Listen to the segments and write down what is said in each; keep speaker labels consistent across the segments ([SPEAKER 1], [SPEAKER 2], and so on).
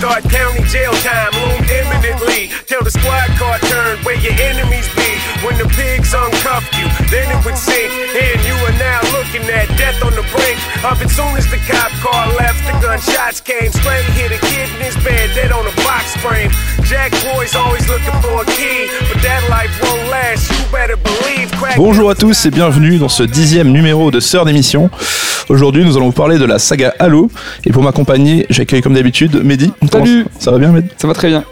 [SPEAKER 1] Thought county jail time loomed imminently. Till the squad car turned where your enemies be. When the pigs uncuffed you, then it would sink. And you are now looking at death on the brink of it. Soon as the cop car left, the gunshots came straight. Hit a kid in his bed, dead on a box frame. Jack boys always looking for a key, but that life won't last. You better believe. Crack
[SPEAKER 2] Bonjour à tous et bienvenue dans ce dixième numéro de Sœur d'émission. Aujourd'hui, nous allons vous parler de la saga Halo. Et pour m'accompagner, j'accueille comme d'habitude Mehdi. Comment
[SPEAKER 3] Salut.
[SPEAKER 2] ça- va bien,
[SPEAKER 3] Ça va très bien.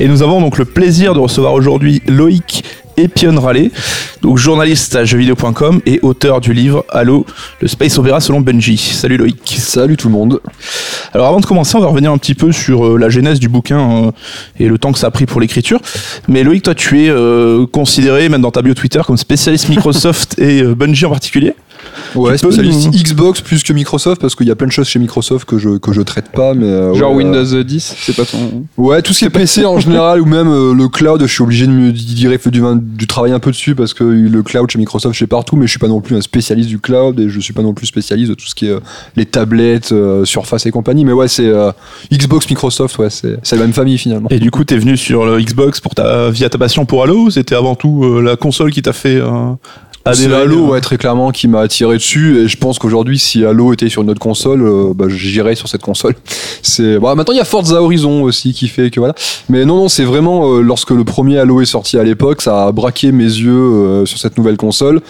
[SPEAKER 2] Et nous avons donc le plaisir de recevoir aujourd'hui Loïc Epion Raleigh, donc journaliste à jeuxvideo.com et auteur du livre Halo, le space opéra selon Bungie. Salut Loïc.
[SPEAKER 4] Salut tout le monde.
[SPEAKER 2] Alors avant de commencer, on va revenir un petit peu sur euh, la genèse du bouquin euh, et le temps que ça a pris pour l'écriture. Mais Loïc, toi, tu es euh, considéré, même dans ta bio Twitter, comme spécialiste Microsoft et Bungie en particulier?
[SPEAKER 4] Ouais, spécialiste Xbox plus que Microsoft parce qu'il y a plein de choses chez Microsoft que je que je traite pas, mais euh,
[SPEAKER 3] Genre
[SPEAKER 4] ouais,
[SPEAKER 3] Windows 10, c'est pas ton.
[SPEAKER 4] Ouais, tout ce qui est PC en général ou même euh, le cloud, je suis obligé de me dire fait du, du travail un peu dessus parce que le cloud chez Microsoft, je sais partout, mais je suis pas non plus un spécialiste du cloud et je suis pas non plus spécialiste de tout ce qui est euh, les tablettes, euh, Surface et compagnie. Mais ouais, c'est euh, Xbox, Microsoft, ouais, c'est c'est la même famille finalement.
[SPEAKER 2] Et du coup, t'es venu sur le Xbox pour ta, via ta passion pour Halo ou c'était avant tout euh, la console qui t'a fait euh,
[SPEAKER 4] C'est Halo,
[SPEAKER 2] euh,
[SPEAKER 4] ouais, très clairement, qui m'a attiré dessus. Et je pense qu'aujourd'hui, si Halo était sur une autre console, euh, bah, j'irais sur cette console. C'est bon, maintenant il y a Forza Horizon aussi qui fait que voilà. Mais non, non, c'est vraiment euh, lorsque le premier Halo est sorti à l'époque, ça a braqué mes yeux euh, sur cette nouvelle console.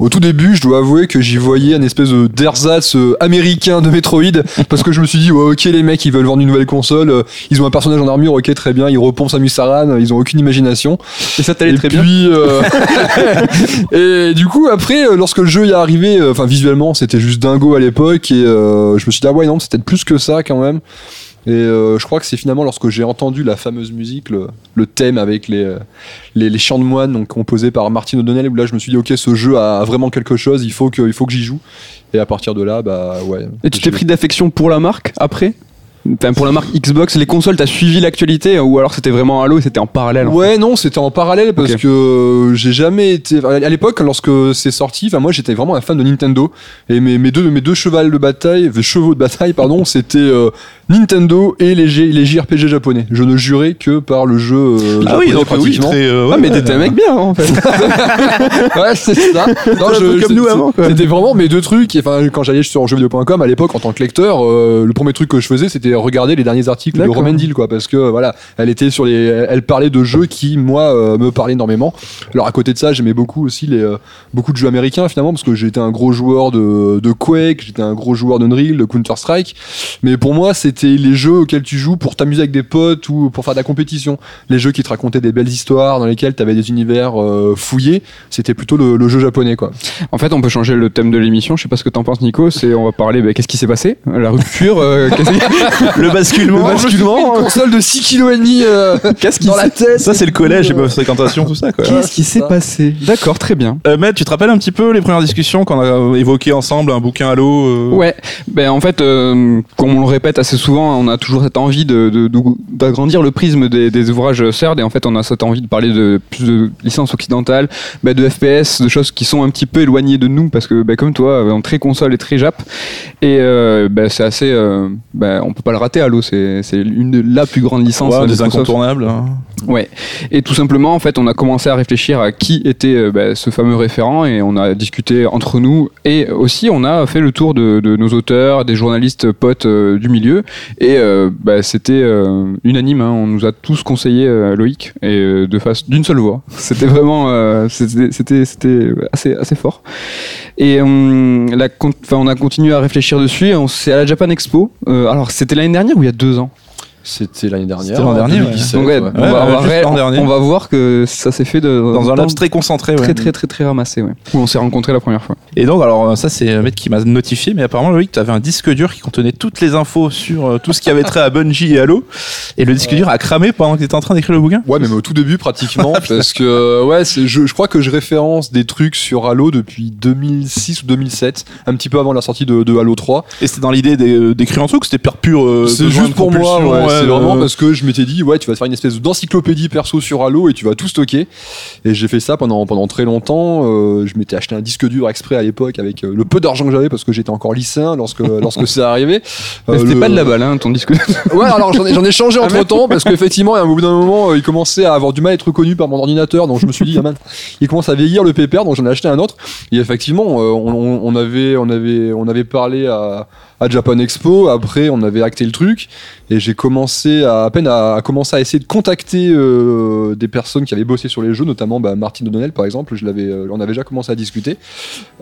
[SPEAKER 4] Au tout début, je dois avouer que j'y voyais un espèce de d'ersatz euh, américain de Metroid, parce que je me suis dit, ouais, ok, les mecs, ils veulent vendre une nouvelle console, euh, ils ont un personnage en armure, ok, très bien, ils repompent Samus Aran, ils ont aucune imagination.
[SPEAKER 3] Et ça t'allait
[SPEAKER 4] Et
[SPEAKER 3] très
[SPEAKER 4] puis,
[SPEAKER 3] bien.
[SPEAKER 4] euh, et du coup, après, lorsque le jeu y est arrivé, enfin visuellement, c'était juste dingo à l'époque, et euh, je me suis dit ah ouais non, c'était plus que ça quand même. Et euh, je crois que c'est finalement lorsque j'ai entendu la fameuse musique, le, le thème avec les, les, les chants de moine, donc composé par Martin O'Donnell, où là je me suis dit ok, ce jeu a vraiment quelque chose, il faut que, il faut que j'y joue. Et à partir de là, bah ouais.
[SPEAKER 3] Et tu t'es pris d'affection pour la marque après? Pour la marque Xbox, les consoles, t'as suivi l'actualité ou alors c'était vraiment Halo et c'était en parallèle en fait
[SPEAKER 4] Ouais, non, c'était en parallèle parce que euh, j'ai jamais été. À l'époque, lorsque c'est sorti, enfin moi j'étais vraiment un fan de Nintendo et mes, mes deux mes deux chevals de bataille, chevaux de bataille, pardon, c'était euh, Nintendo et les, G- les JRPG japonais. Je ne jurais que par le jeu. euh,
[SPEAKER 2] Ah oui, donc oui, très. euh,
[SPEAKER 3] Ah, mais
[SPEAKER 2] ouais.
[SPEAKER 3] t'étais un mec bien en fait.
[SPEAKER 4] ouais, c'est ça. Non,
[SPEAKER 2] un peu comme nous avant.
[SPEAKER 4] C'était vraiment mes deux trucs. Enfin, quand j'allais sur jeuxvideo.com à l'époque en tant que lecteur, euh, le premier truc que je faisais, c'était regarder les derniers articles de. Romendil, quoi, parce que voilà, elle était sur les, elle parlait de jeux qui moi euh, me parlaient énormément. Alors à côté de ça, j'aimais beaucoup aussi les euh, beaucoup de jeux américains finalement, parce que j'étais un gros joueur de, de Quake, j'étais un gros joueur d'Unreal, de Counter Strike. Mais pour moi, c'était les jeux auxquels tu joues pour t'amuser avec des potes ou pour faire de la compétition. Les jeux qui te racontaient des belles histoires, dans lesquels tu avais des univers euh, fouillés, c'était plutôt le, le jeu japonais, quoi.
[SPEAKER 3] En fait, on peut changer le thème de l'émission. Je sais pas ce que t'en penses, Nico. C'est on va parler. bah, qu'est-ce qui s'est passé? La rupture. euh,
[SPEAKER 2] Le basculement.
[SPEAKER 4] Le basculement, une console de 6 kg et demi euh,
[SPEAKER 3] Qu'est-ce qui
[SPEAKER 4] dans la tête.
[SPEAKER 2] Ça, c'est le collège et ma fréquentation, tout ça, quoi.
[SPEAKER 3] Qu'est-ce qui s'est
[SPEAKER 4] ça.
[SPEAKER 3] passé D'accord, très bien.
[SPEAKER 2] Euh, Matt, tu te rappelles un petit peu les premières discussions qu'on a évoquées ensemble, un bouquin Halo euh,
[SPEAKER 3] Ouais, ben en fait, euh, comme on le répète assez souvent, on a toujours cette envie de de- de- d'agrandir le prisme des, des ouvrages CERD et en fait, on a cette envie de parler de plus de licences occidentales, ben, de FPS, de choses qui sont un petit peu éloignées de nous parce que ben, comme toi, on est très console et très jap et euh, ben, c'est assez, euh, ben, on peut pas le rater. Halo, c'est une de la plus grande licence
[SPEAKER 2] ouais,
[SPEAKER 3] de
[SPEAKER 2] des incontournables. hein.
[SPEAKER 3] Ouais. Et tout simplement, en fait, on a commencé à réfléchir à qui était euh, bah, ce fameux référent et on a discuté entre nous et aussi on a fait le tour de, de nos auteurs, des journalistes potes euh, du milieu et euh, bah, c'était euh, unanime. hein. on nous a tous conseillé Loïc et de face d'une seule voix. C'était vraiment, c'était c'était assez assez fort. Et on, la con- enfin, on a continué à réfléchir dessus. on C'est à la Japan Expo. Alors c'était l'année dernière ou il y a deux ans?
[SPEAKER 4] C'était l'année dernière.
[SPEAKER 2] C'était l'an dernier, ouais.
[SPEAKER 4] 2017,
[SPEAKER 3] donc ouais,
[SPEAKER 4] ouais.
[SPEAKER 3] on, va, on va
[SPEAKER 2] juste
[SPEAKER 3] ré-
[SPEAKER 2] l'an dernier.
[SPEAKER 3] on va voir que ça s'est fait de,
[SPEAKER 2] Dans un laps très concentré, ouais.
[SPEAKER 3] très très très très ramassé, ouais. Où on s'est rencontrés la première fois.
[SPEAKER 2] Et donc, alors, ça, c'est un mec qui m'a notifié, mais apparemment, Loïc, tu avais un disque dur qui contenait toutes les infos sur euh, tout ce qui avait trait à Bungie et Halo. Et le disque dur a cramé pendant que tu étais en train d'écrire le bouquin
[SPEAKER 4] Ouais, même au tout début pratiquement, parce que euh, ouais, c'est- je, je crois que je référence des trucs sur Halo depuis 2006 ou 2007, un petit peu avant la sortie de, de Halo 3.
[SPEAKER 2] Et c'était dans l'idée d'é- d'écrire un truc, c'était pure pure. euh,
[SPEAKER 4] c'est juste pour moi, ouais, c'est vraiment
[SPEAKER 2] euh,
[SPEAKER 4] parce que je m'étais dit, ouais, tu vas te faire une espèce d'encyclopédie perso sur Halo et tu vas tout stocker. Et j'ai fait ça pendant, pendant très longtemps. Euh, je m'étais acheté un disque dur exprès à l'époque avec euh, le peu d'argent que j'avais parce que j'étais encore lycéen lorsque, lorsque c'est arrivé. Euh,
[SPEAKER 3] C'était
[SPEAKER 4] le-
[SPEAKER 3] pas de la balle, hein, ton disque.
[SPEAKER 4] Ouais, alors j'en ai, j'en ai changé entre temps parce qu'effectivement, au bout d'un moment, euh, il commençait à avoir du mal à être reconnu par mon ordinateur. Donc je me suis dit, ah man, il commence à vieillir le pépère. Donc j'en ai acheté un autre. Et effectivement, on- on avait, on, avait, on avait parlé à, à Japan Expo. Après, on avait acté le truc. Et j'ai commencé à, à peine à, à commencer à essayer de contacter euh, des personnes qui avaient bossé sur les jeux, notamment bah, Martin O'Donnell par exemple. Je l'avais, euh, on avait déjà commencé à discuter.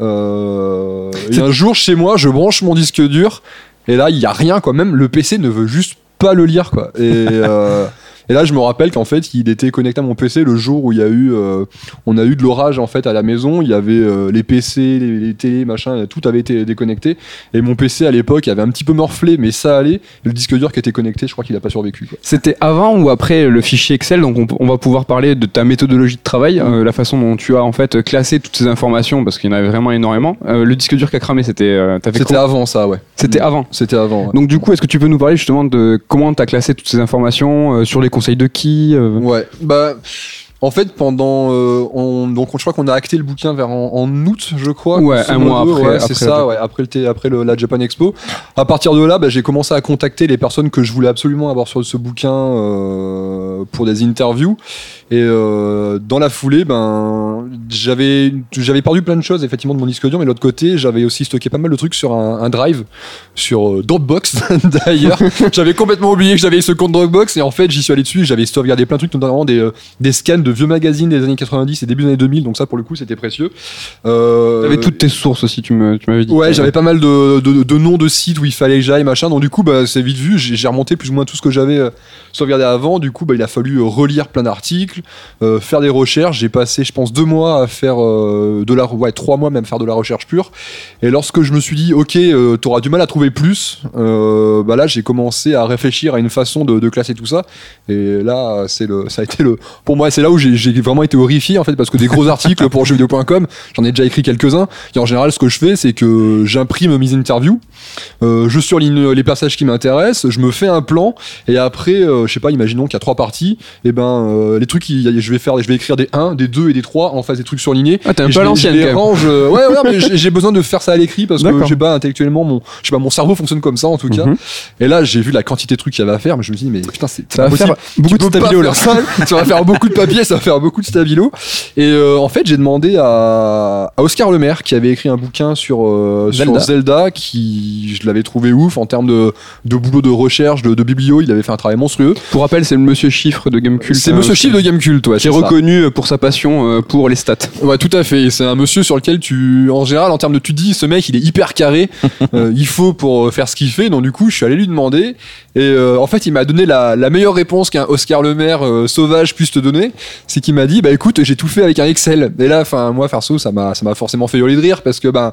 [SPEAKER 4] Euh, et un jour, chez moi, je branche mon disque dur. Et là, il y a rien, quoi. Même le PC ne veut juste pas le lire, quoi. Et, et là, je me rappelle qu'en fait, il était connecté à mon PC le jour où il y a eu, euh, on a eu de l'orage en fait à la maison. Il y avait euh, les PC, les, les télés, machin, tout avait été déconnecté. Et mon PC à l'époque avait un petit peu morflé, mais ça allait. Le disque dur qui était connecté, je crois qu'il a pas survécu.
[SPEAKER 3] C'était avant ou après le fichier Excel, donc on, on va pouvoir parler de ta méthodologie de travail, euh, la façon dont tu as en fait classé toutes ces informations, parce qu'il y en avait vraiment énormément. Le disque dur qui a cramé, c'était
[SPEAKER 4] C'était avant ça, ouais.
[SPEAKER 3] C'était avant.
[SPEAKER 4] C'était avant. ouais.
[SPEAKER 3] Donc du coup, est-ce que tu peux nous parler justement de comment tu as classé toutes ces informations, sur les conseils de qui euh,
[SPEAKER 4] Ouais, bah. En fait, pendant. euh, on, donc, je crois qu'on a acté le bouquin vers en, en août, je crois.
[SPEAKER 3] Ouais, un mois après-
[SPEAKER 4] ouais, c'est ça,
[SPEAKER 3] Japan.
[SPEAKER 4] ouais, après, le, après le- la Japan Expo. À partir de là, bah, j'ai commencé à contacter les personnes que je voulais absolument avoir sur ce bouquin euh, pour des interviews. Et euh, dans la foulée, ben, j'avais j'avais perdu plein de choses effectivement de mon disque dur, mais de l'autre côté, j'avais aussi stocké pas mal de trucs sur un, un drive, sur euh, Dropbox d'ailleurs. j'avais complètement oublié que j'avais ce compte Dropbox et en fait, j'y suis allé dessus j'avais sauvegardé plein de trucs, notamment des, euh, des scans de vieux magazines des années 90 et début des années 2000, donc ça pour le coup, c'était précieux. Euh,
[SPEAKER 3] T'avais toutes tes sources aussi, tu m'avais dit.
[SPEAKER 4] Ouais, j'avais pas mal de, de, de noms de sites où il fallait que j'aille, machin. Donc, du coup, bah, c'est vite vu. J'ai remonté plus ou moins tout ce que j'avais euh, sauvegardé avant. Du coup, bah, il a fallu euh, relire plein d'articles, euh, faire des recherches. J'ai passé, je pense, deux mois à faire de la, ouais, trois mois même faire de la recherche pure. Et lorsque je me suis dit, ok, t'auras du mal à trouver plus, bah là, j'ai commencé à réfléchir à une façon de, de classer tout ça. Et là, c'est le, ça a été le, pour moi, c'est là où j'ai vraiment été horrifié en fait, parce que des gros articles pour jeuxvideo.com, j'en ai déjà écrit quelques-uns. Et en général, ce que je fais, c'est que j'imprime mes interviews, euh, je surligne les passages qui m'intéressent, je me fais un plan, et après, euh, je sais pas, imaginons qu'il y a trois parties, et ben euh, les trucs, il y a- je vais faire, je vais écrire des 1, des 2 et des 3 en face des trucs surlignés.
[SPEAKER 3] Ah, t'es un peu l'ancienne,
[SPEAKER 4] je les range, euh, ouais, ouais, mais j'ai besoin de faire ça à l'écrit parce que je sais pas intellectuellement mon, je sais pas, mon cerveau fonctionne comme ça en tout cas.
[SPEAKER 3] Mhm.
[SPEAKER 4] Et là, j'ai vu la quantité de trucs qu'il y avait à faire, mais je me suis dit, mais putain, c'est pas
[SPEAKER 3] va
[SPEAKER 4] possible.
[SPEAKER 3] faire beaucoup de
[SPEAKER 4] Tu peux pas
[SPEAKER 3] stabilo là.
[SPEAKER 4] ça, ça va faire beaucoup de papier, faire beaucoup de stabilo. Et euh, en fait, j'ai demandé à, à Oscar Lemaire, qui avait écrit un bouquin sur, euh,
[SPEAKER 2] Zelda.
[SPEAKER 4] sur Zelda, qui je l'avais trouvé ouf en termes de, de boulot de recherche, de, de biblio. Il avait fait un travail monstrueux.
[SPEAKER 3] Pour rappel, c'est le monsieur chiffre de Gamecult.
[SPEAKER 4] C'est
[SPEAKER 3] hein,
[SPEAKER 4] Monsieur Chiffre de Gamecult, ouais.
[SPEAKER 3] Qui est
[SPEAKER 4] ça.
[SPEAKER 3] reconnu pour sa passion euh, pour les stats.
[SPEAKER 4] Ouais, tout à fait. C'est un monsieur sur lequel tu, en général, en termes de, tu dis, ce mec, il est hyper carré. euh, il faut pour euh, faire ce qu'il fait. Donc, du coup, je suis allé lui demander. Et euh, en fait, il m'a donné la, la meilleure réponse qu'un Oscar Lemaire euh, sauvage puisse te donner. C'est qu'il m'a dit, bah écoute, j'ai tout fait avec un Excel. Et là, enfin, moi, faire ça, m'a, ça m'a forcément fait hurler de rire parce que, ben,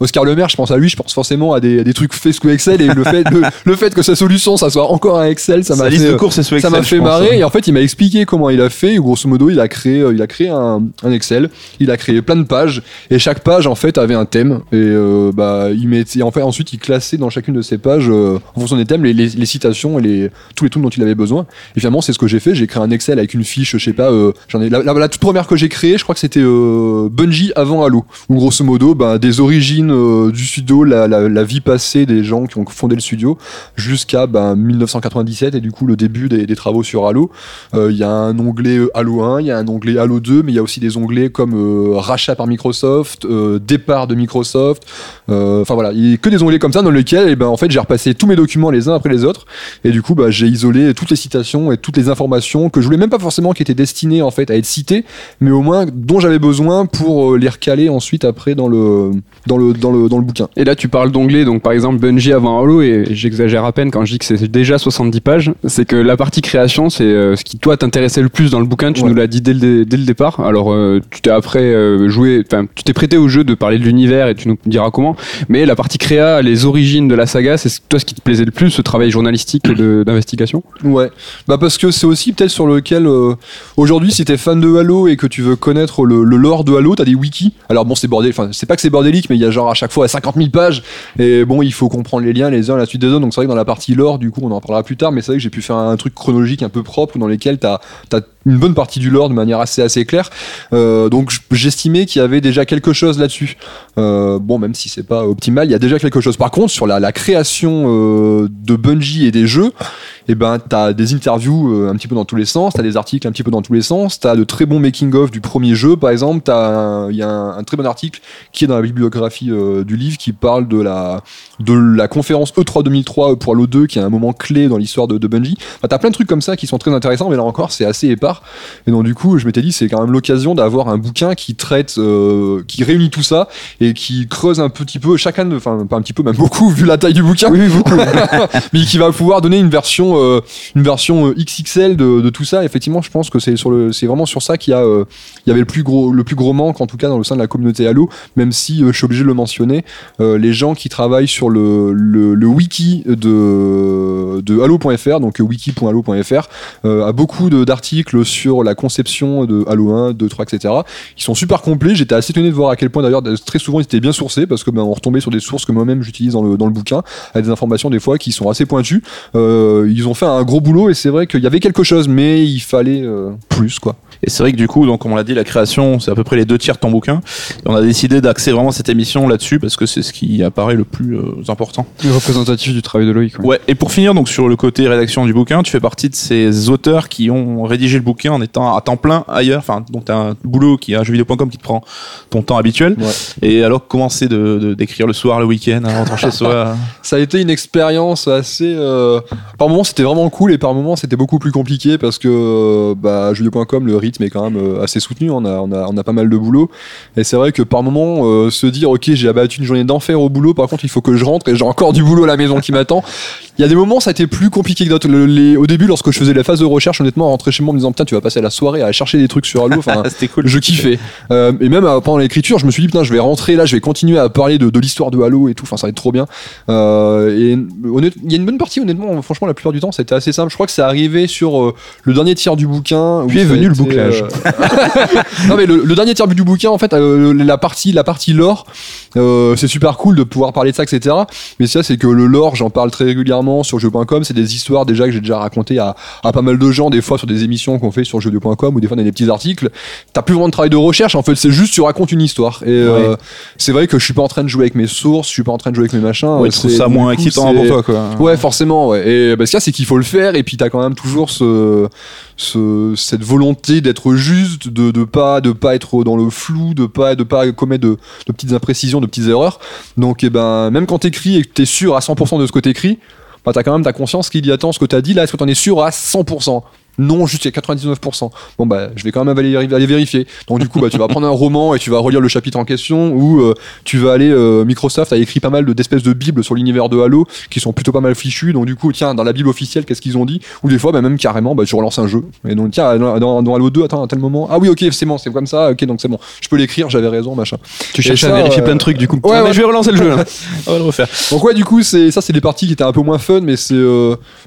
[SPEAKER 4] Oscar Lemaire, je pense à lui, je pense forcément à des, à des trucs faits sous Excel et le fait, le, le fait que sa solution, ça soit encore un Excel, ça m'a fait,
[SPEAKER 2] de
[SPEAKER 4] ça m'a
[SPEAKER 2] pense.
[SPEAKER 4] marrer et en fait il m'a expliqué comment il a fait. Et grosso modo, il a créé, euh, il a créé un, un Excel. Il a créé plein de pages et chaque page en fait avait un thème et euh, bah il mettait en fait ensuite il classait dans chacune de ces pages euh, en fonction des thèmes les, les- les citations et les tous les trucs dont il avait besoin. Et finalement c'est ce que j'ai fait. J'ai créé un Excel avec une fiche, je sais pas. euh, J'en ai la, la- la toute première que j'ai créée, je crois que c'était euh, Bungie avant Halo. Où grosso modo, bah, des origines euh, du studio, la, vie passée des gens qui ont fondé le studio jusqu'à ben, 1997 et du coup le début des, travaux sur Halo. Euh, Il y a un onglet euh, Halo 1, il y a un onglet Halo 2, mais il y a aussi des onglets comme euh, rachat par Microsoft, euh, départ de Microsoft. Euh, Enfin voilà, il a que des onglets comme ça dans lesquels et ben, en fait j'ai repassé tous mes documents les uns après les autres et du coup bah, j'ai isolé toutes les citations et toutes les informations que je voulais même pas forcément qui étaient destinées en fait à être citées, mais au moins dont j'avais besoin pour euh, les recaler ensuite après dans le dans le dans le dans le bouquin.
[SPEAKER 3] Et là, tu parles d'onglets, donc par exemple Bungie avant Halo, et j'exagère à peine quand je dis que c'est déjà 70 pages. C'est que la partie création, c'est euh, ce qui toi t'intéressait le plus dans le bouquin. Tu
[SPEAKER 4] Ouais.
[SPEAKER 3] nous l'as dit dès le, dès le départ. Alors, euh, tu t'es après euh, joué, enfin, tu t'es prêté au jeu de parler de l'univers et tu nous diras comment. Mais la partie créa, les origines de la saga, c'est toi ce qui te plaisait le plus, ce travail journalistique d'investigation?
[SPEAKER 4] Ouais, bah parce que c'est aussi peut-être sur lequel euh, aujourd'hui si t'es fan de Halo et que tu veux connaître le, le lore de Halo, t'as des wikis. Alors bon c'est bordélique, enfin c'est pas que c'est bordélique, mais il y a genre à chaque fois 50 000 pages. Et bon, il faut comprendre les liens les uns à la suite des autres. Donc c'est vrai que dans la partie lore, du coup, on en parlera plus tard, mais c'est vrai que j'ai pu faire un truc chronologique un peu propre dans lequel t'as as une bonne partie du lore de manière assez assez claire. Euh, donc j'estimais qu'il y avait déjà quelque chose là-dessus. Euh, bon, même si c'est pas optimal, il y a déjà quelque chose. Par contre, sur la, création euh, de Bungie et des jeux, eh ben t'as des interviews un petit peu dans tous les sens, t'as des articles un petit peu dans tous les sens, t'as de très bons making of du premier jeu par exemple, t'as il y a un, très bon article qui est dans la bibliographie du livre qui parle de la de la conférence E E3 2003 pour Halo 2 qui est un moment clé dans l'histoire de, de Bungie. Enfin, t'as plein de trucs comme ça qui sont très intéressants, mais là encore c'est assez épars. Et donc du coup je m'étais dit c'est quand même l'occasion d'avoir un bouquin qui traite, euh, qui réunit tout ça et qui creuse un petit peu chacun, de- enfin pas un petit peu, même beaucoup vu la taille du bouquin.
[SPEAKER 3] Oui, beaucoup.
[SPEAKER 4] mais qui va pouvoir donner une version euh, une version euh, XXL de, de tout ça. Effectivement je pense que c'est sur le c'est vraiment sur ça qu'il y a euh, il y avait le plus gros le plus gros manque en tout cas dans le sein de la communauté Halo même si je suis obligé de le mentionner. Les gens qui travaillent sur le, le, le wiki de de halo.fr donc wiki.halo.fr a beaucoup d'articles sur la conception de Halo 1 2 3 etc qui sont super complets j'étais assez étonné de voir à quel point d'ailleurs très souvent ils étaient bien sourcés parce que ben on retombait sur des sources que moi-même j'utilise dans le dans le bouquin avec des informations des fois qui sont assez pointues euh, ils ont fait un gros boulot et c'est vrai qu'il y avait quelque chose, mais il fallait euh, plus quoi.
[SPEAKER 2] Et c'est vrai que du coup, donc, comme on l'a dit, la création, c'est à peu près les deux tiers de ton bouquin. Et on a décidé d'axer vraiment cette émission là-dessus parce que c'est ce qui apparaît le plus euh, important.
[SPEAKER 3] représentatif du travail de Loïc. ouais.
[SPEAKER 2] Ouais. Et pour finir, donc sur le côté rédaction du bouquin, tu fais partie de ces auteurs qui ont rédigé le bouquin en étant à temps plein ailleurs. Enfin, donc t'as un boulot qui est à jeuxvideo.com qui te prend ton temps habituel.
[SPEAKER 4] Ouais.
[SPEAKER 2] Et alors, commencer de d'écrire le soir, le week-end, en rentrant chez soi.
[SPEAKER 4] Ça a été une expérience assez. euh, Par moments c'était vraiment cool et par moments c'était beaucoup plus compliqué parce que bah, jeuxvideo.com le rythme est quand même euh, assez soutenu. On a, on a, on a pas mal de boulot et c'est vrai que par moments euh, se dire ok j'ai abattu une journée d'enfer au boulot, par contre il faut que je rentre et j'ai encore du boulot à la maison qui m'attend. Il y a des moments ça a été plus compliqué que d'autres. Le- les- Au début lorsque je faisais la phase de recherche, honnêtement rentrer chez moi en me disant putain tu vas passer la soirée à chercher des trucs sur Halo. Enfin,
[SPEAKER 2] C'était cool.
[SPEAKER 4] je kiffais. Euh, et même euh, pendant l'écriture, je me suis dit, putain, je vais rentrer là, je vais continuer à parler de, de l'histoire de Halo et tout. Enfin, ça va être trop bien. Euh, et il y a une bonne partie, honnêtement, franchement, la plupart du temps, c'était assez simple. Je crois que c'est arrivé sur euh, le dernier tiers du bouquin. où
[SPEAKER 3] Puis est venu le bouclage.
[SPEAKER 4] euh, non, mais le, le dernier tiers du bouquin, en fait, euh, la partie, la partie lore, euh, c'est super cool de pouvoir parler de ça, etc. Mais ça, c'est que le lore, j'en parle très régulièrement sur jeu.com. C'est des histoires déjà que j'ai déjà racontées à, à pas mal de gens, des fois sur des émissions qu'on fait sur jeu.com ou des fois dans des petits articles. T'as plus vraiment de travail de recherche, en fait, c'est juste tu racontes une histoire. Et euh, c'est vrai que je suis pas en train de jouer avec mes sources, je suis pas en train de jouer avec mes machins.
[SPEAKER 2] Ouais, tu trouves ça moins
[SPEAKER 4] coup,
[SPEAKER 2] excitant pour toi, quoi.
[SPEAKER 4] Ouais, forcément. Ouais. Et bah, ce qu'il y a, c'est qu'il faut le faire. Et puis t'as quand même toujours ce, ce, cette volonté d'être juste, de, de pas, de pas être dans le flou, de pas, de pas commettre de, de petites imprécisions, de petites erreurs. Donc, eh ben, même quand t'écris et que t'es sûr à 100% de ce que t'écris, bah, t'as quand même ta conscience qu'il y attend ce que t'as dit là. Est-ce que t'en es sûr à 100% non, juste il y a 99%. Bon bah, je vais quand même aller, aller vérifier. Donc du coup, bah, tu vas prendre un roman et tu vas relire le chapitre en question, ou euh, tu vas aller. euh, Microsoft a écrit pas mal de- d'espèces de bibles sur l'univers de Halo qui sont plutôt pas mal fichues. Donc du coup, tiens, dans la bible officielle, qu'est-ce qu'ils ont dit? Ou des fois, bah, même carrément, bah, tu relances un jeu. Et donc tiens, dans, Halo 2, attends, à tel moment. Ah oui, ok, c'est bon, c'est comme ça. Ok, donc c'est bon. Je peux l'écrire, j'avais raison, machin.
[SPEAKER 3] Tu
[SPEAKER 4] Et
[SPEAKER 3] cherches
[SPEAKER 4] ça,
[SPEAKER 3] à vérifier
[SPEAKER 4] euh,
[SPEAKER 3] plein de trucs du coup.
[SPEAKER 4] ouais,
[SPEAKER 3] Ah, mais
[SPEAKER 4] ouais.
[SPEAKER 3] Je vais relancer le jeu. là.
[SPEAKER 2] On va le refaire.
[SPEAKER 4] Donc ouais, du coup, c'est ça, c'est des parties qui étaient un peu moins fun, mais c'est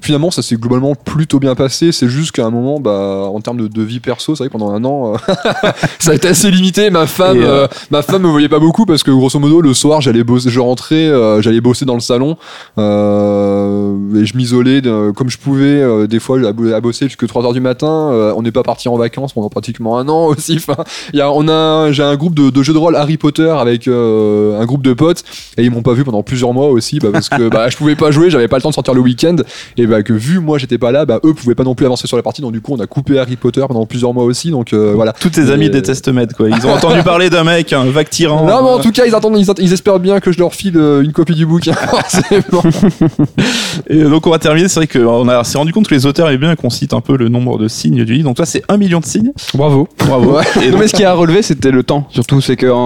[SPEAKER 4] finalement ça s'est globalement plutôt bien passé. C'est juste qu'à un moment, bah, en termes de, de vie perso, c'est vrai que pendant un an, euh, ça a été assez limité. Ma femme,
[SPEAKER 2] euh,
[SPEAKER 4] euh, ma femme me voyait pas beaucoup parce que grosso modo, le soir, j'allais bosser, je rentrais, euh, j'allais bosser dans le salon et je m'isolais comme je pouvais. des fois, à, bo- à bosser jusque 3 heures du matin. On n'est pas parti en vacances pendant pratiquement un an aussi. Enfin, il y a, on a, j'ai un groupe de, de jeux de rôle Harry Potter avec un groupe de potes et ils m'ont pas vu pendant plusieurs mois aussi bah, parce que bah, je pouvais pas jouer, j'avais pas le temps de sortir le week-end et bah, que vu moi j'étais pas là, bah, eux pouvaient pas non plus avancer sur la partie donc du coup on a coupé Harry Potter pendant plusieurs mois aussi donc euh, voilà.
[SPEAKER 2] Tous tes amis
[SPEAKER 4] Et-
[SPEAKER 2] détestent Med, quoi. Ils ont entendu parler d'un mec, un vague tyran.
[SPEAKER 4] Non mais en tout cas ils attendent, ils, att- ils espèrent bien que je leur file euh, une copie du bouquin.
[SPEAKER 2] Et donc on va terminer, c'est vrai qu'on a- s'est rendu compte que les auteurs aimaient bien qu'on cite un peu le nombre de signes du livre. Donc toi c'est un million de signes.
[SPEAKER 3] Bravo.
[SPEAKER 2] Bravo.
[SPEAKER 4] Ouais.
[SPEAKER 2] Et
[SPEAKER 3] Non,
[SPEAKER 2] donc,
[SPEAKER 3] mais ce qui a relevé, c'était le temps. Surtout, c'est qu'il y a eu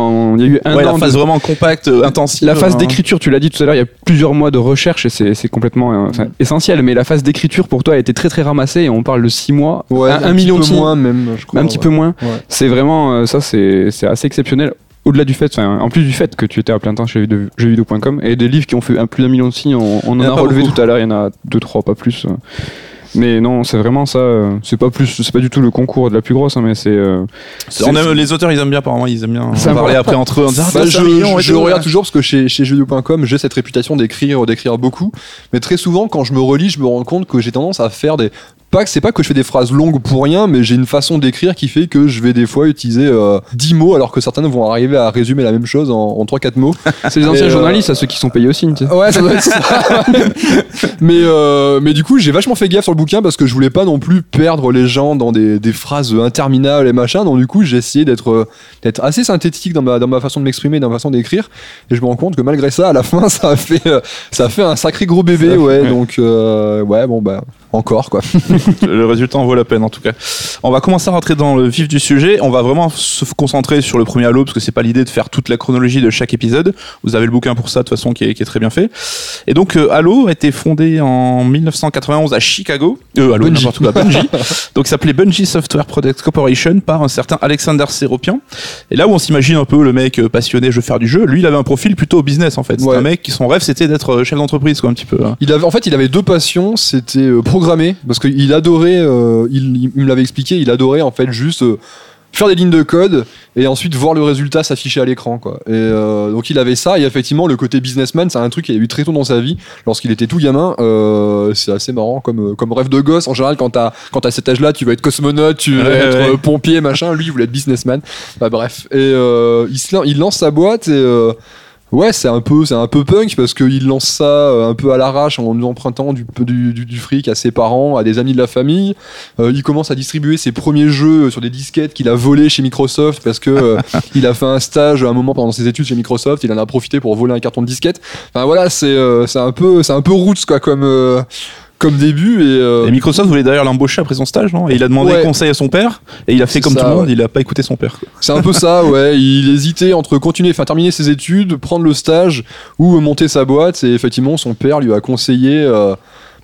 [SPEAKER 3] un
[SPEAKER 2] ouais,
[SPEAKER 3] an
[SPEAKER 2] la
[SPEAKER 3] de-
[SPEAKER 2] phase vraiment compacte, euh, intensive.
[SPEAKER 3] La phase
[SPEAKER 2] hein.
[SPEAKER 3] d'écriture, tu l'as dit tout à l'heure, il y a plusieurs mois de recherche et c'est complètement euh, enfin, essentiel. Mais la phase d'écriture pour toi a été très très ramassée et on parle de six mois,
[SPEAKER 4] Ouais,
[SPEAKER 3] un, million de
[SPEAKER 4] moins même je crois.
[SPEAKER 3] un petit peu moins.
[SPEAKER 4] Ouais.
[SPEAKER 3] C'est vraiment euh, ça, c'est c'est assez exceptionnel. Au-delà du fait, en plus du fait que tu étais à plein temps chez jeuxvideo- jeuxvideo.com et des livres qui ont fait un plus d'un million de signes, on, on en a,
[SPEAKER 2] a pas
[SPEAKER 3] relevé
[SPEAKER 2] beaucoup.
[SPEAKER 3] tout à l'heure, il y en a deux, trois, pas plus. Mais non, c'est vraiment ça. euh, C'est pas plus, c'est pas du tout le concours de la plus grosse, hein, mais c'est. euh,
[SPEAKER 2] les auteurs, ils aiment bien, apparemment, ils aiment bien
[SPEAKER 3] Ça
[SPEAKER 2] parler après entre eux. en disant, Ah,
[SPEAKER 4] Bah, je
[SPEAKER 2] million
[SPEAKER 4] regarde toujours parce que chez, chez jeuxvideo.com, j'ai cette réputation d'écrire, d'écrire beaucoup. Mais très souvent, quand je me relis, je me rends compte que j'ai tendance à faire des. Pas que c'est pas que je fais des phrases longues pour rien, mais j'ai une façon d'écrire qui fait que je vais des fois utiliser euh, 10 mots alors que certains vont arriver à résumer la même chose en, en 3-4 mots.
[SPEAKER 3] C'est les anciens
[SPEAKER 4] euh,
[SPEAKER 3] journalistes, à ceux qui sont payés aussi. tu sais.
[SPEAKER 4] Ouais, ça doit être ça. mais, euh, mais du coup, j'ai vachement fait gaffe sur le bouquin parce que je voulais pas non plus perdre les gens dans des, des phrases interminables et machin. Donc, du coup, j'ai essayé d'être euh, d'être assez synthétique dans ma, dans ma façon de m'exprimer, dans ma façon d'écrire. Et je me rends compte que malgré ça, à la fin, ça a fait, euh, ça a fait un sacré gros bébé. Ouais, donc, euh, ouais, bon, bah, encore quoi.
[SPEAKER 2] le résultat en vaut la peine en tout cas. On va commencer à rentrer dans le vif du sujet. On va vraiment se concentrer sur le premier Halo parce que c'est pas l'idée de faire toute la chronologie de chaque épisode. Vous avez le bouquin pour ça de toute façon qui est, qui est très bien fait. Et donc euh, Halo a été fondé en 1991 à Chicago. Euh, Halo
[SPEAKER 4] Bungie.
[SPEAKER 2] n'importe quoi Bungie. donc s'appelait Bungie Software Product Corporation par un certain Alexander Seropian. Et là où on s'imagine un peu le mec euh, passionné, je veux faire du jeu, lui il avait un profil plutôt business en fait. C'est
[SPEAKER 4] Ouais.
[SPEAKER 2] un mec qui son rêve c'était d'être euh, chef d'entreprise quoi un petit peu. hein.
[SPEAKER 4] Il avait, en fait, il avait deux passions. C'était euh, programmer parce qu'il adorait. euh, il, il me l'avait expliqué. Il adorait en fait juste euh, faire des lignes de code et ensuite voir le résultat s'afficher à l'écran quoi. Et euh, donc il avait ça et effectivement le côté businessman, c'est un truc qu'il a eu très tôt dans sa vie lorsqu'il était tout gamin. Euh, c'est assez marrant comme comme rêve de gosse. En général, quand t'as quand t'as cet âge-là, tu vas être cosmonaute, tu vas
[SPEAKER 2] Ouais,
[SPEAKER 4] être
[SPEAKER 2] ouais.
[SPEAKER 4] pompier, machin. Lui, il voulait être businessman. Bah bref. Et euh, il, se il lance sa boîte et Ouais, c'est un peu, c'est un peu punk parce qu'il lance ça euh, un peu à l'arrache en empruntant du, du, du, du fric à ses parents, à des amis de la famille. Euh, il commence à distribuer ses premiers jeux sur des disquettes qu'il a volés chez Microsoft parce que euh, il a fait un stage à un moment pendant ses études chez Microsoft. Il en a profité pour voler un carton de disquette. Enfin voilà, c'est, euh, c'est un peu, c'est un peu roots quoi comme, euh, comme début et, euh,
[SPEAKER 2] Et Microsoft voulait d'ailleurs l'embaucher après son stage, non? Et il a demandé
[SPEAKER 4] Ouais.
[SPEAKER 2] conseil à son père, et il a fait comme
[SPEAKER 4] ça,
[SPEAKER 2] tout le monde,
[SPEAKER 4] ouais.
[SPEAKER 2] il a pas écouté son père.
[SPEAKER 4] C'est un peu ça, ouais. Il hésitait entre continuer, enfin terminer ses études, prendre le stage ou monter sa boîte. Et effectivement, son père lui a conseillé euh,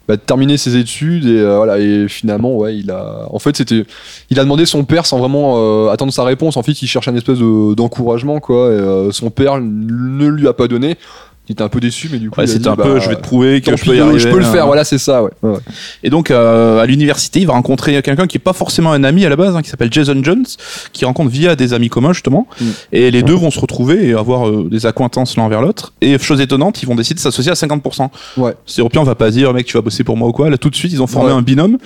[SPEAKER 4] bah, de terminer ses études. Et euh, voilà. Et finalement, ouais, il a. En fait, c'était. Il a demandé son père sans vraiment euh, attendre sa réponse. En fait, il cherchait un espèce de- d'encouragement, quoi. Et euh, son père ne lui a pas donné. Il était un peu déçu, mais du coup,
[SPEAKER 2] Ouais, c'était un peu,
[SPEAKER 4] bah,
[SPEAKER 2] je vais te prouver que je peux y arriver.
[SPEAKER 4] je peux le
[SPEAKER 2] hein.
[SPEAKER 4] faire. Voilà, c'est ça, ouais.
[SPEAKER 2] Et donc euh, à l'université, il va rencontrer quelqu'un qui est pas forcément un ami à la base, hein, qui s'appelle Jason Jones, qui rencontre via des amis communs justement.
[SPEAKER 4] Mm.
[SPEAKER 2] Et les deux vont se retrouver et avoir euh, des accointances l'un vers l'autre. Et chose étonnante, ils vont décider de s'associer à 50%.
[SPEAKER 4] Ouais.
[SPEAKER 2] Séropian va pas dire mec tu vas bosser pour moi ou quoi. Là tout de suite ils ont formé
[SPEAKER 4] Ouais.
[SPEAKER 2] un binôme.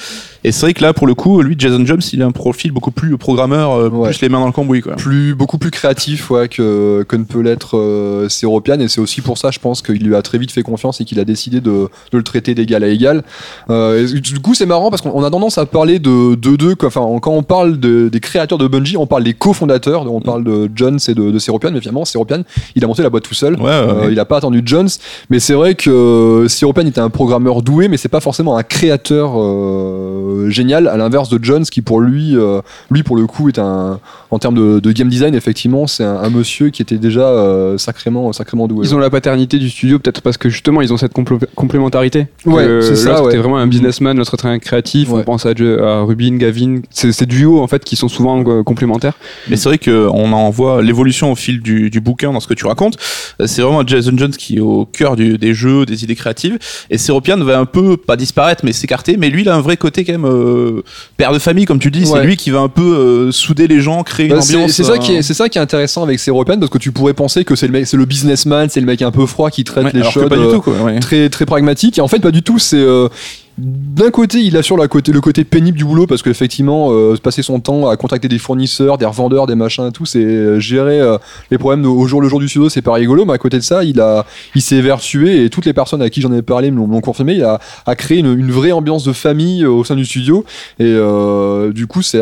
[SPEAKER 2] Et c'est vrai que là pour le coup, lui Jason Jones, il a un profil beaucoup plus programmeur, euh, plus les mains dans le cambouis quoi.
[SPEAKER 4] plus beaucoup plus créatif ouais, que, que ne peut l'être euh, Séropian et c'est aussi pour ça je pense qu'il lui a très vite fait confiance et qu'il a décidé de, de le traiter d'égal à égal. Euh, et du coup c'est marrant parce qu'on a tendance à parler de de deux quoi. enfin quand on parle de- des créateurs de Bungie on parle des cofondateurs. On parle de Jones et de, de Séropian mais finalement Séropian il a monté la boîte tout seul.
[SPEAKER 2] Ouais, ouais,
[SPEAKER 4] Euh,
[SPEAKER 2] ouais.
[SPEAKER 4] il a pas attendu Jones. Mais c'est vrai que Séropian était un programmeur doué mais c'est pas forcément un créateur euh, génial à l'inverse de Jones qui pour lui euh, lui pour le coup est un en termes de, de game design effectivement c'est un, un monsieur qui était déjà euh, sacrément sacrément doué.
[SPEAKER 3] Ils ont la paternité du studio, peut-être parce que justement ils ont cette complé- complémentarité.
[SPEAKER 4] Ouais, c'est ça,
[SPEAKER 3] l'autre
[SPEAKER 4] ouais.
[SPEAKER 3] était vraiment un businessman, l'autre était un créatif.
[SPEAKER 4] Ouais.
[SPEAKER 3] On pense à, à Rubin, Gavin. C'est ces duos en fait qui sont souvent euh, complémentaires.
[SPEAKER 2] Mais c'est vrai qu'on en voit l'évolution au fil du, du bouquin dans ce que tu racontes. Euh, C'est vraiment Jason Jones qui est au cœur du- des jeux, des idées créatives. Et Seropian va un peu, pas disparaître, mais s'écarter. Mais lui, il a un vrai côté quand même euh, père de famille, comme tu dis. C'est lui qui va un peu euh, souder les gens, créer une
[SPEAKER 4] Bah, c'est
[SPEAKER 2] ambiance.
[SPEAKER 4] c'est ça
[SPEAKER 2] euh,
[SPEAKER 4] qui est c'est ça qui est intéressant avec Séropian parce que tu pourrais penser que c'est le mec c'est le businessman c'est le mec un peu froid qui traite
[SPEAKER 2] ouais,
[SPEAKER 4] les choses euh,
[SPEAKER 2] ouais.
[SPEAKER 4] très très pragmatique. Et en fait pas du tout c'est euh, d'un côté il assure la côté, le côté pénible du boulot parce qu'effectivement euh, passer son temps à contacter des fournisseurs des revendeurs des machins et tout c'est euh, gérer euh, les problèmes de- au jour le jour du pseudo c'est pas rigolo. Mais à côté de ça il a il s'est vertué et toutes les personnes à qui j'en ai parlé me l'ont confirmé. Il a, a créé une, une vraie ambiance de famille au sein du studio. Et du coup c'est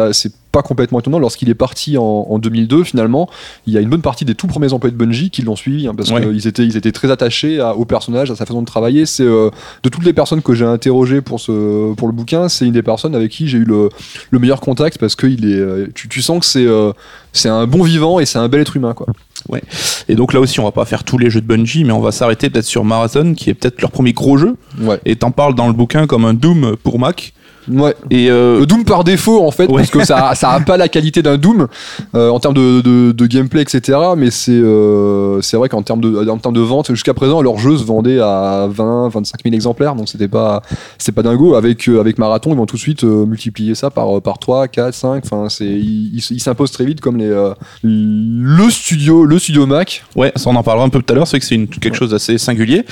[SPEAKER 4] pas complètement étonnant lorsqu'il est parti en, en 2002 finalement il y a une bonne partie des tout premiers employés de Bungie qui l'ont suivi hein, parce
[SPEAKER 2] Ouais.
[SPEAKER 4] qu'ils étaient ils étaient très attachés à- au personnage à sa façon de travailler c'est euh, de toutes les personnes que j'ai interrogées pour ce pour le bouquin c'est une des personnes avec qui j'ai eu le, le meilleur contact parce que il est euh, tu, tu sens que c'est euh, c'est un bon vivant et c'est un bel être humain quoi
[SPEAKER 2] Et donc là aussi, on va pas faire tous les jeux de Bungie, mais on va s'arrêter peut-être sur Marathon, qui est peut-être leur premier gros jeu.
[SPEAKER 4] ouais
[SPEAKER 2] Et t'en parles dans le bouquin comme un Doom pour Mac.
[SPEAKER 4] Ouais.
[SPEAKER 2] Et euh,
[SPEAKER 4] Doom par défaut en fait
[SPEAKER 2] Ouais.
[SPEAKER 4] parce que ça ça a pas la qualité d'un Doom euh, en termes de, de, de gameplay etc mais c'est euh, c'est vrai qu'en termes de en termes de vente jusqu'à présent leur jeu se vendait à 20 25 000 exemplaires donc c'était pas c'est pas dingo avec euh, avec Marathon ils vont tout de suite euh, multiplier ça par par 3 4 5 enfin c'est ils s'imposent très vite comme les le studio le studio Mac
[SPEAKER 2] Ouais, ça on en parlera un peu tout à l'heure, c'est vrai que c'est quelque chose d'assez singulier.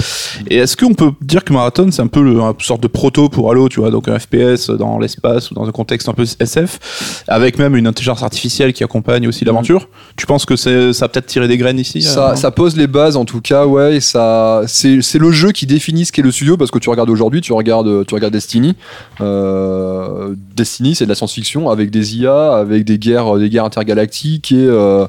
[SPEAKER 2] Et est-ce qu'on peut dire que Marathon c'est un peu le, une sorte de proto pour Halo, tu vois, donc un FPS dans l'espace ou dans un contexte un peu SF, avec même une intelligence artificielle qui accompagne aussi l'aventure Tu penses que ça a peut-être tiré des graines ici
[SPEAKER 4] Ça,
[SPEAKER 2] euh,
[SPEAKER 4] ça pose les bases en tout cas, ouais. et Ça, c'est, c'est le jeu qui définit ce qu'est le studio parce que tu regardes aujourd'hui, tu regardes, tu regardes Destiny. Euh, Destiny, c'est de la science-fiction avec des IA, avec des guerres, des guerres intergalactiques et euh,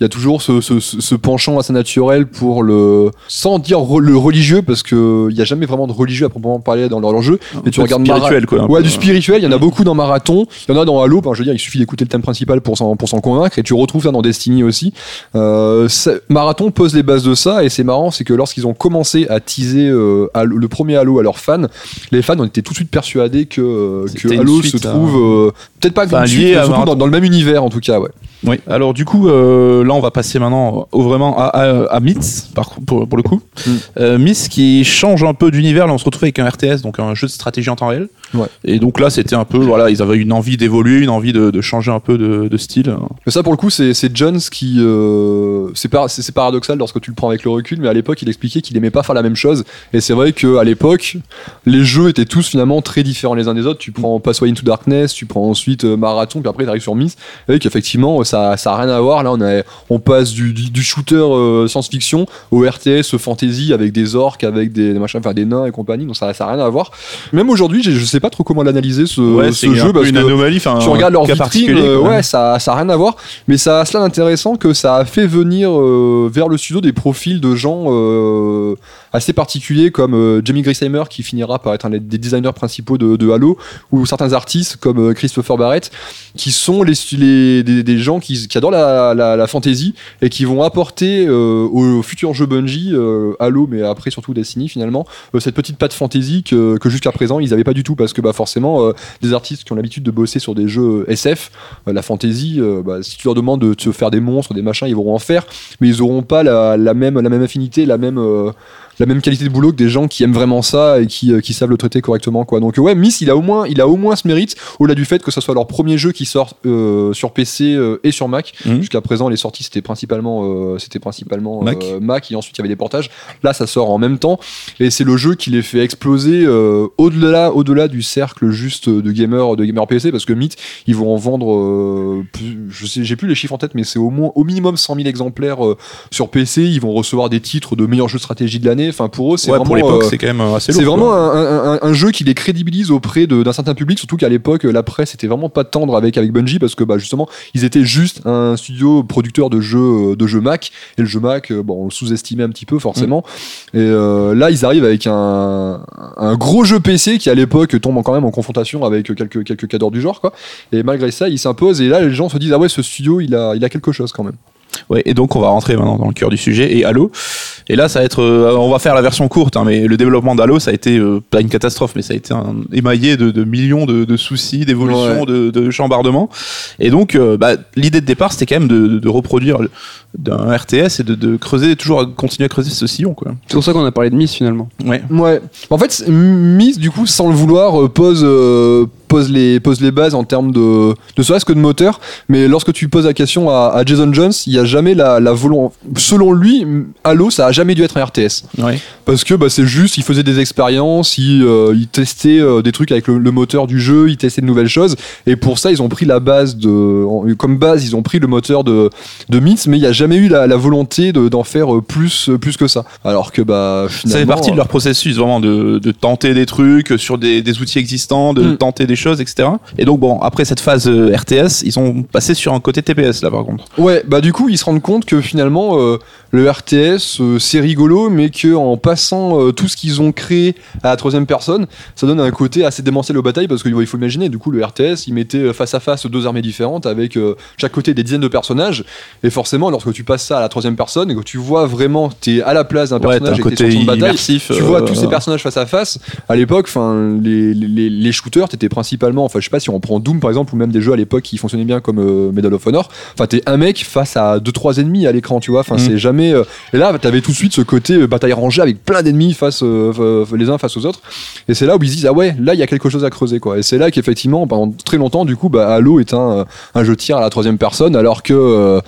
[SPEAKER 4] il y a toujours ce, ce- ce- ce penchant assez naturel pour le, sans dire re- le religieux parce que il y a jamais vraiment de religieux à proprement parler dans leur, jeu. Mais tu regardes
[SPEAKER 2] spirituel, quoi.
[SPEAKER 4] Ouais,
[SPEAKER 2] peu.
[SPEAKER 4] du spirituel, il y en a beaucoup dans Marathon, il y en a dans Halo, ben, je veux dire, il suffit d'écouter le thème principal pour s'en, pour s'en convaincre, et tu retrouves ça dans Destiny aussi. Euh, ça- Marathon pose les bases de ça, et c'est marrant, c'est que lorsqu'ils ont commencé à teaser euh, Halo- le premier Halo à leurs fans, les fans ont été tout de suite persuadés que, euh, que Halo
[SPEAKER 2] suite
[SPEAKER 4] se
[SPEAKER 2] à-
[SPEAKER 4] trouve, peut-être pas
[SPEAKER 2] Enfin,
[SPEAKER 4] une suite,
[SPEAKER 2] lié
[SPEAKER 4] mais
[SPEAKER 2] à
[SPEAKER 4] surtout
[SPEAKER 2] Marathon.
[SPEAKER 4] dans, dans le même univers en tout cas, ouais.
[SPEAKER 2] Oui. Alors du coup, euh, là on va passer maintenant au vraiment à, à, à Myth, par, pour, pour le coup.
[SPEAKER 4] Mm.
[SPEAKER 2] Euh, Myth qui change un peu d'univers. Là on se retrouve avec un RTS, donc un jeu de stratégie en temps réel.
[SPEAKER 4] Ouais.
[SPEAKER 2] Et donc là c'était un peu, voilà, ils avaient une envie d'évoluer, une envie de, de changer un peu de, de style.
[SPEAKER 4] Mais ça, pour le coup, c'est Jones qui. euh, c'est par- c'est c'est paradoxal lorsque tu le prends avec le recul, mais à l'époque, il expliquait qu'il aimait pas faire la même chose. Et c'est vrai qu'à l'époque, les jeux étaient tous finalement très différents les uns des autres. Tu prends Passway into Darkness, tu prends ensuite euh, Marathon, puis après, tu arrives sur Myth. Et qu'effectivement, ça, ça a rien à voir. Là, on, a, on passe du, du, du shooter euh, science-fiction au RTS fantasy avec des orques, avec des, des machins, enfin des nains et compagnie. Donc ça, ça a rien à voir. Même aujourd'hui, je sais pas trop comment l'analyser ce,
[SPEAKER 2] ouais,
[SPEAKER 4] ce
[SPEAKER 2] c'est
[SPEAKER 4] jeu parce
[SPEAKER 2] une
[SPEAKER 4] que
[SPEAKER 2] anomalie. enfin,
[SPEAKER 4] tu regardes leur vitrine, euh, ouais, ça, ça a rien à voir, mais ça a cela d'intéressant que ça a fait venir euh, vers le studio des profils de gens euh, assez particuliers comme Jamie Grisheimer qui finira par être un des designers principaux de, de Halo, ou certains artistes comme Christopher Barrett qui sont les, les- des, des gens qui, adorent la, la, fantasy et qui vont apporter euh, au futur jeu Bungie, euh, Halo, mais après surtout Destiny finalement, euh, cette petite patte fantasy que, jusqu'à présent ils n'avaient pas du tout. Parce que bah, forcément des artistes qui ont l'habitude de bosser sur des jeux SF, la fantasy, bah, si tu leur demandes de te faire des monstres, des machins, ils vont en faire, mais ils auront pas la, même, affinité, la même, la même qualité de boulot que des gens qui aiment vraiment ça et qui, euh, qui savent le traiter correctement. Quoi. Donc ouais, Miss, il a au moins, il a au moins ce mérite, au-delà du fait que ce soit leur premier jeu qui sort euh, sur PC euh, et sur Mac.
[SPEAKER 2] Mhm.
[SPEAKER 4] Jusqu'à présent, les sorties c'était principalement, euh, c'était principalement
[SPEAKER 2] Mac.
[SPEAKER 4] Mac et ensuite il y avait des portages. Là, ça sort en même temps et c'est le jeu qui les fait exploser au-delà, au-delà du cercle juste de gamers, de gamers PC parce que Myth, ils vont en vendre, plus- je sais, j'ai plus les chiffres en tête, mais c'est au moins, au minimum 100 000 exemplaires sur PC. Ils vont recevoir des titres de meilleurs jeux de stratégie de l'année. Enfin, pour eux, c'est
[SPEAKER 2] Ouais,
[SPEAKER 4] vraiment.
[SPEAKER 2] pour l'époque,
[SPEAKER 4] euh,
[SPEAKER 2] c'est quand même assez lourd.
[SPEAKER 4] c'est vraiment un, un- un- un jeu qui les crédibilise auprès de- d'un certain public, surtout qu'à l'époque, la presse était vraiment pas tendre avec, avec Bungie parce que bah, justement, ils étaient juste un studio producteur de jeux, de jeux Mac. Et le jeu Mac, euh, bon, on le sous-estimait un petit peu forcément. Et euh, là, ils arrivent avec un, un gros jeu PC qui à l'époque tombe quand même en confrontation avec quelques, quelques cadors du genre. Quoi. Et malgré ça, il s'impose. Et là, les gens se disent, ah ouais, ce studio, il a, il a quelque chose quand même.
[SPEAKER 2] Ouais, et donc on va rentrer maintenant dans le cœur du sujet et Halo. Et là, ça va être, euh, on va faire la version courte, hein, mais le développement d'Halo, ça a été euh, pas une catastrophe, mais ça a été un émaillé de, de millions de, de soucis, d'évolutions,
[SPEAKER 4] Ouais.
[SPEAKER 2] de, de chambardements. Et donc, euh, bah, l'idée de départ, c'était quand même de, de reproduire d'un RTS et de, de creuser, toujours à continuer à creuser ce sillon, quoi.
[SPEAKER 3] C'est pour ça qu'on a parlé de Miss finalement.
[SPEAKER 2] Ouais.
[SPEAKER 4] Ouais. En fait, Miss, du coup, sans le vouloir, pose, euh, pose, les, pose les bases en termes de. Ne serait-ce que de moteur. Mais lorsque tu poses la question à, à Jason Jones, il n'y a jamais la, la volonté. Selon lui, Halo, ça a jamais dû être un RTS.
[SPEAKER 2] Ouais.
[SPEAKER 4] Parce que bah, c'est juste, il faisait des expériences, il, euh, il testait euh, des trucs avec le, le moteur du jeu, il testait de nouvelles choses. Et pour ça, ils ont pris la base de. Comme base, ils ont pris le moteur de, de Myth, mais il n'y a jamais eu la, la volonté de- d'en faire euh, plus, plus que ça. Alors que, bah,
[SPEAKER 2] Ça
[SPEAKER 4] finalement.
[SPEAKER 2] fait partie de leur processus, vraiment, de, de tenter des trucs sur des, des outils existants, de
[SPEAKER 4] Mm.
[SPEAKER 2] tenter des choses, etc. Et donc, bon, après cette phase euh, RTS, ils ont passé sur un côté TPS, là, par contre.
[SPEAKER 4] Ouais, bah du coup, ils se rendent compte que finalement, euh, le RTS, euh, c'est rigolo, mais que en passant tout ce qu'ils ont créé à la troisième personne, ça donne un côté assez démentiel aux batailles, parce qu'il faut imaginer, du coup, le RTS, il mettait euh, face à face deux armées différentes, avec chaque côté des dizaines de personnages, et forcément, lorsque tu passes ça à la troisième personne, et que tu vois vraiment, t'es à la place d'un
[SPEAKER 2] Ouais,
[SPEAKER 4] personnage et
[SPEAKER 2] côté
[SPEAKER 4] son bataille,
[SPEAKER 2] immersif.
[SPEAKER 4] tu vois tous ces personnages face à face. À l'époque, enfin, les, les, les shooters, t'étais principalement, enfin je sais pas si on prend Doom par exemple ou même des jeux à l'époque qui fonctionnaient bien comme euh, Medal of Honor. Enfin t'es un mec face à deux trois ennemis à l'écran, tu vois. Enfin
[SPEAKER 2] Mm.
[SPEAKER 4] c'est jamais. euh, Et là t'avais tout de suite ce côté euh, bataille rangée avec plein d'ennemis face les uns face aux autres. Et c'est là où ils se disent ah ouais là il y a quelque chose à creuser quoi. Et c'est là qu'effectivement pendant très longtemps du coup bah, Halo est un, un jeu de tir à la troisième personne alors que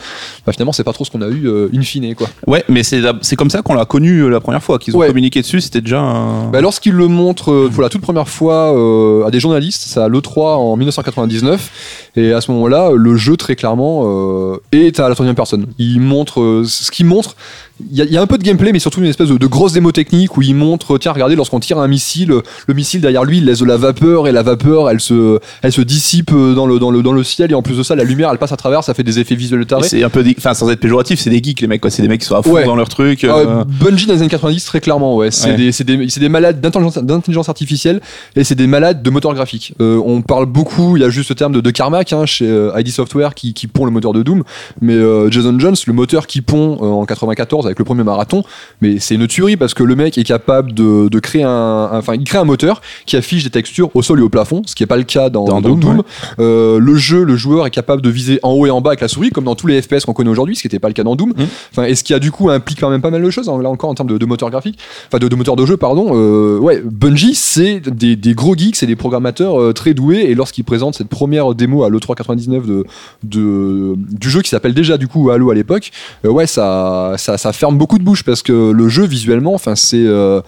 [SPEAKER 4] bah, finalement c'est pas trop ce qu'on a eu in fine quoi.
[SPEAKER 2] Ouais, mais c'est comme ça qu'on l'a connu la première fois, qu'ils ont
[SPEAKER 4] Ouais.
[SPEAKER 2] communiqué dessus, c'était déjà un...
[SPEAKER 4] Bah, Lorsqu'il le montre euh, pour la toute première fois euh, à des journalistes, à l'E3 en 1999, et à ce moment-là, le jeu très clairement euh, est à la troisième personne. Il montre euh, ce qu'il montre. Il y, a- il y a un peu de gameplay, mais surtout une espèce de, de grosse démo technique où il montre, tiens, regardez, lorsqu'on tire un missile, le missile derrière lui, il laisse de la vapeur, et la vapeur, elle se, elle se dissipe euh, dans le, dans, le, dans le ciel, et en plus de ça, la lumière, elle passe à travers, ça fait des effets visuels tarés.
[SPEAKER 2] C'est un peu, des- enfin sans être péjoratif, c'est des geeks les mecs quoi. C'est des mecs qui sont à fond
[SPEAKER 4] Ouais.
[SPEAKER 2] dans leur truc.
[SPEAKER 4] Ah,
[SPEAKER 2] euh,
[SPEAKER 4] Bungie dans les années 90 très clairement ouais c'est
[SPEAKER 2] Ouais.
[SPEAKER 4] des, c'est des, des malades d'intelligence artificielle et c'est des malades de moteur graphique Euh, on parle beaucoup il y a juste ce terme de, de Carmack hein, chez euh, ID Software qui, qui pond le moteur de Doom mais Jason Jones le moteur qui pond en 94 avec le premier marathon mais c'est une tuerie parce que le mec est capable de, de créer un enfin il crée un moteur qui affiche des textures au sol et au plafond ce qui est pas le cas dans,
[SPEAKER 2] Dans
[SPEAKER 4] dans
[SPEAKER 2] Doom,
[SPEAKER 4] Doom, Euh, le jeu le joueur est capable de viser en haut et en bas avec la souris comme dans tous les FPS qu'on connaît aujourd'hui ce qui n'était pas le cas dans Doom. Enfin, et ce qui a du coup implique quand même pas mal de choses, hein, là encore en termes de, de moteur graphique, enfin de, de moteur de jeu, pardon. Euh, ouais, Bungie, c'est des, des gros geeks, c'est des programmateurs euh, très doués, et lorsqu'ils présentent cette première démo à l'E3 99 de, de, du jeu qui s'appelle déjà du coup Halo à l'époque, ouais, ça, ça, ça ferme beaucoup de bouche parce que le jeu visuellement, enfin, c'est. euh,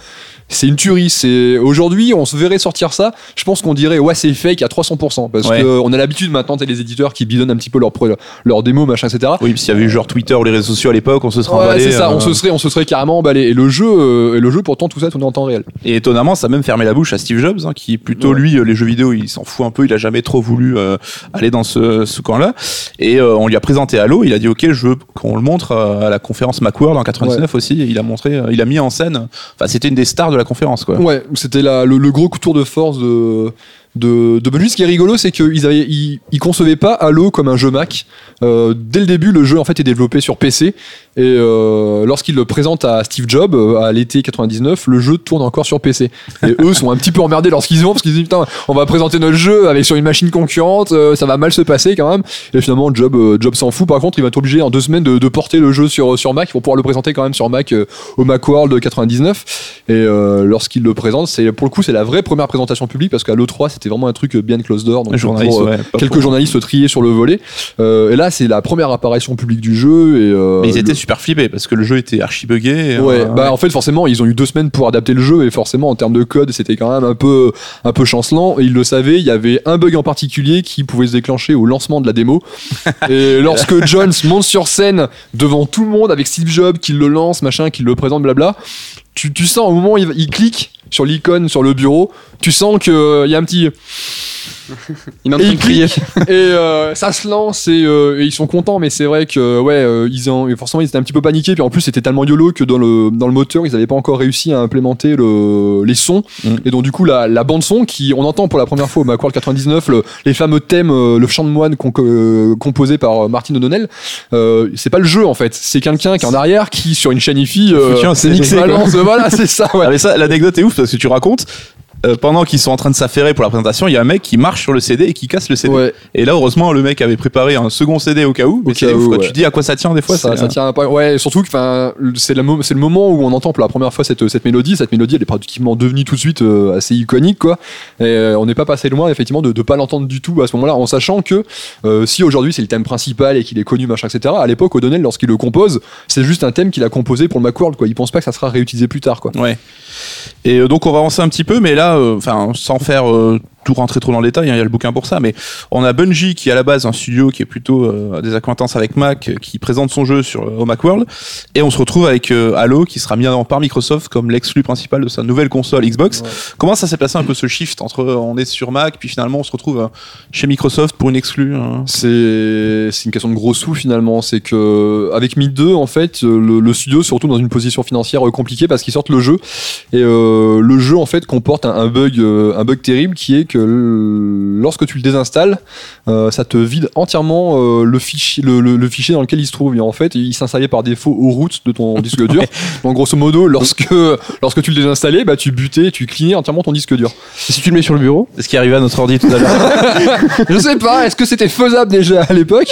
[SPEAKER 4] c'est une tuerie. C'est aujourd'hui, on se verrait sortir ça. Je pense qu'on dirait ouais, c'est fake à 300% parce
[SPEAKER 2] Ouais.
[SPEAKER 4] que euh, on a l'habitude maintenant, t'as les éditeurs qui bidonnent un petit peu leur leur démo, machin, etc.
[SPEAKER 2] Oui, puis s'il y avait eu genre Twitter ou les réseaux sociaux à l'époque, on se serait
[SPEAKER 4] Ouais,
[SPEAKER 2] emballé.
[SPEAKER 4] c'est ça,
[SPEAKER 2] euh,
[SPEAKER 4] on se serait, on se serait carrément emballé. Et le jeu, euh, et le jeu, pourtant, tout ça, tourné en temps réel.
[SPEAKER 2] Et étonnamment, ça a même fermé la bouche à Steve Jobs, hein, qui plutôt
[SPEAKER 4] Ouais.
[SPEAKER 2] lui, euh, les jeux vidéo, il s'en fout un peu, il a jamais trop voulu euh, aller dans ce, ce camp-là. Et euh, on lui a présenté Halo, il a dit ok, je veux qu'on le montre euh, à la conférence Macworld en 99 aussi. Et il a montré, euh, il a mis en scène. Enfin, c'était une des stars de la conférence, quoi.
[SPEAKER 4] Ouais, c'était le, le gros coup de tour de force de. De, de Bungie, ce qui est rigolo, c'est qu'ils avaient, ils, ils concevaient pas Halo comme un jeu Mac. Euh, dès le début, le jeu en fait est développé sur PC. Et euh, lorsqu'ils le présentent à Steve Jobs euh, à l'été 99, le jeu tourne encore sur PC. Et eux sont un petit peu emmerdés lorsqu'ils vont parce qu'ils disent putain, on va présenter notre jeu avec sur une machine concurrente, euh, ça va mal se passer quand même. Et finalement, Job, euh, Job s'en fout. Par contre, il va être obligé en deux semaines de, de porter le jeu sur sur Mac. Vont pouvoir le présenter quand même sur Mac euh, au Macworld 99. Et euh, lorsqu'il le présente, c'est pour le coup c'est la vraie première présentation publique parce qu'à l'E3 c'était vraiment un truc bien closed door. Donc pour,
[SPEAKER 2] ouais,
[SPEAKER 4] quelques
[SPEAKER 2] pour-
[SPEAKER 4] journalistes triés sur le volet. Euh, et là c'est la première apparition publique du jeu. Et euh,
[SPEAKER 2] Mais ils étaient
[SPEAKER 4] le-
[SPEAKER 2] super flippés parce que le jeu était archi buggé. et,
[SPEAKER 4] Ouais,
[SPEAKER 2] euh,
[SPEAKER 4] bah en fait forcément ils ont eu deux semaines pour adapter le jeu et forcément en termes de code c'était quand même un peu un peu chancelant et ils le savaient il y avait un bug en particulier qui pouvait se déclencher au lancement de la démo et lorsque Jones monte sur scène devant tout le monde avec Steve Jobs qui le lance machin qui le présente blabla tu, tu sens au moment où il, il clique sur l'icône sur le bureau tu sens que il y a un petit
[SPEAKER 3] Il
[SPEAKER 4] et
[SPEAKER 3] train de
[SPEAKER 4] il
[SPEAKER 3] crier.
[SPEAKER 4] clique, et euh, ça se lance et, euh, et ils sont contents mais c'est vrai que ouais euh, ils ont forcément ils étaient un petit peu paniqués puis en plus c'était tellement yolo que dans le dans le moteur ils n'avaient pas encore réussi à implémenter le, les sons
[SPEAKER 2] Mm.
[SPEAKER 4] et donc du coup la, la bande son qui on entend pour la première fois au Macworld 99 le- les fameux thèmes euh, le chant de moine con- euh, composé par euh, Martin O'Donnell euh, c'est pas le jeu en fait c'est quelqu'un qui est en arrière qui sur une chaîne IFI euh,
[SPEAKER 2] c'est mixé,
[SPEAKER 4] balance, voilà c'est ça ouais
[SPEAKER 2] Ah, mais ça, l'anecdote est ouf parce que tu racontes. Euh, pendant qu'ils sont en train de s'affairer pour la présentation, il y a un mec qui marche sur le CD et qui casse le CD.
[SPEAKER 4] Ouais.
[SPEAKER 2] Et là, heureusement, le mec avait préparé un second CD au cas où. Mais
[SPEAKER 4] cas
[SPEAKER 2] ouf,
[SPEAKER 4] où,
[SPEAKER 2] quoi.
[SPEAKER 4] ouais.
[SPEAKER 2] Tu dis à quoi ça tient des fois.
[SPEAKER 4] ça, ça tient pas. Ouais, surtout que c'est le, moment où on entend pour la première fois cette, cette mélodie. Cette mélodie, elle est pratiquement devenue tout de suite euh, assez iconique, quoi. Et euh, on n'est pas passé loin, effectivement, de ne pas l'entendre du tout à ce moment-là, en sachant que si aujourd'hui c'est le thème principal et qu'il est connu, machin, etc. À l'époque, O'Donnell, lorsqu'il le compose, c'est juste un thème qu'il a composé pour le Macworld, quoi. Il pense pas que ça sera réutilisé plus tard, quoi.
[SPEAKER 2] Ouais. Et donc on va avancer un petit peu, mais là, euh, enfin, sans faire euh, tout rentrer trop dans le détail, hein, il y a le bouquin pour ça, mais on a Bungie qui est à la base un studio qui est plutôt euh, des acquaintances avec Mac, euh, qui présente son jeu sur euh, au Macworld, et on se retrouve avec euh, Halo qui sera mis en par Microsoft comme l'exclu principal de sa nouvelle console Xbox. Comment ça s'est passé un peu ce shift entre on est sur Mac, puis finalement on se retrouve chez Microsoft pour une exclu hein?
[SPEAKER 4] C'est c'est une question de gros sous finalement. C'est que avec Mi 2, en fait, le, le studio se retrouve dans une position financière compliquée parce qu'ils sortent le jeu et euh, le jeu en fait comporte un, un bug, un bug terrible qui est que lorsque tu le désinstalles, euh, ça te vide entièrement euh, le, fichier, le, le- le fichier dans lequel il se trouve. Et en fait, il s'installait par défaut aux routes de ton disque dur. Donc grosso modo, lorsque, lorsque tu le désinstallais, bah, tu butais, tu cleanais entièrement ton disque dur.
[SPEAKER 3] Et si tu le mets sur le bureau?
[SPEAKER 2] C'est ce qui arrivait à notre ordi tout à l'heure.
[SPEAKER 4] Je sais pas, est-ce que c'était faisable déjà à l'époque?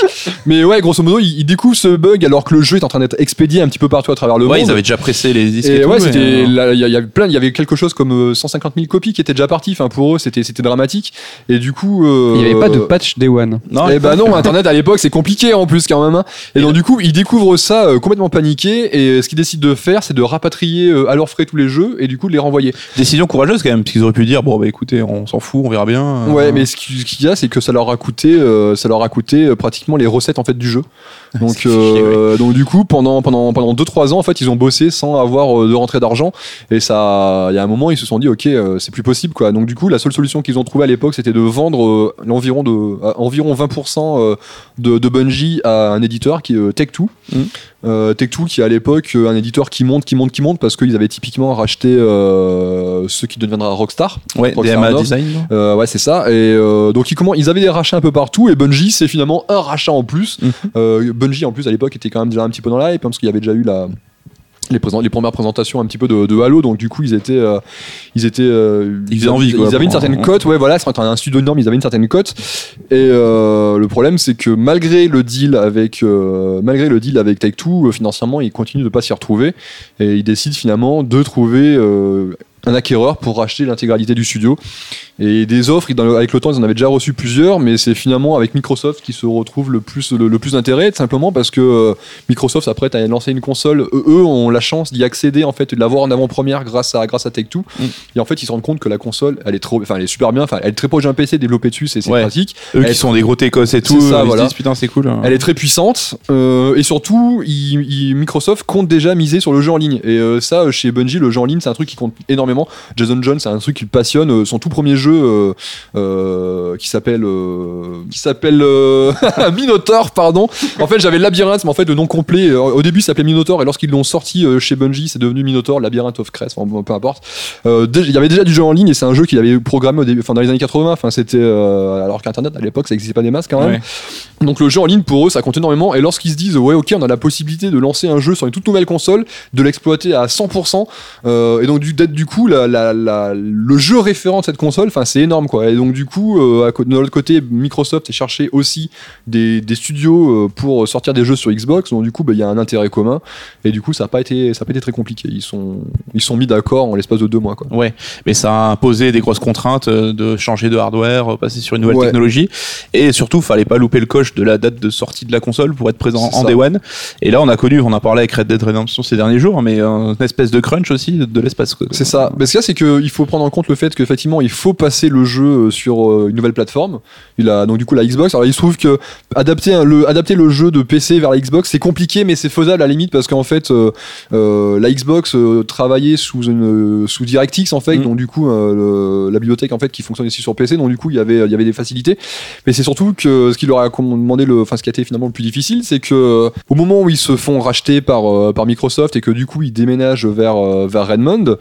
[SPEAKER 4] Mais ouais, grosso modo, il, il découvre ce bug alors que le jeu est en train d'être expédié un petit peu partout à travers le
[SPEAKER 2] ouais,
[SPEAKER 4] monde.
[SPEAKER 2] ils avaient déjà pressé les disques.
[SPEAKER 4] Et
[SPEAKER 2] et tout,
[SPEAKER 4] ouais,
[SPEAKER 2] euh,
[SPEAKER 4] il y, avait plein, il y avait quelque chose comme euh, 150 000 copies qui étaient déjà parties. Enfin, pour eux, c'était, c'était dramatique. Et du coup, euh,
[SPEAKER 3] Il n'y avait pas de patch Day One.
[SPEAKER 2] Non,
[SPEAKER 4] eh ben non, Internet à l'époque c'est compliqué en plus quand même. hein. Et donc du coup, ils découvrent ça euh, complètement paniqué et ce qu'ils décident de faire, c'est de rapatrier euh, à leurs frais tous les jeux et du coup de les renvoyer.
[SPEAKER 2] décision courageuse quand même, parce qu'ils auraient pu dire bon bah écoutez, on s'en fout, on verra bien. euh,
[SPEAKER 4] Ouais, mais ce qui- ce qu'il y a, c'est que ça leur a coûté, euh, ça leur a coûté euh, pratiquement les recettes en fait du jeu. Donc,
[SPEAKER 2] chier,
[SPEAKER 4] euh, donc du coup, pendant pendant pendant deux trois ans, en fait, ils ont bossé sans avoir euh, de rentrée d'argent. Et ça, il y a un moment, ils se sont dit, ok, euh, c'est plus possible quoi. Donc du coup, la seule solution qu'ils ont trouvée à l'époque, c'était de vendre l'environ de environ 20% euh, de, de Bungie à un éditeur qui est euh, Tech2.
[SPEAKER 2] Mm.
[SPEAKER 4] Euh, Tech2 qui est à l'époque euh, un éditeur qui monte, qui monte, qui monte parce qu'ils avaient typiquement racheté euh, ce qui deviendra Rockstar.
[SPEAKER 2] Ouais,
[SPEAKER 4] Rockstar
[SPEAKER 2] DMA
[SPEAKER 4] North.
[SPEAKER 2] Design.
[SPEAKER 4] Euh, ouais, c'est ça. Et donc ils, comment, ils avaient des rachats un peu partout et Bungie, c'est finalement un rachat en plus.
[SPEAKER 2] Mhm.
[SPEAKER 4] Bungie en plus à l'époque était quand même déjà un petit peu dans la hype hein, parce qu'il y avait déjà eu la les, premières présentations un petit peu de, de Halo donc du coup ils étaient euh, ils étaient euh,
[SPEAKER 2] Ils envie,
[SPEAKER 4] ils,
[SPEAKER 2] quoi,
[SPEAKER 4] avaient une certaine cote ouais voilà c'est un studio énorme ils avaient une certaine cote. Et euh, le problème c'est que malgré le deal avec malgré le deal avec Take-Two euh, financièrement ils continuent de pas s'y retrouver. Et ils décident finalement de trouver un acquéreur pour racheter l'intégralité du studio et des offres, avec le temps, ils en avaient déjà reçu plusieurs, mais c'est finalement avec Microsoft qui se retrouve le plus, le, le plus d'intérêt, simplement parce que euh, Microsoft s'apprête à lancer une console. Eux, eux ont la chance d'y accéder, en fait, de l'avoir en avant-première grâce à, grâce à Take-Two.
[SPEAKER 2] Mm.
[SPEAKER 4] Et en fait, ils se rendent compte que la console, elle est trop, enfin, elle est super bien, enfin, elle est très proche d'un PC développé dessus, c'est
[SPEAKER 2] Ouais.
[SPEAKER 4] pratique.
[SPEAKER 2] Eux
[SPEAKER 4] Elle-
[SPEAKER 2] qui sont des gros techos et tout,
[SPEAKER 4] ça,
[SPEAKER 2] ils se
[SPEAKER 4] voilà.
[SPEAKER 2] disent putain c'est cool. hein.
[SPEAKER 4] Elle est très puissante euh, et surtout, il- il- Microsoft compte déjà miser sur le jeu en ligne. Et euh, ça, chez Bungie, le jeu en ligne, c'est un truc qui compte énormément. Jason John, c'est un truc qui le passionne. Euh, Son tout premier jeu, euh, euh, qui s'appelle, qui s'appelle Minotaur, pardon. En fait, j'avais Labyrinthe, mais en fait, le nom complet. au début, ça s'appelait Minotaur, et lorsqu'ils l'ont sorti chez Bungie, c'est devenu Minotaur, Labyrinth of Crest. Enfin, peu importe. Il y avait déjà du jeu en ligne, et c'est un jeu qu'il avait programmé au début, dans les années 80. Enfin, c'était alors qu'Internet à l'époque, ça n'existait pas des masses quand même. Donc le jeu en ligne pour eux ça compte énormément. Et lorsqu'ils se disent ouais ok on a la possibilité de lancer un jeu sur une toute nouvelle console, de l'exploiter à 100% euh, et donc du, d'être du coup la, la- la- le jeu référent de cette console, enfin c'est énorme quoi. Et donc du coup euh, de l'autre côté Microsoft a cherché aussi des, des studios euh, pour sortir des jeux sur Xbox. Donc du coup bah, il y a un intérêt commun. Et du coup ça n'a pas été ça a pas été très compliqué. Ils sont ils sont mis d'accord en l'espace de deux mois quoi.
[SPEAKER 2] Ouais, mais ça a imposé des grosses contraintes euh, de changer de hardware, euh, passer sur une nouvelle
[SPEAKER 4] Ouais.
[SPEAKER 2] technologie, et surtout, fallait pas louper le coche de la date de sortie de la console pour être présent en
[SPEAKER 4] ça.
[SPEAKER 2] Day One. Et là, on a connu, on a parlé avec Red Dead Redemption ces derniers jours, mais une espèce de crunch aussi de, l'espace.
[SPEAKER 4] C'est ça. Mais ce qu'il y a, c'est qu'il faut prendre en compte le fait qu'effectivement, il faut passer le jeu euh, sur euh, une nouvelle plateforme. Il a donc du coup la Xbox. Alors il se trouve que adapter le adapter le jeu de PC vers la Xbox, c'est compliqué, mais c'est faisable à la limite parce qu'en fait, euh, euh, la Xbox euh, travaillait sous une sous DirectX en fait,
[SPEAKER 2] Mm.
[SPEAKER 4] donc du coup le- la bibliothèque en fait qui fonctionne aussi sur PC, donc du coup il y avait il y avait des facilités. Mais c'est surtout que ce qui leur a demandé le, enfin ce qui a été finalement le plus difficile, c'est que euh, au moment où ils se font racheter par euh, par Microsoft et que du coup ils déménagent vers euh, vers Redmond,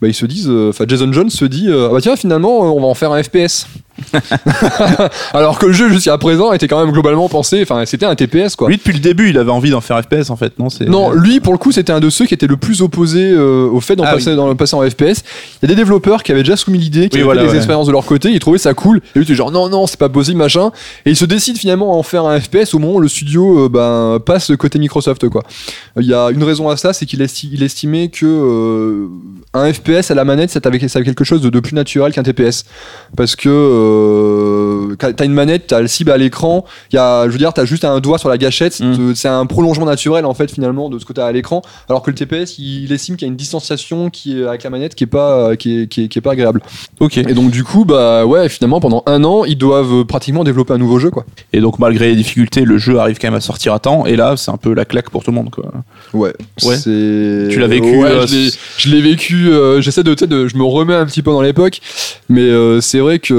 [SPEAKER 4] bah, ils se disent, enfin Jason Jones se dit, ah bah tiens finalement on va en faire un FPS. Alors que le jeu jusqu'à présent était quand même globalement pensé, enfin c'était un TPS quoi.
[SPEAKER 2] Lui, depuis le début, il avait envie d'en faire FPS en fait, non c'est-
[SPEAKER 4] Non, lui pour le coup c'était un de ceux qui était le plus opposé euh, au fait d'en
[SPEAKER 2] Ah
[SPEAKER 4] passer, en FPS. Il y a des développeurs qui avaient déjà soumis l'idée, qui
[SPEAKER 2] Oui,
[SPEAKER 4] avaient
[SPEAKER 2] voilà,
[SPEAKER 4] fait des
[SPEAKER 2] ouais.
[SPEAKER 4] expériences de leur côté, ils trouvaient ça cool. Et lui était genre non non c'est pas possible machin. Et ils se décident finalement à en faire un FPS au moment où le studio euh, ben, passe côté Microsoft quoi. Il y a une raison à ça, c'est qu'il esti- il estimait que euh, un FPS à la manette ça avait, ça avait quelque chose de, de plus naturel qu'un TPS parce que euh, t'as une manette, t'as le cible à l'écran, il y a, je veux dire, t'as juste un doigt sur la gâchette,
[SPEAKER 2] Mm.
[SPEAKER 4] te- c'est un prolongement naturel en fait finalement de ce que t'as à l'écran, alors que le TPS il estime qu'il y a une distanciation qui est avec la manette qui est pas qui est, qui est, qui est pas agréable.
[SPEAKER 2] Ok.
[SPEAKER 4] Et donc du coup bah ouais finalement pendant un an ils doivent pratiquement développer un nouveau jeu quoi.
[SPEAKER 2] Et donc, malgré les difficultés, le jeu arrive quand même à sortir à temps. Et là, c'est un peu la claque pour tout le monde. Quoi.
[SPEAKER 4] Ouais.
[SPEAKER 2] Ouais. Tu l'as vécu,
[SPEAKER 4] Ouais,
[SPEAKER 2] euh,
[SPEAKER 4] je l'ai- vécu. euh, J'essaie de, de, je me remets un petit peu dans l'époque, mais euh, c'est vrai que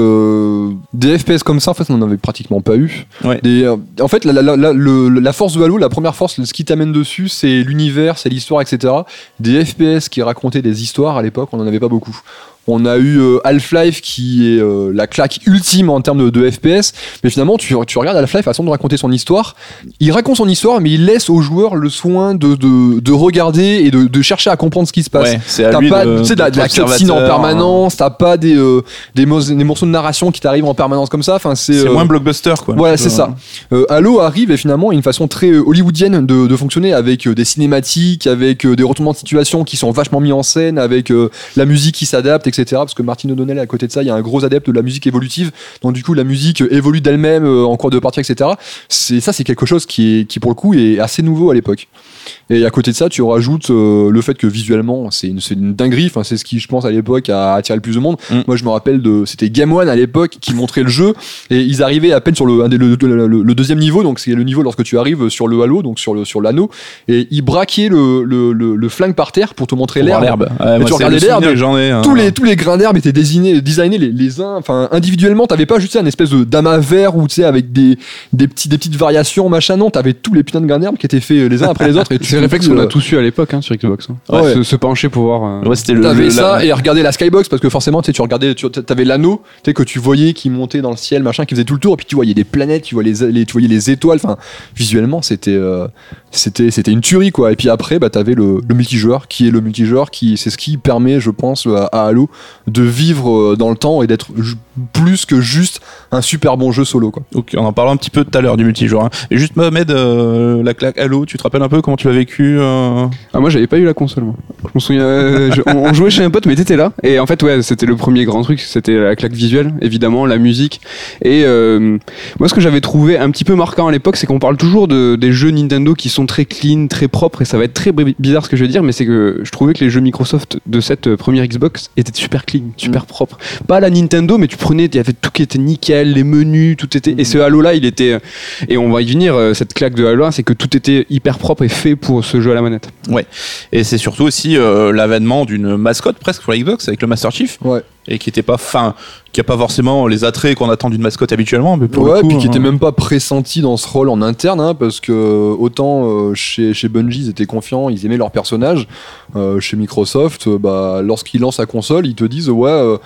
[SPEAKER 4] des FPS comme ça, en fait, on n'en avait pratiquement pas eu.
[SPEAKER 2] Ouais.
[SPEAKER 4] Des, euh, en fait, la, la, la, le- la force de Halo, la première force, ce qui t'amène dessus, c'est l'univers, c'est l'histoire, etc. Des FPS qui racontaient des histoires à l'époque, on n'en avait pas beaucoup. On a eu euh, Half-Life qui est euh, la claque ultime en termes de, de FPS. Mais finalement, tu, tu regardes Half-Life, façon de raconter son histoire. Il raconte son histoire, mais il laisse aux joueurs le soin de, de, de regarder et de, de chercher à comprendre ce qui se passe.
[SPEAKER 2] Ouais,
[SPEAKER 4] T'as pas
[SPEAKER 2] de-
[SPEAKER 4] de la, la cutscene en permanence, t'as pas des, euh, des, mo- des morceaux de narration qui t'arrivent en permanence comme ça. Enfin, c'est euh,
[SPEAKER 2] moins blockbuster quoi.
[SPEAKER 4] voilà, c'est ça. Euh, Halo arrive et finalement une façon très hollywoodienne de, fonctionner avec des cinématiques, avec des retournements de situation qui sont vachement mis en scène, avec la musique qui s'adapte, etc. Parce que Martin O'Donnell, à côté de ça, il y a un gros adepte de la musique évolutive. Donc du coup, la musique évolue d'elle-même euh, en cours de partie, etc. C'est ça, c'est quelque chose qui est qui pour le coup est assez nouveau à l'époque. Et à côté de ça, tu rajoutes euh, le fait que visuellement, c'est une, c'est une dinguerie. Enfin, c'est ce qui, je pense, à l'époque a attiré le plus de monde.
[SPEAKER 2] Mm.
[SPEAKER 4] Moi, je me rappelle de, c'était Game One à l'époque qui montrait le jeu et ils arrivaient à peine sur le, le, le- le- le deuxième niveau. Donc, c'est le niveau lorsque tu arrives sur le Halo, donc sur le, sur l'anneau, et ils braquaient le, le, le, le flingue par terre pour te montrer l'herbe.
[SPEAKER 2] l'herbe. Ouais,
[SPEAKER 4] tu regardais l'herbe,
[SPEAKER 2] j'en ai. hein.
[SPEAKER 4] Tous les, tous les grains d'herbe étaient désignés, designés les, les uns, enfin individuellement, t'avais pas juste un espèce de d'amas vert ou tu sais avec des, des, petits, des petites variations, machin, non, t'avais tous les putains de grains d'herbe qui étaient faits les uns après les autres. et
[SPEAKER 3] C'est le réflexe qu'on a
[SPEAKER 4] euh,
[SPEAKER 3] tous eu à l'époque hein, sur Xbox. hein.
[SPEAKER 4] Ouais.
[SPEAKER 3] Se, se pencher pour voir. euh,
[SPEAKER 2] Ouais, c'était le.
[SPEAKER 4] T'avais
[SPEAKER 2] le-
[SPEAKER 4] ça
[SPEAKER 2] la-
[SPEAKER 4] et regarder la skybox parce que forcément tu sais, tu regardais tu avais l'anneau tu sais que tu voyais qui montait dans le ciel machin qui faisait tout le tour et puis tu voyais des planètes tu voyais les, les- tu voyais les étoiles enfin visuellement c'était euh, c'était c'était une tuerie quoi et puis après bah t'avais le, le multijoueur qui est le multijoueur qui c'est ce qui permet je pense à, à Halo de vivre euh, dans le temps et d'être plus que juste un super bon jeu solo quoi
[SPEAKER 2] Ok, on en parlera un petit peu tout à l'heure du multijoueur. hein. Et juste Mohamed, euh, la claque Halo, tu te rappelles un peu comment tu l'as vécu euh
[SPEAKER 3] Ah moi j'avais pas eu la console moi. Je me souviens, euh, je- on, on jouait chez un pote mais t'étais là et en fait ouais c'était le premier grand truc c'était la claque visuelle évidemment la musique et euh, moi ce que j'avais trouvé un petit peu marquant à l'époque c'est qu'on parle toujours de, des jeux Nintendo qui sont très clean très propres et ça va être très bi- bizarre ce que je vais dire mais c'est que je trouvais que les jeux Microsoft de cette première Xbox étaient super clean super propres pas la Nintendo mais tu prenais il y avait tout qui était nickel les menus tout était et ce Halo là il était et on va y venir euh, cette claque de Halo 1 c'est que tout était hyper propre et fait pour ce jeu à la manette.
[SPEAKER 2] Et c'est surtout aussi euh, l'avènement d'une mascotte presque pour la Xbox avec le Master Chief.
[SPEAKER 4] Ouais.
[SPEAKER 2] Et qui était pas fin, qui a pas forcément les attraits qu'on attend d'une mascotte habituellement, mais pour
[SPEAKER 4] ouais,
[SPEAKER 2] le coup,
[SPEAKER 4] puis qui
[SPEAKER 2] hein.
[SPEAKER 4] était même pas pressenti dans ce rôle en interne, hein, parce que euh, autant euh, chez, chez Bungie ils étaient confiants, ils aimaient leur personnage, euh, chez Microsoft, euh, bah, lorsqu'ils lancent la console, ils te disent ouais, euh,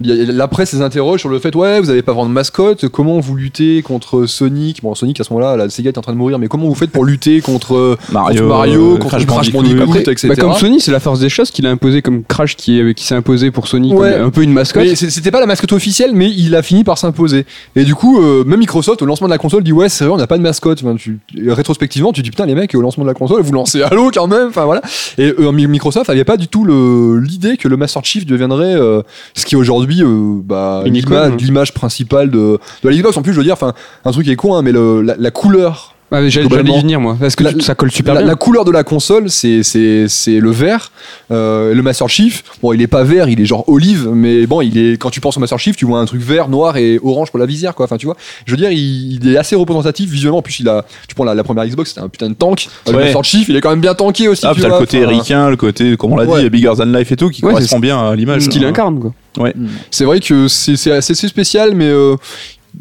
[SPEAKER 4] il y a- la presse les interroge sur le fait ouais, vous avez pas vraiment de mascotte, comment vous luttez contre Sonic? Bon, Sonic à ce moment-là, la Sega est en train de mourir, mais comment vous faites pour lutter contre
[SPEAKER 2] Mario,
[SPEAKER 4] contre, Mario,
[SPEAKER 2] euh,
[SPEAKER 4] contre
[SPEAKER 2] Crash
[SPEAKER 4] Crash,
[SPEAKER 2] Bandicoot.
[SPEAKER 4] Etc.
[SPEAKER 3] bah, comme Sony, c'est la force des choses qu'il a imposé comme Crash qui, est- qui s'est imposé pour Sony
[SPEAKER 4] Ouais.
[SPEAKER 3] comme un peu une mascotte.
[SPEAKER 4] C'était pas la mascotte officielle, mais il a fini par s'imposer. Et du coup, euh, même Microsoft, au lancement de la console, dit ouais, c'est vrai, on n'a pas de mascotte. Enfin, tu- rétrospectivement, tu dis putain, les mecs, au lancement de la console, vous lancez Halo quand même. Enfin voilà. Et euh, Mi- Microsoft avait pas du tout l'idée que le Master Chief deviendrait euh, ce qui est aujourd'hui bah, l'image
[SPEAKER 3] hein.
[SPEAKER 4] principale de, de la Xbox. En plus, je veux dire, enfin, un truc qui est con, hein, mais le- la, la couleur
[SPEAKER 3] Ah, J'allais y venir moi. Parce que
[SPEAKER 4] la-
[SPEAKER 3] tu- ça colle super
[SPEAKER 4] la,
[SPEAKER 3] bien.
[SPEAKER 4] la couleur de la console, c'est c'est c'est le vert. Euh, le Master Chief, bon, il est pas vert, il est genre olive, mais bon, il est quand tu penses au Master Chief, tu vois un truc vert, noir et orange pour la visière, quoi. Enfin, tu vois. Je veux dire, il, il est assez représentatif visuellement. En plus, il a, tu prends la, la première Xbox, c'était un putain de tank. Le
[SPEAKER 2] Ouais.
[SPEAKER 4] Master Chief, il est quand même bien tanké aussi.
[SPEAKER 2] Ah,
[SPEAKER 4] tu
[SPEAKER 2] puis t'as le
[SPEAKER 4] vois.
[SPEAKER 2] côté ricain, le côté, comme on l'a
[SPEAKER 4] Ouais.
[SPEAKER 2] dit, bigger than life et tout, qui
[SPEAKER 3] Ouais,
[SPEAKER 2] correspond bien à l'image.
[SPEAKER 3] ce qu'il incarne quoi.
[SPEAKER 4] C'est vrai que c'est c'est assez assez spécial, mais euh,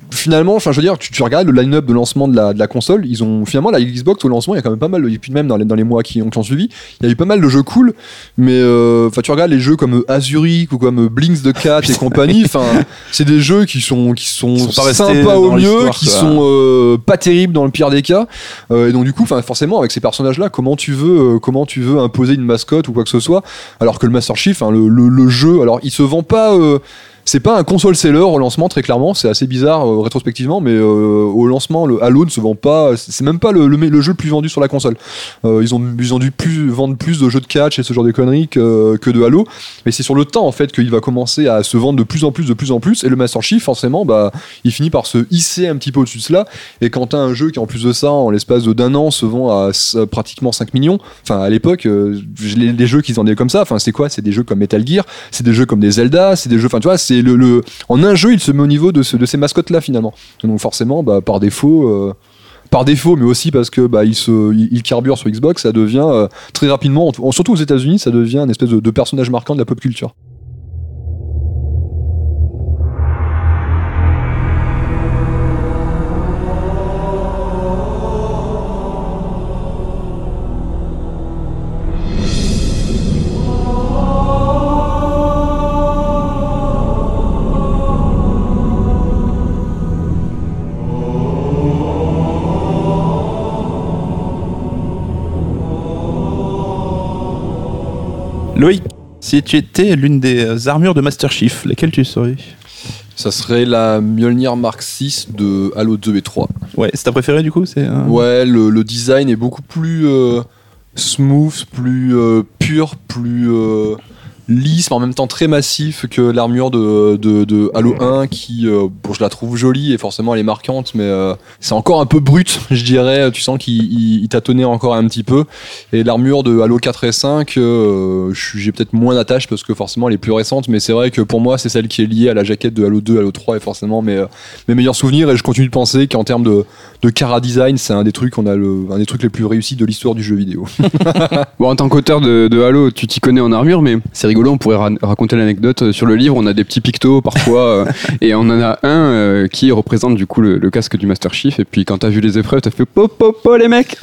[SPEAKER 4] finalement, enfin, je veux dire, tu, tu regardes le line-up de lancement de la, de la console, ils ont finalement la Xbox au lancement, il y a quand même pas mal, et puis même dans les, dans les mois qui ont, qui ont suivi, il y a eu pas mal de jeux cool, mais euh, enfin, tu regardes les jeux comme Azuric ou comme Blinks de Cat et compagnie, enfin, c'est des jeux qui sont qui sont, sympas au mieux, qui
[SPEAKER 2] quoi.
[SPEAKER 4] sont euh, pas terribles dans le pire des cas, Euh, et donc du coup, enfin, forcément, avec ces personnages-là, comment tu veux, comment tu veux imposer une mascotte ou quoi que ce soit, alors que le Master Chief, hein, le, le- le jeu, alors il se vend pas. C'est pas un console seller au lancement très clairement, c'est assez bizarre euh, rétrospectivement, mais euh, au lancement le Halo ne se vend pas, c'est même pas le, jeu le plus vendu sur la console. Euh, ils ont dû plus vendre plus de jeux de catch et ce genre de conneries que, de Halo, mais c'est sur le temps en fait qu'il va commencer à se vendre de plus en plus de plus en plus et le Master Chief forcément bah il finit par se hisser un petit peu au-dessus de cela et quand t'as un jeu qui en plus de ça en l'espace d'un an se vend à pratiquement 5 millions, enfin à l'époque les, les jeux qu'ils vendaient comme ça, enfin c'est quoi? C'est des jeux comme Metal Gear, c'est des jeux comme des Zelda, c'est des jeux, enfin tu vois, c'est en un jeu il se met au niveau de, ce, de ces mascottes là finalement. Donc forcément, bah, par défaut. euh, par défaut, mais aussi parce que bah, il, carbure sur Xbox, ça devient euh, très rapidement, en tout- surtout aux États-Unis, ça devient un espèce de personnage marquant de la pop culture.
[SPEAKER 2] Si tu étais l'une des armures de Master Chief, laquelle tu serais
[SPEAKER 4] Ça serait la Mjolnir Mark 6 de Halo 2 et 3.
[SPEAKER 2] Ouais, c'est ta préférée du coup c'est, euh,
[SPEAKER 4] Ouais, le, le design est beaucoup plus euh, smooth, plus euh, pur, plus euh, lisse, mais en même temps très massif que l'armure de, de, de Halo 1 qui, euh, bon, je la trouve jolie et forcément elle est marquante, mais euh, c'est encore un peu brut, je dirais. Tu sens qu'il il, il tâtonnait encore un petit peu. Et l'armure de Halo 4 et 5, euh, j'ai peut-être moins d'attache parce que forcément elle est plus récente, mais c'est vrai que pour moi c'est celle qui est liée à la jaquette de Halo 2, Halo 3 et forcément mes, mes meilleurs souvenirs. Et je continue de penser qu'en termes de, de cara design, c'est un des trucs qu'on a le, un des trucs les plus réussis de l'histoire du jeu vidéo.
[SPEAKER 3] Bon, en tant qu'auteur de, de Halo, tu t'y connais en armure, mais c'est rigolo, on pourrait ra- raconter l'anecdote. Euh, Sur le livre, on a des petits pictos parfois, euh, et on en a un euh, qui représente du coup le, le casque du Master Chief, et puis quand t'as vu les épreuves, t'as fait po po po les mecs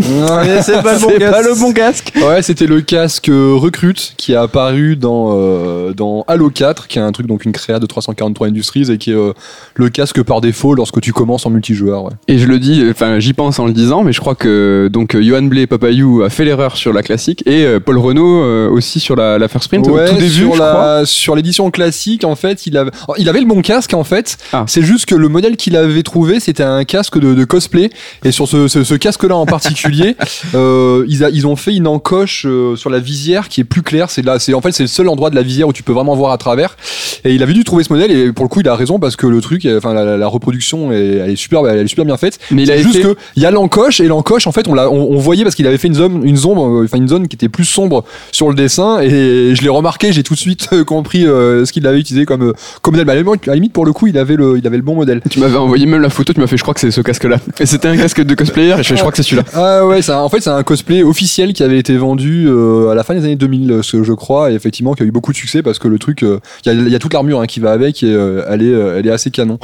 [SPEAKER 2] c'est pas le bon
[SPEAKER 3] C'est
[SPEAKER 2] casque.
[SPEAKER 3] pas le bon casque
[SPEAKER 4] Ouais, c'était le casque recrute qui est apparu dans, euh, dans Halo 4, qui est un truc, donc une créa de 343 Industries et qui est euh, le casque par défaut lorsque tu commences en multijoueur. Ouais.
[SPEAKER 3] Et je le dis, enfin j'y pense en le disant, mais je crois que donc Johan Blé Papayou a fait l'erreur sur la classique, et Paul Renault euh, aussi sur la, la First Sprint,
[SPEAKER 4] Ouais,
[SPEAKER 3] début,
[SPEAKER 4] sur la sur l'édition classique, en fait, il avait oh, il avait le bon casque en fait.
[SPEAKER 3] Ah.
[SPEAKER 4] C'est juste que le modèle qu'il avait trouvé, c'était un casque de, de cosplay. Et sur ce, ce, ce casque-là en particulier, euh, ils, a- ils ont fait une encoche euh, sur la visière qui est plus claire. C'est là, c'est en fait c'est le seul endroit de la visière où tu peux vraiment voir à travers. Et il avait dû trouver ce modèle et pour le coup, il a raison parce que le truc, enfin la, la- la reproduction, est, elle est super, elle est super bien faite.
[SPEAKER 3] Mais il
[SPEAKER 4] C'est
[SPEAKER 3] a
[SPEAKER 4] juste que il y a l'encoche et l'encoche en fait on, l'a, on, on voyait parce qu'il avait fait une zone une zone euh, enfin une zone qui était plus sombre sur le dessin et je l'ai remarqué j'ai tout de suite euh, compris euh, ce qu'il avait utilisé comme euh, comme modèle Mais à la limite- à la limite pour le coup il avait le il avait le bon modèle
[SPEAKER 3] Tu m'avais envoyé même la photo, tu m'as fait, je crois que c'est ce casque-là. Et c'était un casque de cosplayer, et je, fais, je crois que c'est celui-là.
[SPEAKER 4] ah ouais en fait c'est un cosplay officiel qui avait été vendu euh, à la fin des années 2000 euh, ce- je crois et effectivement qui a eu beaucoup de succès parce que le truc il y, a, il y a toute l'armure hein, qui va avec et elle est elle est assez canon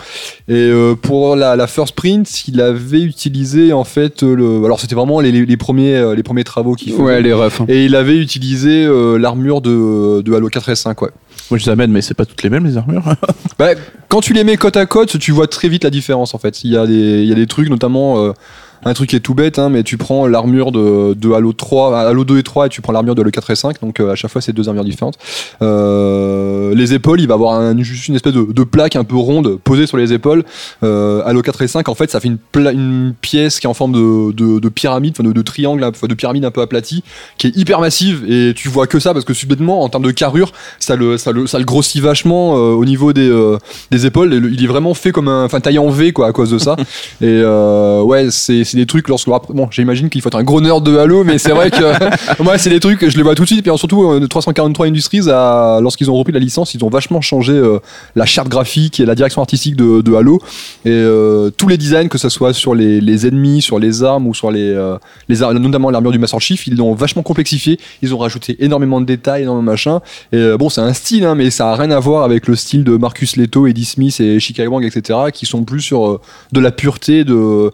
[SPEAKER 4] et pour la, la first print il avait utilisé en fait le alors c'était vraiment les, les, les premiers les premiers travaux qu'il faisait.
[SPEAKER 3] Ouais, les refs. hein.
[SPEAKER 4] Et il avait utilisé l'armure de, de Halo 4 et 5, ouais.
[SPEAKER 2] Moi je les amène, mais c'est pas toutes les mêmes les armures.
[SPEAKER 4] Bah, quand tu les mets côte à côte, tu vois très vite la différence en fait. Il y a des, il y a des trucs, notamment euh, un truc qui est tout bête, hein, mais tu prends l'armure de, de Halo 3, Halo 2 et 3, et tu prends l'armure de Halo 4 et 5, donc euh, à chaque fois c'est deux armures différentes. Euh, les épaules, il va avoir un- juste une espèce de, de plaque un peu ronde posée sur les épaules. Euh, Halo 4 et 5, en fait, ça fait une, pla- une pièce qui est en forme de, de, de pyramide, enfin de, de triangle, enfin, de pyramide un peu aplatie, qui est hyper massive, et tu vois que ça parce que subitement, en termes de carrure, ça le, ça le, ça le grossit vachement euh, au niveau des, euh, des épaules. Il est vraiment fait comme un, enfin taillé en V quoi à cause de ça. et euh, ouais, c'est c'est des trucs lorsque bon, j'imagine qu'il faut être un gros nerd de Halo, mais c'est vrai que moi c'est des trucs que je les vois tout de suite. Et puis surtout euh, 343 Industries, a- lorsqu'ils ont repris la licence, ils ont vachement changé euh, la charte graphique et la direction artistique de, de Halo. Et euh, tous les designs, que ce soit sur les, les ennemis, sur les armes ou sur les, euh, les ar- notamment l'armure du Master Chief, ils l'ont vachement complexifié. Ils ont rajouté énormément de détails, énormément de machin. Et euh, bon, c'est un style, hein, mais ça a rien à voir avec le style de Marcus Leto, Eddie Smith et Chicago Wang, etc., qui sont plus sur euh, de la pureté, de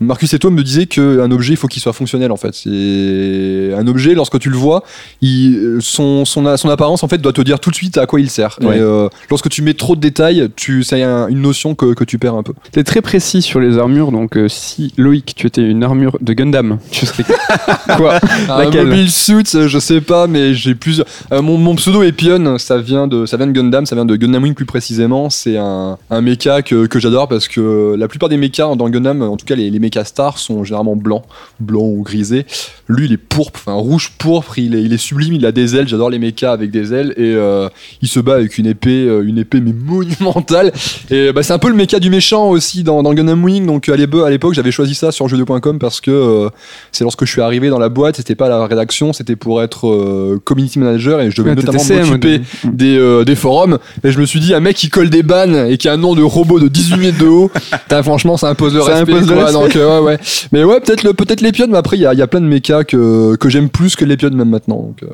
[SPEAKER 4] Marcus Leto me disait qu'un objet, il faut qu'il soit fonctionnel en fait. C'est un objet, lorsque tu le vois, il, son, son, son apparence en fait doit te dire tout de suite à quoi il sert.
[SPEAKER 2] Ouais.
[SPEAKER 4] Et euh, lorsque tu mets trop de détails, tu, c'est un- une notion que, que tu perds un peu.
[SPEAKER 3] T'es très précis sur les armures, donc euh, si Loïc, tu étais une armure de Gundam, tu serais quoi?
[SPEAKER 4] Un mobile suit, euh, je sais pas, mais j'ai plusieurs. euh, mon, mon pseudo est Pion, ça vient de, ça vient de Gundam, ça vient de Gundam Wing plus précisément. C'est un, un mecha que, que j'adore parce que la plupart des mechas dans Gundam, en tout cas les, les mechas stars, sont généralement blancs, blancs ou grisés. Lui, il est pourpre, enfin rouge pourpre, il est, il est sublime, il a des ailes. J'adore les mechas avec des ailes et euh, il se bat avec une épée, euh, une épée mais monumentale. Et bah, c'est un peu le mecha du méchant aussi dans, dans Gundam Wing. Donc à l'époque, j'avais choisi ça sur jeux2.com parce que euh, c'est lorsque je suis arrivé dans la boîte, c'était pas la rédaction, c'était pour être euh, community manager et je devais
[SPEAKER 3] Ouais,
[SPEAKER 4] notamment m'occuper
[SPEAKER 3] de-
[SPEAKER 4] des, euh, des forums. Et je me suis dit, un mec qui colle des bannes et qui a un nom de robot de 18 mètres de haut, franchement, ça impose le
[SPEAKER 3] Ça
[SPEAKER 4] respect.
[SPEAKER 3] impose le
[SPEAKER 4] quoi.
[SPEAKER 3] respect.
[SPEAKER 4] Donc, euh, ouais, ouais. Mais ouais, peut-être le, peut-être mais après, il y a, il y a plein de mechas que, que j'aime plus que les pionnes même maintenant. Donc, euh.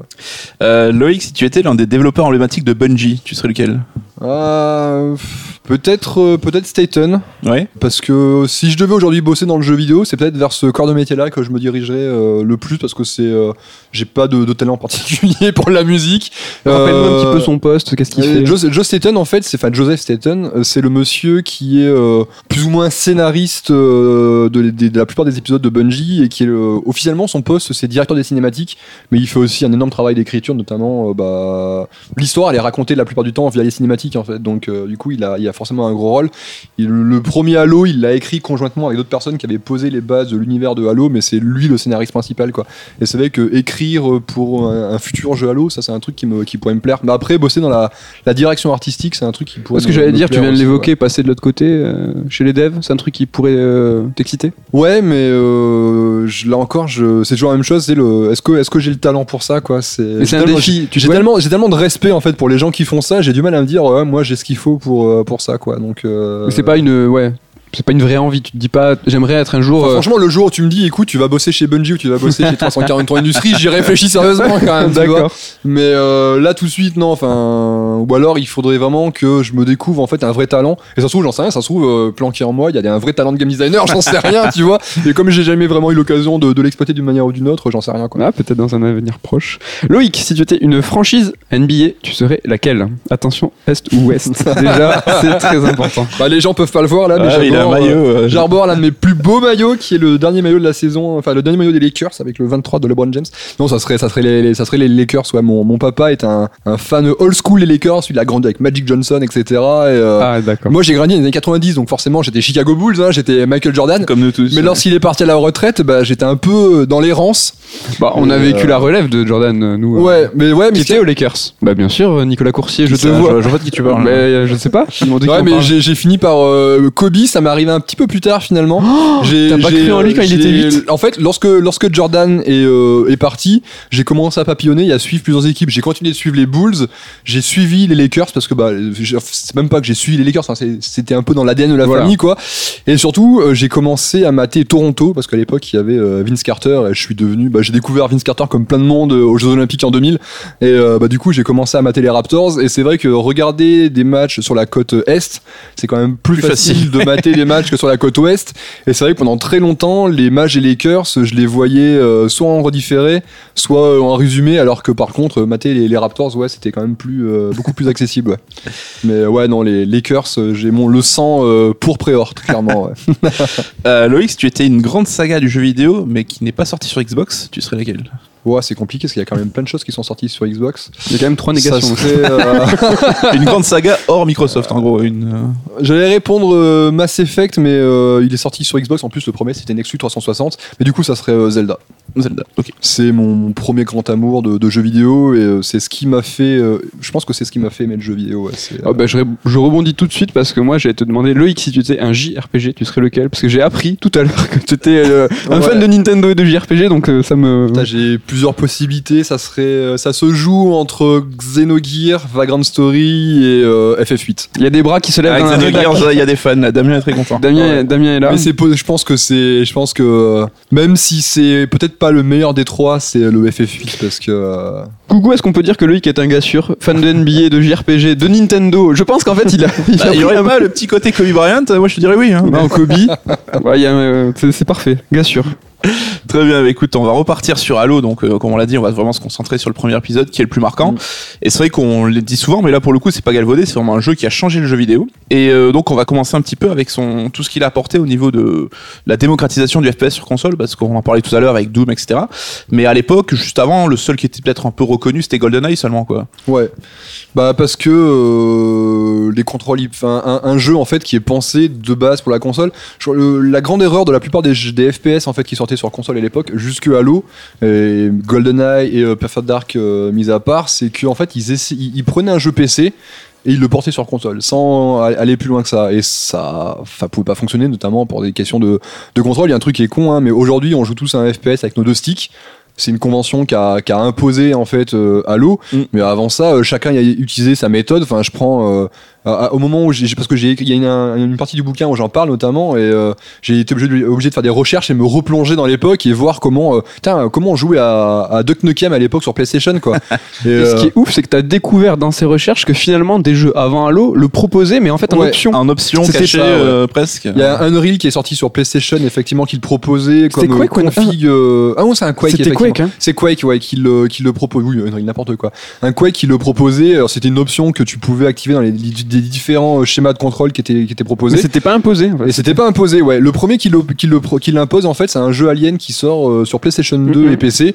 [SPEAKER 2] Euh, Loïc, si tu étais l'un des développeurs emblématiques de Bungie, tu serais lequel?
[SPEAKER 4] Pff. Peut-être euh, peut-être Staten,
[SPEAKER 2] Ouais.
[SPEAKER 4] parce que si je devais aujourd'hui bosser dans le jeu vidéo, c'est peut-être vers ce corps de métier-là que je me dirigerais euh, le plus, parce que c'est euh, j'ai pas de, de talent particulier pour la musique.
[SPEAKER 3] Rappelle-moi un
[SPEAKER 4] Euh,
[SPEAKER 3] petit peu son poste, qu'est-ce qu'il
[SPEAKER 4] euh,
[SPEAKER 3] fait
[SPEAKER 4] Joe, Joe Staten, en fait, c'est enfin Joseph Staten, euh, c'est le monsieur qui est euh, plus ou moins scénariste euh, de, de- de la plupart des épisodes de Bungie et qui est le- officiellement son poste, c'est directeur des cinématiques, mais il fait aussi un énorme travail d'écriture, notamment euh, bah, l'histoire, elle est racontée la plupart du temps via les cinématiques en fait, donc euh, du coup il a, il a forcément un gros rôle. Il- le premier Halo, il l'a écrit conjointement avec d'autres personnes qui avaient posé les bases de l'univers de Halo, mais c'est lui le scénariste principal quoi. Et c'est vrai que écrire pour un, un futur jeu Halo, ça c'est un truc qui, me, qui pourrait me plaire. Mais après, bosser dans la, la direction artistique, c'est un truc qui pourrait.
[SPEAKER 3] Parce que j'allais dire, tu viens de l'évoquer, passer de l'autre côté, euh, chez les devs, c'est un truc qui pourrait euh, t'exciter?
[SPEAKER 4] Ouais, mais euh, je- là encore, c'est toujours la même chose. C'est le, est-ce que, est-ce que j'ai le talent pour ça, quoi? C'est.
[SPEAKER 3] Un
[SPEAKER 4] tellement-
[SPEAKER 3] défi,
[SPEAKER 4] J'ai tellement, j'ai tellement de respect en fait pour les gens qui font ça. J'ai du mal à me dire, ouais, moi j'ai ce qu'il faut pour euh, pour ça, quoi. Donc. euh,
[SPEAKER 3] C'est pas une, ouais, c'est pas une vraie envie. Tu te dis pas, j'aimerais être un jour.
[SPEAKER 4] Enfin,
[SPEAKER 3] euh,
[SPEAKER 4] franchement, le jour où tu me dis, écoute, tu vas bosser chez Bungie ou tu vas bosser chez 343 Industries, j'y réfléchis sérieusement quand même.
[SPEAKER 3] D'accord.
[SPEAKER 4] Mais euh, là, tout de suite, non. Enfin, ou alors, il faudrait vraiment que je me découvre en fait un vrai talent. Et ça se trouve, j'en sais rien. Ça se trouve, euh, planqué en moi, il y a un vrai talent de game designer. J'en sais rien, tu vois. Et comme j'ai jamais vraiment eu l'occasion de, de l'exploiter d'une manière ou d'une autre, j'en sais rien. Quoi.
[SPEAKER 3] Ah, peut-être dans un avenir proche. Loïc, si tu étais une franchise NBA, tu serais laquelle? Attention, Est ou Ouest? Déjà, c'est très important.
[SPEAKER 4] Bah, les gens peuvent pas le voir là, mais
[SPEAKER 2] Ah, un
[SPEAKER 4] j'arbore,
[SPEAKER 2] maillot.
[SPEAKER 4] J'arbore l'un de mes plus beaux maillots qui est le dernier maillot de la saison, enfin le dernier maillot des Lakers avec le 23 de LeBron James. Non, ça serait, ça serait les, les- ça serait les Lakers. Ouais, mon, mon papa est un, un fan old school des Lakers. Il a grandi avec Magic Johnson, etc. Et, euh,
[SPEAKER 3] Ah, d'accord.
[SPEAKER 4] Moi, j'ai grandi dans les années 90, donc forcément, j'étais Chicago Bulls, hein, j'étais Michael Jordan.
[SPEAKER 2] Comme nous tous.
[SPEAKER 4] Mais lorsqu'il est parti à la retraite, bah, j'étais un peu dans l'errance.
[SPEAKER 3] Bah, on a
[SPEAKER 4] Euh,
[SPEAKER 3] vécu la relève de Jordan, euh, nous. euh,
[SPEAKER 4] Ouais, mais ouais, mais
[SPEAKER 3] Qui était aux Lakers Bah, bien sûr, euh, Nicolas Coursier, je te vois.
[SPEAKER 2] je- vois de qui tu parles.
[SPEAKER 3] Mais euh, je sais pas.
[SPEAKER 4] Ouais, mais j'ai j'ai fini par euh, Kobe, ça m'est arrivé un petit peu plus tard finalement. J'ai-
[SPEAKER 3] Oh, t'as pas
[SPEAKER 4] j'ai-
[SPEAKER 3] cru en lui quand il
[SPEAKER 4] j'ai-
[SPEAKER 3] était vite
[SPEAKER 4] En fait, lorsque, lorsque Jordan est, euh, est parti, j'ai commencé à papillonner et à suivre plusieurs équipes. J'ai continué de suivre les Bulls, j'ai suivi les Lakers parce que bah, j'ai- c'est même pas que j'ai suivi les Lakers, hein, c'était un peu dans l'ADN de la
[SPEAKER 3] Voilà.
[SPEAKER 4] famille quoi. Et surtout, euh, j'ai commencé à mater Toronto parce qu'à l'époque il y avait euh, Vince Carter et je suis devenu, bah, j'ai découvert Vince Carter comme plein de monde euh, aux Jeux Olympiques en 2000 et euh, bah, du coup j'ai commencé à mater les Raptors et c'est vrai que regarder des matchs sur la côte est, c'est quand même plus,
[SPEAKER 2] Plus
[SPEAKER 4] facile,
[SPEAKER 2] facile.
[SPEAKER 4] de mater des matchs que sur la côte ouest. Et c'est vrai que pendant très longtemps, les matchs des Lakers, je les voyais euh, soit en redifféré, soit en résumé, alors que par contre, mater les, les Raptors, ouais, c'était quand même plus, euh, beaucoup plus accessible. ouais. Mais ouais, non, les Lakers, j'ai mon le sang pour Préhort, clairement. ouais.
[SPEAKER 2] Loïc, tu étais une grande saga du jeu vidéo, mais qui n'est pas sortie sur Xbox, tu serais laquelle
[SPEAKER 4] Ouais, c'est compliqué parce qu'il y a quand même plein de choses qui sont sorties sur Xbox.
[SPEAKER 3] Il y a quand même trois négations.
[SPEAKER 4] Serait, euh,
[SPEAKER 2] Une grande saga hors Microsoft, en gros. Une, euh,
[SPEAKER 4] J'allais répondre euh, Mass Effect, mais euh, il est sorti sur Xbox. En plus, le premier c'était Nexus 360. Mais du coup, ça serait euh, Zelda.
[SPEAKER 2] Zelda. Ok.
[SPEAKER 4] C'est mon, premier grand amour de, de jeux vidéo et euh, c'est ce qui m'a fait. euh, je pense que c'est ce qui m'a fait aimer le jeu vidéo. ouais, c'est,
[SPEAKER 3] Ah bah, je, ré- je rebondis tout de suite parce que moi j'allais te demander Loïc si tu étais un JRPG tu serais lequel? Parce que j'ai appris tout à l'heure que tu étais euh, un
[SPEAKER 4] Ouais.
[SPEAKER 3] fan de Nintendo et de JRPG donc euh, ça me
[SPEAKER 4] Putain, J'ai plusieurs possibilités. Ça serait, euh, ça se joue entre Xenogears, Vagrant Story et euh, FF8.
[SPEAKER 3] il y a des bras qui se lèvent
[SPEAKER 2] Avec
[SPEAKER 3] dans la
[SPEAKER 2] Xenogears, il y a des fans. là. Damien est très content.
[SPEAKER 3] Damien,
[SPEAKER 4] Ouais.
[SPEAKER 3] Damien est là
[SPEAKER 4] Mais c'est, po- je pense que c'est, je pense que euh, même si c'est peut-être pas le meilleur des trois, c'est le FF8 parce que. euh,
[SPEAKER 3] Coucou est-ce qu'on peut dire que Loïc est un gars sûr fan de NBA de JRPG de Nintendo je pense qu'en fait il a, il a
[SPEAKER 2] Bah, il y
[SPEAKER 3] pris
[SPEAKER 2] aurait
[SPEAKER 3] un-
[SPEAKER 2] pas le petit côté Kobe Bryant Moi, je te dirais oui. hein.
[SPEAKER 3] Non, Kobe Ouais, il y a, euh, c'est c'est parfait gars sûr
[SPEAKER 2] Très bien, bah, écoute, on va repartir sur Halo, donc euh, comme on l'a dit, on va vraiment se concentrer sur le premier épisode qui est le plus marquant.
[SPEAKER 4] Mm.
[SPEAKER 2] Et c'est vrai qu'on le dit souvent, mais là pour le coup c'est pas galvaudé, c'est vraiment un jeu qui a changé le jeu vidéo. Et euh, donc on va commencer un petit peu avec son tout ce qu'il a apporté au niveau de la démocratisation du FPS sur console, parce qu'on en parlait tout à l'heure avec Doom, etc. Mais à l'époque, juste avant, le seul qui était peut-être un peu reconnu, c'était GoldenEye seulement, quoi.
[SPEAKER 4] Ouais. Bah parce que euh, les contrôles, enfin un, un jeu en fait qui est pensé de base pour la console. La grande erreur de la plupart des, des FPS en fait qui sortaient sur console à l'époque, jusque Halo, et GoldenEye et euh, Perfect Dark euh, mis à part, c'est qu'en fait ils, ils, ils prenaient un jeu PC. Et ils le portaient sur console sans aller plus loin que ça. Et ça, ça pouvait pas fonctionner, notamment pour des questions de, de contrôle. Il y a un truc qui est con, hein, mais aujourd'hui on joue tous à un FPS avec nos deux sticks. C'est une convention qui a, imposé en fait euh, Halo.
[SPEAKER 2] Mm.
[SPEAKER 4] Mais avant ça, euh, chacun y a utilisé sa méthode. Enfin, je prends euh, à- au moment où j'ai parce que j'ai il y a une, un- une partie du bouquin où j'en parle notamment et euh, j'ai été obligé de, obligé de faire des recherches et me replonger dans l'époque et voir comment euh, putain, comment on jouait à, à Duck Nukem à l'époque sur PlayStation quoi. Et,
[SPEAKER 3] Et ce
[SPEAKER 4] euh,
[SPEAKER 3] qui est ouf, c'est que tu as découvert dans ces recherches que finalement des jeux avant Halo le proposaient, mais en fait en
[SPEAKER 4] Ouais.
[SPEAKER 3] option.
[SPEAKER 2] En option
[SPEAKER 4] C'était
[SPEAKER 2] cachée
[SPEAKER 4] ça, ouais.
[SPEAKER 2] euh, presque.
[SPEAKER 4] il y a un Unreal qui est sorti sur PlayStation effectivement qui le proposait comme
[SPEAKER 3] Quake
[SPEAKER 4] euh,
[SPEAKER 3] un-
[SPEAKER 4] config euh, ah non c'est un Quake
[SPEAKER 3] C'était. Quake, hein.
[SPEAKER 4] C'est Quake, ouais, qui le, qui le propose. Oui, Unreal, n'importe quoi. Un Quake qui le proposait. Alors, c'était une option que tu pouvais activer dans les, les différents euh, schémas de contrôle qui étaient, qui étaient
[SPEAKER 3] Mais
[SPEAKER 4] proposés.
[SPEAKER 3] c'était pas imposé. en fait.
[SPEAKER 4] Et c'était pas imposé, ouais. Le premier qui le- qui le qui l'impose, en fait, c'est un jeu Alien qui sort euh, sur PlayStation 2
[SPEAKER 3] Mhm.
[SPEAKER 4] et PC.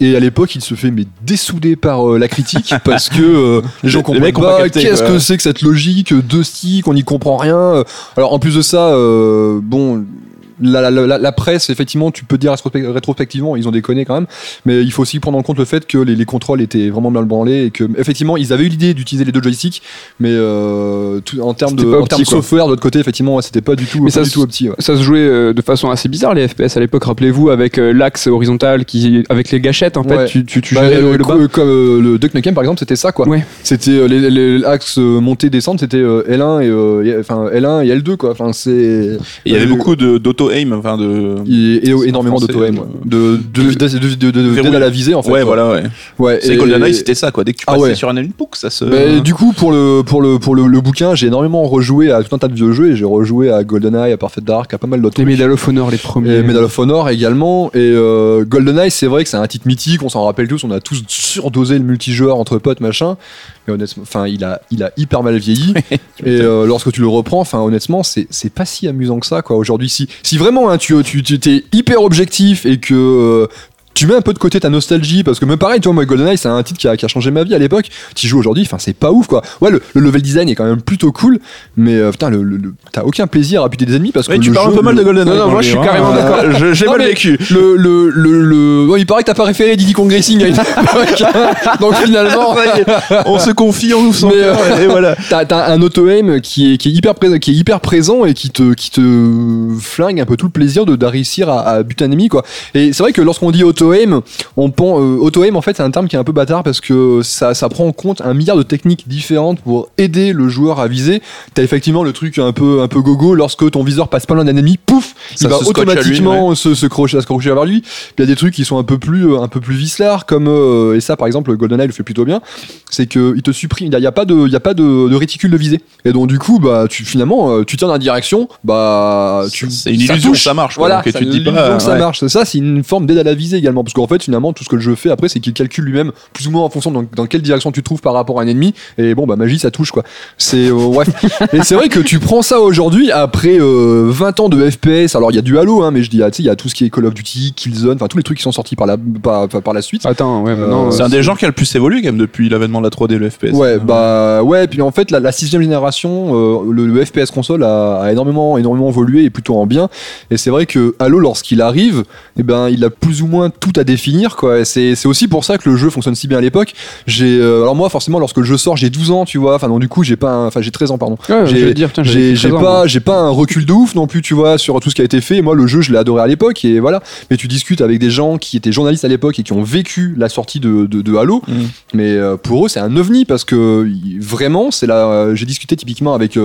[SPEAKER 4] Et à l'époque, il se fait mais dessoudé par euh, la critique parce que euh, les gens comprennent
[SPEAKER 2] pas
[SPEAKER 4] pas
[SPEAKER 2] capté,
[SPEAKER 4] qu'est-ce que c'est que cette logique deux sticks, on n'y comprend rien. Alors en plus de ça, bon. La, la, la, la presse, effectivement, tu peux dire rétrospect- rétrospectivement, ils ont déconné quand même, mais il faut aussi prendre en compte le fait que les, les contrôles étaient vraiment bien branlés et que, effectivement, ils avaient eu l'idée d'utiliser les deux joysticks, mais euh, tout- en termes de, en termes software, de l'autre côté, effectivement, ouais, c'était pas du tout,
[SPEAKER 3] Mais
[SPEAKER 4] pas
[SPEAKER 3] ça
[SPEAKER 4] du
[SPEAKER 3] se-
[SPEAKER 4] tout opti. ouais.
[SPEAKER 3] Ça se jouait euh, de façon assez bizarre les FPS à l'époque. Rappelez-vous avec euh, l'axe horizontal qui, avec les gâchettes en fait,
[SPEAKER 4] Ouais.
[SPEAKER 3] tu, tu, tu
[SPEAKER 4] Bah,
[SPEAKER 3] gérais le le bas.
[SPEAKER 4] comme euh, le Duck Nukem par exemple c'était ça quoi
[SPEAKER 3] Ouais.
[SPEAKER 4] c'était euh, l'axe euh, montée descente c'était euh, L1 et euh, et- enfin L1 et L2 quoi enfin c'est
[SPEAKER 2] Il y avait
[SPEAKER 4] Euh,
[SPEAKER 2] beaucoup de- d'auto-aim, enfin de.
[SPEAKER 4] et, et
[SPEAKER 2] C'est
[SPEAKER 4] énormément
[SPEAKER 2] en français,
[SPEAKER 4] d'auto aim
[SPEAKER 2] euh,
[SPEAKER 4] de de à la visée en fait
[SPEAKER 2] ouais,
[SPEAKER 4] quoi.
[SPEAKER 2] voilà, ouais.
[SPEAKER 4] ouais
[SPEAKER 2] C'est
[SPEAKER 4] et-
[SPEAKER 2] GoldenEye, c'était ça, quoi. Dès que tu
[SPEAKER 4] Ah
[SPEAKER 2] passais
[SPEAKER 4] ouais.
[SPEAKER 2] sur un ennemi, pouc, ça se.
[SPEAKER 4] Mais du coup, pour le, pour le, pour le, le bouquin, j'ai énormément rejoué à tout un tas de vieux jeux et j'ai rejoué à GoldenEye, à Perfect Dark, à pas mal d'autres
[SPEAKER 3] Les. Medal of Honor, les premiers.
[SPEAKER 4] Et Medal of Honor également. Et euh, GoldenEye, c'est vrai que c'est un titre mythique, on s'en rappelle tous, on a tous surdosé le multijoueur entre potes, machin. Mais honnêtement, enfin, il a, il a hyper mal vieilli. et euh, lorsque tu le reprends, enfin, honnêtement, c'est, c'est pas si amusant que ça, quoi. Aujourd'hui, si, si vraiment hein, tu, tu, tu t'es hyper objectif et que euh, tu mets un peu de côté ta nostalgie parce que même pareil tu vois moi GoldenEye c'est un titre qui a, qui a changé ma vie à l'époque tu joues aujourd'hui enfin c'est pas ouf quoi ouais le, le level design est quand même plutôt cool mais euh, putain le, le- le- t'as aucun plaisir à buter des ennemis parce
[SPEAKER 2] Ouais,
[SPEAKER 4] que
[SPEAKER 2] tu
[SPEAKER 4] le
[SPEAKER 2] parles un peu mal de GoldenEye.
[SPEAKER 3] Non, non, moi, je suis carrément d'accord.
[SPEAKER 2] Je- J'ai
[SPEAKER 4] Non,
[SPEAKER 2] mal vécu.
[SPEAKER 4] le, le, le, le- bon, il paraît que t'as pas référé Diddy Kong Racing à une époque, donc finalement
[SPEAKER 2] on se confie, on nous sent
[SPEAKER 4] Mais,
[SPEAKER 2] cœur, et voilà.
[SPEAKER 4] t'as t'as un auto aim qui est, qui est hyper présent qui est hyper présent et qui te qui te flingue un peu tout le plaisir de, de réussir à, à buter un ennemi quoi et c'est vrai que lorsqu'on dit auto aim on pense euh, auto aim en fait c'est un terme qui est un peu bâtard parce que ça ça prend en compte un milliard de techniques différentes pour aider le joueur à viser t'as effectivement le truc un peu un peu gogo lorsque ton viseur passe pas loin d'un ennemi pouf
[SPEAKER 2] Ça
[SPEAKER 4] il va
[SPEAKER 2] lui,
[SPEAKER 4] automatiquement se, se crocher, se crocher vers lui. Puis il y a des trucs qui sont un peu plus, euh, un peu plus vicelards, comme euh, et ça par exemple GoldenEye le fait plutôt bien. C'est que il te supprime, il y a, pas de, il y a pas de, de réticule de visée. Et donc du coup bah tu finalement tu tires dans la direction, bah tu
[SPEAKER 2] C'est une illusion que ça marche.
[SPEAKER 4] Voilà,
[SPEAKER 2] Donc,
[SPEAKER 4] ça-
[SPEAKER 2] tu te dis pas,
[SPEAKER 4] ça marche. Ça c'est une forme d'aide à la visée également, parce qu'en fait finalement tout ce que le jeu fait après c'est qu'il calcule lui-même plus ou moins en fonction de dans, dans quelle direction tu te trouves par rapport à un ennemi. Et bon bah magie ça touche quoi. C'est euh, ouais. Et c'est vrai que tu prends ça aujourd'hui après euh, 20 ans de FPS. Alors il y a du Halo, hein, mais je dis, ah, tu sais, il y a tout ce qui est Call of Duty, Killzone, enfin tous les trucs qui sont sortis par la, par, la suite.
[SPEAKER 3] Attends, ouais, maintenant.
[SPEAKER 4] Euh,
[SPEAKER 2] C'est un des gens qui a le plus évolué quand même depuis l'avènement de la 3D, le FPS.
[SPEAKER 4] Ouais, bah ouais, puis en fait la, la sixième génération, euh, le, le FPS console a, a énormément, énormément évolué et plutôt en bien. Et c'est vrai que Halo, lorsqu'il arrive, eh ben il a plus ou moins tout à définir quoi. C'est c'est aussi pour ça que le jeu fonctionne si bien à l'époque. J'ai, euh, alors moi forcément lorsque le jeu sort, j'ai 12 ans, tu vois. Enfin donc du coup j'ai pas, enfin j'ai 13 ans pardon.
[SPEAKER 3] Ouais,
[SPEAKER 4] j'ai-
[SPEAKER 3] j'allais dire, putain, j'avais
[SPEAKER 4] J'ai
[SPEAKER 3] fait
[SPEAKER 4] j'ai
[SPEAKER 3] 13 ans,
[SPEAKER 4] pas, j'ai pas un recul de ouf non plus, tu vois, sur tout ce qui a été fait. Moi, le jeu, je l'ai adoré à l'époque et voilà. Mais tu discutes avec des gens qui étaient journalistes à l'époque et qui ont vécu la sortie de, de, de Halo.
[SPEAKER 2] Mhm.
[SPEAKER 4] Mais euh, pour eux, c'est un ovni parce que vraiment, c'est là. euh, J'ai discuté typiquement avec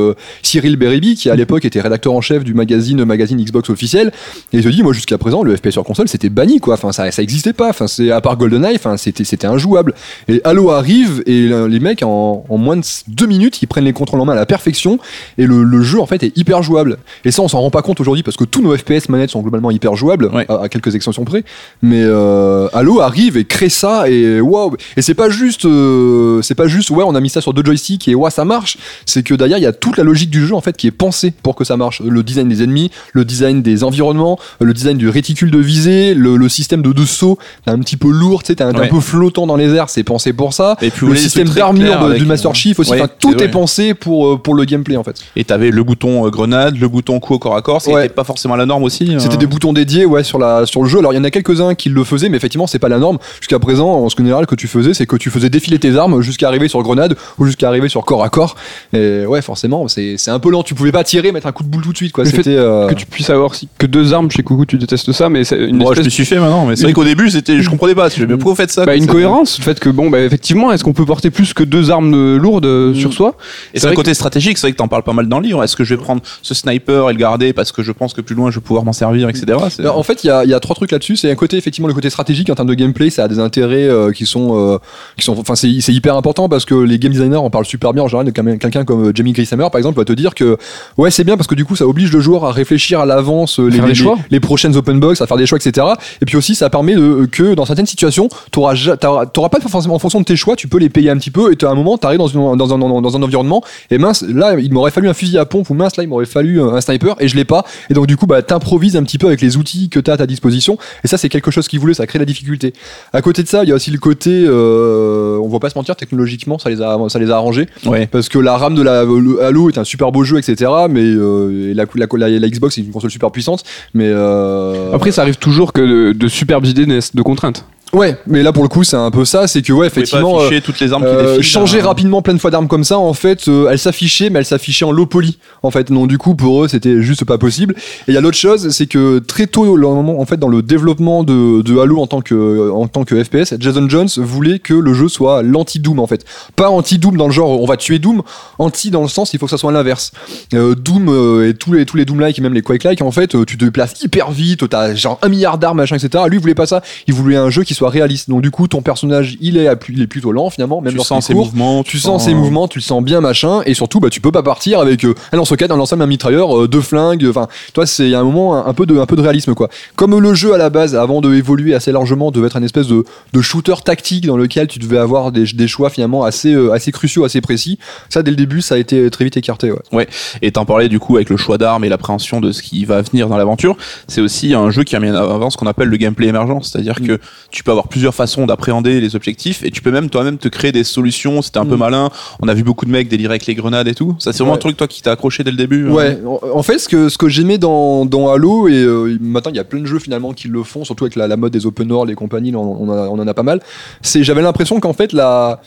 [SPEAKER 4] Cyril Beribi, qui à l'époque était rédacteur en chef du magazine magazine Xbox officiel, et il se dit, moi, jusqu'à présent, le FPS sur console, c'était banni, quoi. Enfin, ça, ça existait pas. Enfin, c'est à part GoldenEye, enfin, c'était, c'était injouable. Et Halo arrive et les mecs en, en moins de deux minutes, ils prennent les contrôles en main à la perfection et le, le jeu en fait est hyper jouable. Et ça, on s'en rend pas compte aujourd'hui parce que tous nos FPS manettes sont globalement hyper jouables,
[SPEAKER 2] Ouais.
[SPEAKER 4] à, à quelques exceptions près. Mais euh, Halo arrive et crée ça et waouh. Et c'est pas juste, euh, c'est pas juste ouais, on a mis ça sur deux joysticks et ouais, ça marche. C'est que derrière, il y a toute la logique du jeu en fait qui est pensée pour que ça marche. Le design des ennemis, le design des environnements, le design du réticule de visée, le, le système de, de saut, t'es un petit peu lourd, tu sais, t'es un, un peu flottant dans les airs, c'est pensé pour ça.
[SPEAKER 2] Et puis,
[SPEAKER 4] Le système d'armure du Master Chief aussi,
[SPEAKER 2] Ouais,
[SPEAKER 4] enfin, tout est pensé pour, euh, pour le gameplay en fait.
[SPEAKER 2] Et t'avais le bouton euh, grenade, le bouton coup au corps à corps,
[SPEAKER 4] Ouais.
[SPEAKER 2] n'était pas forcément la norme aussi. euh.
[SPEAKER 4] C'était des boutons dédiés ouais sur la sur le jeu. Alors il y en a quelques-uns qui le faisaient, mais effectivement c'est pas la norme. Jusqu'à présent, en ce général que tu faisais, c'est que tu faisais défiler tes armes jusqu'à arriver sur grenade ou jusqu'à arriver sur corps à corps. Et ouais, forcément, c'est c'est un peu lent. Tu pouvais pas tirer, mettre un coup de boule tout de suite quoi.
[SPEAKER 3] Le fait
[SPEAKER 4] C'était euh,
[SPEAKER 3] Que tu puisses avoir que deux armes chez Coucou, tu détestes ça, mais c'est une
[SPEAKER 2] Moi, je
[SPEAKER 3] espèce
[SPEAKER 2] me suis fait maintenant, mais C'est vrai qu'au début, c'était, je comprenais pas. Je me mais pourquoi vous faites ça
[SPEAKER 3] Bah, une cohérence, le fait que bon, bah, effectivement, est-ce qu'on peut porter plus que deux armes euh, lourdes euh, sur soi?
[SPEAKER 2] Et
[SPEAKER 3] C'est vrai
[SPEAKER 2] côté stratégique, c'est vrai que t'en parles pas mal dans le livre. Est-ce que je vais prendre ce sniper et le garder parce que je pense que plus loin je vais pouvoir m'en servir, etc.
[SPEAKER 4] En fait, il y a, il y a trois trucs là-dessus. C'est un côté, effectivement, le côté stratégique en termes de gameplay, ça a des intérêts euh, qui sont, euh, qui sont, enfin, c'est c'est hyper important parce que les game designers en parlent super bien. En général, quelqu'un quelqu'un comme euh, Jamie Grishammer, par exemple, va te dire que ouais, c'est bien parce que du coup, ça oblige le joueur à réfléchir à l'avance les, les-
[SPEAKER 3] choix.
[SPEAKER 4] les prochaines open box, à faire des choix, etc. Et puis aussi, ça permet de, que dans certaines situations, t'auras t'auras pas forcément en fonction de tes choix, tu peux les payer un petit peu. Et t'as un moment, t'arrives dans, une, dans, un, dans, un environnement et mince, là, il m'aurait fallu un fusil à pompe ou mince, là, il m'aurait fallu un sniper et je l'ai pas. Et donc du coup, bah, t'improvises un petit peu avec les outils que t'as à ta disposition. Et ça, c'est quelque chose qui voulait, ça crée la difficulté. À côté de ça, il y a aussi le côté, euh, on va pas se mentir, technologiquement, ça les a, ça les a arrangés.
[SPEAKER 2] Ouais.
[SPEAKER 4] Parce que la RAM de la le Halo est un super beau jeu, etc. Mais euh, et la, la, la, la Xbox est une console super puissante. Mais euh,
[SPEAKER 3] Après, ça arrive toujours que de, de superbes idées naissent de contraintes.
[SPEAKER 4] Ouais, mais là pour le coup, c'est un peu ça, c'est que ouais, effectivement.
[SPEAKER 2] pas
[SPEAKER 4] euh,
[SPEAKER 2] afficher toutes les armes qui défilent.
[SPEAKER 4] changer
[SPEAKER 2] hein.
[SPEAKER 4] rapidement plein de fois d'armes comme ça, en fait, euh, elles s'affichaient, mais elles s'affichaient en low poly. En fait, non, du coup, pour eux, c'était juste pas possible. Et il y a l'autre chose, c'est que très tôt, en fait, dans le développement de, de Halo en tant que en tant que FPS, Jason Jones voulait que le jeu soit l'anti-Doom, en fait. Pas anti-Doom dans le genre, on va tuer Doom. Anti dans le sens, il faut que ça soit l'inverse. Euh, Doom euh, et tous les tous les Doom-like et même les Quake-like, en fait, tu te déplaces hyper vite, t'as genre un milliard d'armes, machin, etc. Lui, il voulait pas ça. Il voulait un jeu qui soit réaliste. Donc du coup, ton personnage, il est, il est plutôt lent finalement, même
[SPEAKER 2] Tu sens ses
[SPEAKER 4] court.
[SPEAKER 2] mouvements,
[SPEAKER 4] Tu sens ses mouvements, tu le sens bien machin, et surtout bah tu peux pas partir avec euh, un lance-roquette, un lance-flamme, un mitrailleur, euh, deux flingues. Enfin, toi c'est un moment un, un peu de un peu de réalisme quoi. Comme le jeu à la base, avant de évoluer assez largement, devait être une espèce de, de shooter tactique dans lequel tu devais avoir des, des choix finalement assez euh, assez cruciaux, assez précis. Ça dès le début, ça a été très vite écarté. Ouais.
[SPEAKER 2] Et t'en parlais du coup avec le choix d'armes et l'appréhension de ce qui va venir dans l'aventure. C'est aussi un jeu qui a mis en avant ce qu'on appelle le gameplay émergent, c'est-à-dire
[SPEAKER 4] Mm.
[SPEAKER 2] que tu peux avoir plusieurs façons d'appréhender les objectifs et tu peux même toi-même te créer des solutions. C'était un peu
[SPEAKER 4] Mm.
[SPEAKER 2] malin. On a vu beaucoup de mecs délirer avec les grenades et tout. Ça, c'est vraiment
[SPEAKER 4] Ouais.
[SPEAKER 2] un truc toi qui t'a accroché dès le début. hein
[SPEAKER 4] Ouais, en en fait, ce que, ce que j'aimais dans, dans Halo, et euh, maintenant il y a plein de jeux finalement qui le font, surtout avec la, la mode des open world et compagnie, on, on, a- on en a pas mal, c'est j'avais l'impression qu'en fait, la,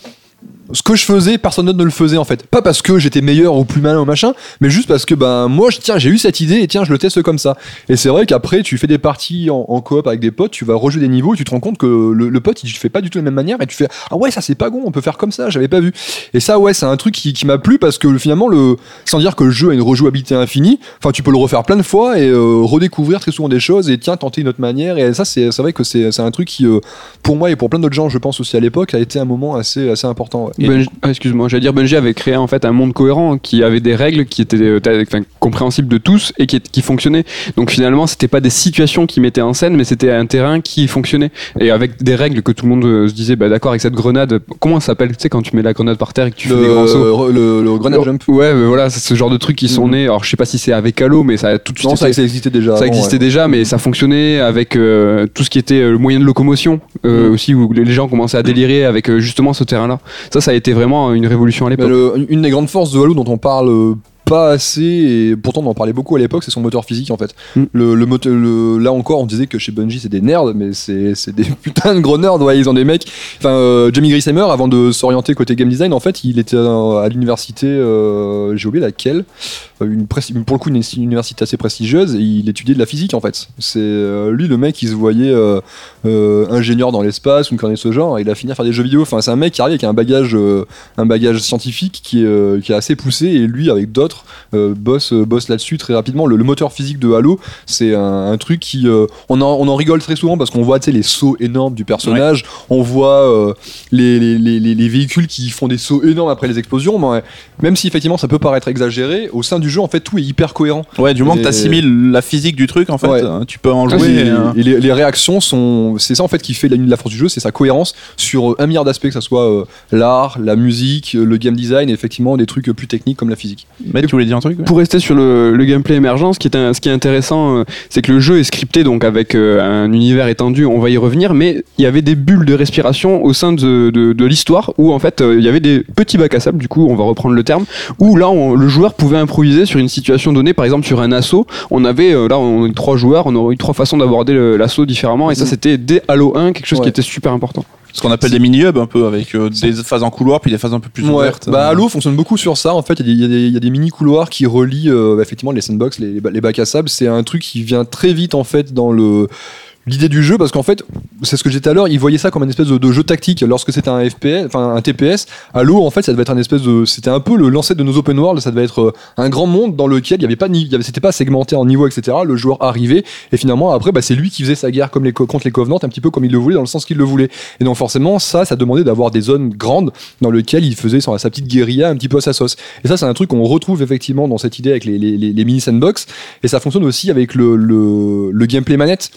[SPEAKER 4] ce que je faisais, personne d'autre ne le faisait en fait. Pas parce que j'étais meilleur ou plus malin ou machin, mais juste parce que ben moi, je- tiens, j'ai eu cette idée et tiens, je le teste comme ça. Et c'est vrai qu'après, tu fais des parties en, coop avec des potes, tu vas rejouer des niveaux, et tu te rends compte que le, pote, il fait pas du tout de la même manière, et tu fais ah ouais, ça c'est pas bon, on peut faire comme ça, j'avais pas vu. Et ça, ouais, c'est un truc qui, m'a plu parce que finalement, le, sans dire que le jeu a une rejouabilité infinie, enfin, tu peux le refaire plein de fois et euh, redécouvrir très souvent des choses et tiens, tenter une autre manière. Et ça, c'est vrai que c'est un truc qui, euh, pour moi et pour plein d'autres gens, je pense aussi à l'époque, a été un moment assez important. Ouais.
[SPEAKER 3] Ah, excuse-moi, j'allais dire Bungie avait créé en fait un monde cohérent qui avait des règles qui étaient euh, enfin, compréhensibles de tous et qui, qui fonctionnaient. Donc finalement, c'était pas des situations qui mettaient en scène, mais c'était un terrain qui fonctionnait et avec des règles que tout le monde euh, se disait bah d'accord avec cette grenade. Comment ça s'appelle? Tu sais quand tu mets la grenade par terre et que tu fais des grands sauts.
[SPEAKER 4] le, le, le grenade jump.
[SPEAKER 3] Ouais, mais voilà, c'est ce genre de trucs qui sont
[SPEAKER 4] Mhm.
[SPEAKER 3] nés. Alors je sais pas si c'est avec Halo, mais ça a tout de suite
[SPEAKER 4] Non, ça, existait déjà.
[SPEAKER 3] ça
[SPEAKER 4] avant,
[SPEAKER 3] existait
[SPEAKER 4] ouais.
[SPEAKER 3] déjà, mais ça fonctionnait avec euh, tout ce qui était le moyen de locomotion euh,
[SPEAKER 4] Mm.
[SPEAKER 3] aussi, où les gens commençaient à délirer avec justement ce terrain-là. Ça, ça a été vraiment une révolution à l'époque.
[SPEAKER 4] une des grandes forces de Halo dont on parle euh, pas assez et pourtant on en parlait beaucoup à l'époque, c'est son moteur physique en fait.
[SPEAKER 3] Mm.
[SPEAKER 4] Le, le moteur, le- là encore, on disait que chez Bungie c'est des nerds, mais c'est des putains de gros nerds. Ouais, ils ont des mecs. Enfin, euh, Jamie Grishammer, avant de s'orienter côté game design, en fait, il était euh, à l'université, euh, j'ai oublié laquelle, une presti- pour le coup une, une université assez prestigieuse, et il étudiait de la physique en fait. C'est euh, lui le mec qui se voyait euh, euh, ingénieur dans l'espace ou une de ce genre, et il a fini à faire des jeux vidéo. Enfin, c'est un mec qui arrive avec un bagage, euh, un bagage scientifique qui est, euh, qui est assez poussé, et lui avec d'autres euh, bosse, euh, bosse là-dessus très rapidement. Le, le moteur physique de Halo, c'est un, un truc qui, euh, on, en, on en rigole très souvent parce qu'on voit tu sais, les sauts énormes du personnage, on voit euh, les, les, les, les- les véhicules qui font des sauts énormes après les explosions. Mais même si effectivement ça peut paraître exagéré, au sein du jeu en fait tout est hyper cohérent.
[SPEAKER 2] Ouais, du moment que
[SPEAKER 4] Et-
[SPEAKER 2] t'assimiles la physique du truc, en fait,
[SPEAKER 4] Ouais.
[SPEAKER 2] euh, tu peux en jouer.
[SPEAKER 4] Et,
[SPEAKER 2] euh,
[SPEAKER 4] et les, les réactions sont, c'est ça en fait qui fait la, la force du jeu, c'est sa cohérence sur un milliard d'aspects, que ce soit euh, l'art, la musique, le game design, et effectivement des trucs plus techniques comme la physique.
[SPEAKER 2] Mais tu voulais dire un truc ouais
[SPEAKER 3] Pour rester sur le, le gameplay émergent, ce qui est, un- ce qui est intéressant, euh, c'est que le jeu est scripté donc avec euh, un univers étendu, on va y revenir, mais il y avait des bulles de respiration au sein de, de, de l'histoire où en fait euh, il y avait des petits bacs à sable, du coup on va reprendre le terme, où là on- le joueur pouvait improviser sur une situation donnée, par exemple sur un assaut, on avait euh, là on a eu trois joueurs, on aurait eu trois façons d'aborder l'assaut différemment, et ça
[SPEAKER 4] Mhm.
[SPEAKER 3] c'était dès Halo 1, quelque chose qui était super important.
[SPEAKER 2] Ce qu'on appelle des mini-hubs un peu, avec euh, des phases en couloir, puis des phases un peu plus
[SPEAKER 4] Ouais.
[SPEAKER 2] ouvertes.
[SPEAKER 4] Bah, Halo fonctionne beaucoup sur ça. En fait, il y, a des- il y a des- il y a des mini couloirs qui relient euh, effectivement les sandbox, les, les bacs à sable. C'est un truc qui vient très vite en fait dans le l'idée du jeu parce qu'en fait c'est ce que j'étais à l'heure ils voyaient ça comme une espèce de, de jeu tactique. Lorsque c'était un FPS enfin un TPS Halo en fait ça devait être un espèce de c'était un peu le lancer de nos open world ça devait être euh, un grand monde dans lequel il y avait pas c'était pas segmenté en niveau etc le joueur arrivait et finalement après bah, c'est lui qui faisait sa guerre comme les co- contre les Covenants un petit peu comme il le voulait dans le sens qu'il le voulait. Et donc forcément ça ça demandait d'avoir des zones grandes dans lesquelles il faisait sa petite guérilla un petit peu à sa sauce. Et ça c'est un truc qu'on retrouve effectivement dans cette idée avec les, les, les, les mini sandbox. Et ça fonctionne aussi avec le, le, le gameplay manette.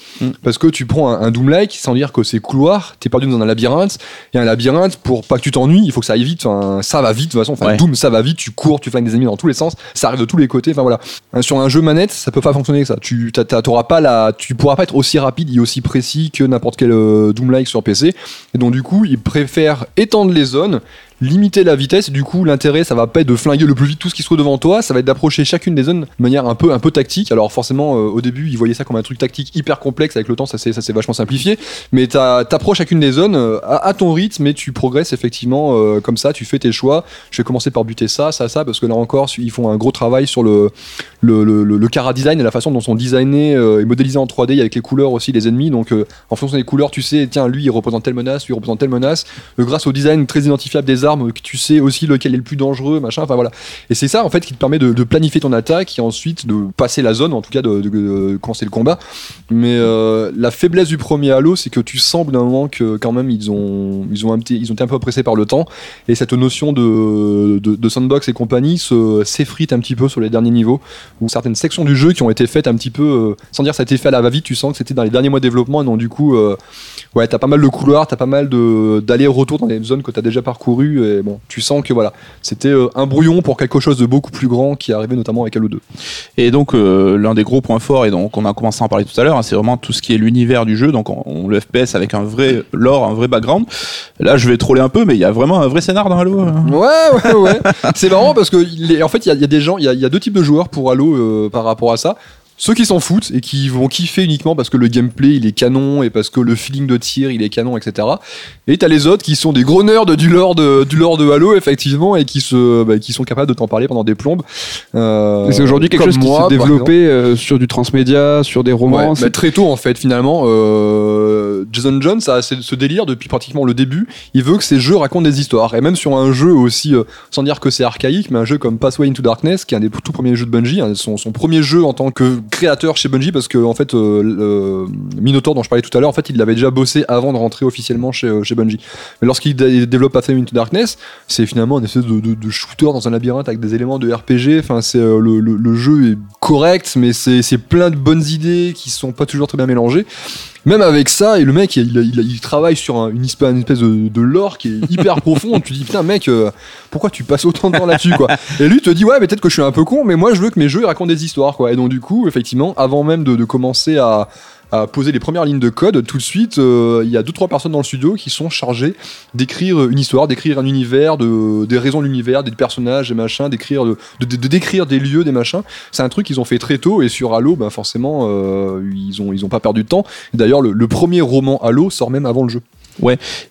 [SPEAKER 4] Parce que tu prends un, un Doom-like sans dire que c'est couloir, t'es perdu dans un labyrinthe, et un labyrinthe, pour pas que tu t'ennuies, il faut que ça aille vite, enfin, ça va vite de toute façon, enfin,
[SPEAKER 2] Ouais.
[SPEAKER 4] Doom ça va vite, tu cours, tu flingues des ennemis dans tous les sens, ça arrive de tous les côtés, enfin voilà. Hein, Sur un jeu manette, ça peut pas fonctionner que ça, tu t'auras pas la, tu pourras pas être aussi rapide et aussi précis que n'importe quel euh, Doom-like sur PC, et donc du coup, ils préfèrent étendre les zones, limiter la vitesse. Du coup, l'intérêt, ça va pas être de flinguer le plus vite tout ce qui se trouve devant toi, ça va être d'approcher chacune des zones de manière un peu, un peu tactique. Alors forcément, euh, au début, ils voyaient ça comme un truc tactique hyper complexe. Avec le temps, ça s'est, ça vachement simplifié. Mais t'approches chacune des zones euh, à, ton rythme, et tu progresses effectivement euh, comme ça. Tu fais tes choix. Je vais commencer par buter ça, ça, ça, parce que là encore, ils font un gros travail sur le le, le, le, cara design et la façon dont sont designés et modélisés en 3D avec les couleurs aussi les ennemis. Donc en fonction des couleurs, tu sais, tiens, lui il représente telle menace, lui il représente telle menace. Grâce au design très identifiable des que tu sais aussi lequel est le plus dangereux, machin. Enfin voilà. Et c'est ça en fait qui te permet de, planifier ton attaque et ensuite de passer la zone, en tout cas de, de, le combat. Mais euh, la faiblesse du premier Halo, c'est que tu bout d'un moment que quand même ils ont ils ont ils ont été un peu pressés par le temps et cette notion de, de, sandbox et compagnie se s'effrite un petit peu sur les derniers niveaux ou certaines sections du jeu qui ont été faites un petit peu euh, sans dire ça a été fait à la va-vite tu sens que c'était dans les derniers mois de développement et donc du coup euh, ouais t'as pas mal de couloirs t'as pas mal de d'aller-retour dans des zones que t'as déjà parcourues et bon tu sens que voilà c'était euh, un brouillon pour quelque chose de beaucoup plus grand qui arrivé notamment avec Halo 2
[SPEAKER 2] Et donc euh, l'un des gros points forts, et donc on a commencé à en parler tout à l'heure, hein, c'est vraiment tout ce qui est l'univers du jeu, donc on, on- le FPS avec un vrai lore, un vrai background. Là je vais troller un peu, mais il y a vraiment un vrai scénar dans Halo. hein.
[SPEAKER 4] Ouais, ouais, ouais. c'est marrant parce que en fait, il y, a- il y a des gens, il y a, il y a deux types de joueurs pour Halo euh, par rapport à ça. Ceux qui s'en foutent et qui vont kiffer uniquement parce que le gameplay il est canon et parce que le feeling de tir il est canon, etc. Et t'as les autres qui sont des gros nerds du lore de, du lore de Halo effectivement et qui se, bah, qui sont capables de t'en parler pendant des plombes. Euh,
[SPEAKER 3] c'est aujourd'hui quelque chose qui
[SPEAKER 4] moi,
[SPEAKER 3] s'est
[SPEAKER 4] par
[SPEAKER 3] développé euh, sur du transmédia, sur des
[SPEAKER 4] Ouais,
[SPEAKER 3] romans.
[SPEAKER 4] bah, très tôt en fait finalement euh, Jason Jones a ce, délire depuis pratiquement le début il veut que ses jeux racontent des histoires et même sur un jeu aussi euh, sans dire que c'est archaïque mais un jeu comme Pathway into Darkness qui est un des tout premiers jeux de Bungie hein, son, son premier jeu en tant que créateur chez Bungie parce que en fait euh, le Minotaur dont je parlais tout à l'heure en fait il l'avait déjà bossé avant de rentrer officiellement chez, euh, chez Bungie. Mais lorsqu'il dé- développe Pathway into Darkness c'est finalement une espèce de, shooter dans un labyrinthe avec des éléments de RPG enfin c'est euh, le, le- le jeu est correct mais c'est plein de bonnes idées qui sont pas toujours très bien mélangées même avec ça, et le mec, il, il- il travaille sur un- une espèce, une espèce de, de lore qui est hyper profond. Tu dis, putain, mec, euh, pourquoi tu passes autant de temps là-dessus, quoi Et lui te dit, ouais, mais peut-être que je suis un peu con, mais moi, je veux que mes jeux ils racontent des histoires, quoi. Et donc, du coup, effectivement, avant même de, de commencer à, à poser les premières lignes de code, tout de suite, euh, il y a deux, trois personnes dans le studio qui sont chargées d'écrire une histoire, d'écrire un univers, de, des raisons de l'univers, des personnages, des machins, d'écrire, de, de, décrire des lieux, des machins. C'est un truc qu'ils ont fait très tôt, et sur Halo, ben forcément, euh, ils ont, ils ont pas perdu de temps. D'ailleurs, le, le premier roman Halo sort même avant le jeu.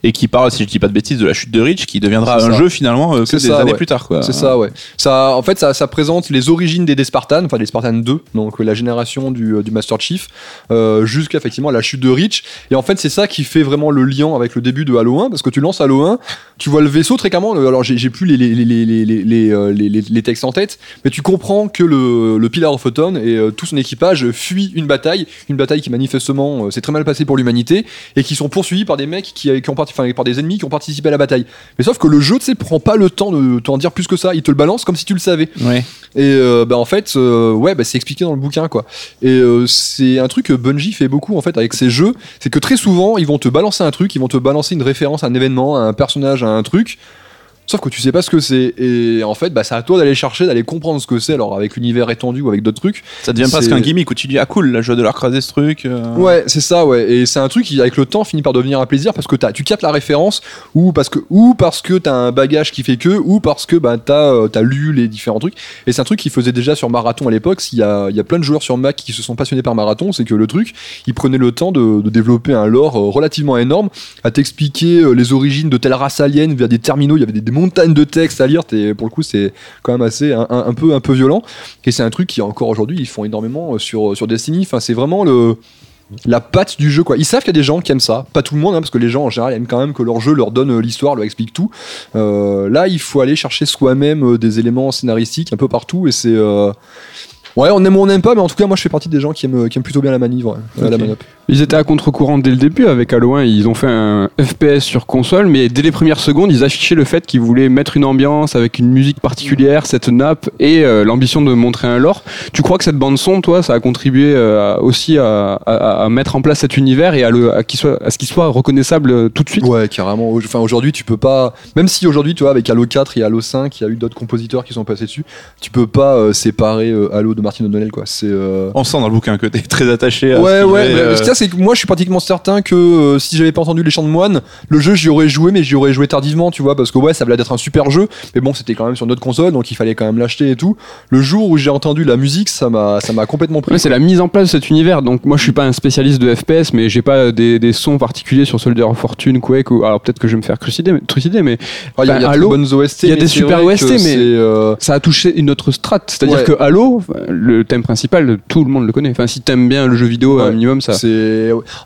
[SPEAKER 2] Et qui parle, si je dis pas de bêtises, de la chute de Reach, qui deviendra un
[SPEAKER 4] ça.
[SPEAKER 2] jeu finalement euh, que des
[SPEAKER 4] ça,
[SPEAKER 2] années
[SPEAKER 4] ouais.
[SPEAKER 2] plus tard.
[SPEAKER 4] C'est ça, ouais. Ça, en fait, ça, ça présente les origines des, des Spartans, enfin des Spartans 2, donc euh, la génération du, euh, du Master Chief, euh, jusqu'à effectivement la chute de Reach. Et en fait, c'est ça qui fait vraiment le lien avec le début de Halo 1, parce que tu lances Halo 1, tu vois le vaisseau très clairement. le- alors, j'ai plus les, les, les, les, les, les, les- les- les textes en tête, mais tu comprends que le, le Pillar of Autumn et euh, tout son équipage fuit une bataille, une bataille qui manifestement s'est très mal passée pour l'humanité, et qui sont poursuivis par des mecs qui, qui ont parti, enfin, par des ennemis qui ont participé à la bataille. Mais sauf que le jeu, tu sais, prend pas le temps de t'en dire plus que ça. Il te le balance comme si tu le savais.
[SPEAKER 2] Ouais.
[SPEAKER 4] Et euh, bah, en fait, euh, ouais, bah, c'est expliqué dans le bouquin, quoi. Et euh, c'est un truc que Bungie fait beaucoup en fait avec ses jeux, c'est que très souvent, ils vont te balancer un truc, ils vont te balancer une référence à un événement, à un personnage, à un truc. Sauf que tu sais pas ce que c'est. Et en fait, bah, c'est à toi d'aller chercher, d'aller comprendre ce que c'est, alors avec l'univers étendu ou avec d'autres trucs.
[SPEAKER 2] Ça devient presque un gimmick où tu dis ah cool, là je vais de leur craser ce truc. euh.
[SPEAKER 4] Ouais, c'est ça, ouais. Et c'est un truc qui, avec le temps, finit par devenir un plaisir parce que as, tu captes la référence ou parce que ou parce que t'as un bagage qui fait que ou parce que bah t'as euh, lu les différents trucs. Et c'est un truc qu'ils faisait déjà sur Marathon à l'époque. S'il y a, il y a plein de joueurs sur Mac qui se sont passionnés par Marathon, c'est que le truc, ils prenaient le temps de, de développer un lore euh, relativement énorme, à t'expliquer les origines de telle race alien via des terminaux. Il y avait des montagnes de textes à lire. Pour le coup, c'est quand même assez un, un- un peu un peu violent. Et c'est un truc qui encore aujourd'hui ils font énormément euh, sur sur Destiny. Enfin, c'est vraiment le la patte du jeu quoi. Ils savent qu'il y a des gens qui aiment ça, pas tout le monde hein, parce que les gens en général aiment quand même que leur jeu leur donne euh, l'histoire, leur explique tout. Euh, là, il faut aller chercher soi-même euh, des éléments scénaristiques un peu partout et c'est euh, Ouais, on aime ou on n'aime pas, mais en tout cas, moi je fais partie des gens qui aiment, qui aiment plutôt bien la manivre, ouais, la
[SPEAKER 3] Ok.
[SPEAKER 4] manop.
[SPEAKER 3] Ils étaient à contre-courant dès le début avec Halo 1. Ils ont fait un FPS sur console, mais dès les premières secondes, ils affichaient le fait qu'ils voulaient mettre une ambiance avec une musique particulière, cette nappe et euh, l'ambition de montrer un lore. Tu crois que cette bande son, toi, ça a contribué euh, aussi à, à- à mettre en place cet univers et à, le, à, qu'il soit, à ce qu'il soit reconnaissable euh, tout de suite?
[SPEAKER 4] Ouais, carrément. Enfin, aujourd'hui, tu peux pas. Même si aujourd'hui, tu vois, avec Halo 4 et Halo 5, il y a eu d'autres compositeurs qui sont passés dessus, tu peux pas euh, séparer euh, Halo de Martin O'Donnell, quoi. C'est. euh,
[SPEAKER 2] On sent dans le bouquin que t'es très attaché à.
[SPEAKER 4] Ouais,
[SPEAKER 2] ce
[SPEAKER 4] ouais,
[SPEAKER 2] fait,
[SPEAKER 4] mais c'est que moi je suis pratiquement certain que euh, si j'avais pas entendu Les Chants de Moine, le jeu j'y aurais joué, mais j'y aurais joué tardivement, tu vois, parce que ouais, ça avait l'air d'être un super jeu, mais bon, c'était quand même sur notre console, donc il fallait quand même l'acheter et tout. Le jour où j'ai entendu la musique, ça m'a ça m'a complètement pris.
[SPEAKER 3] Ouais, c'est la mise en place de cet univers. Donc moi, je suis pas un spécialiste de FPS, mais j'ai pas des, des sons particuliers sur Soldier of Fortune, Quake. Ou alors peut-être que je vais me faire trucider, mais, trucider, mais
[SPEAKER 4] Ah, Il y a, y
[SPEAKER 3] Halo,
[SPEAKER 4] bonnes OST,
[SPEAKER 3] il y a
[SPEAKER 4] mais
[SPEAKER 3] des super OST, mais-
[SPEAKER 4] euh,
[SPEAKER 3] ça a touché une autre strate. C'est-à-dire
[SPEAKER 4] Ouais.
[SPEAKER 3] que Halo, le thème principal, tout le monde le connaît. Enfin, si t'aimes bien le jeu vidéo,
[SPEAKER 4] Ouais.
[SPEAKER 3] un minimum, ça.
[SPEAKER 4] C'est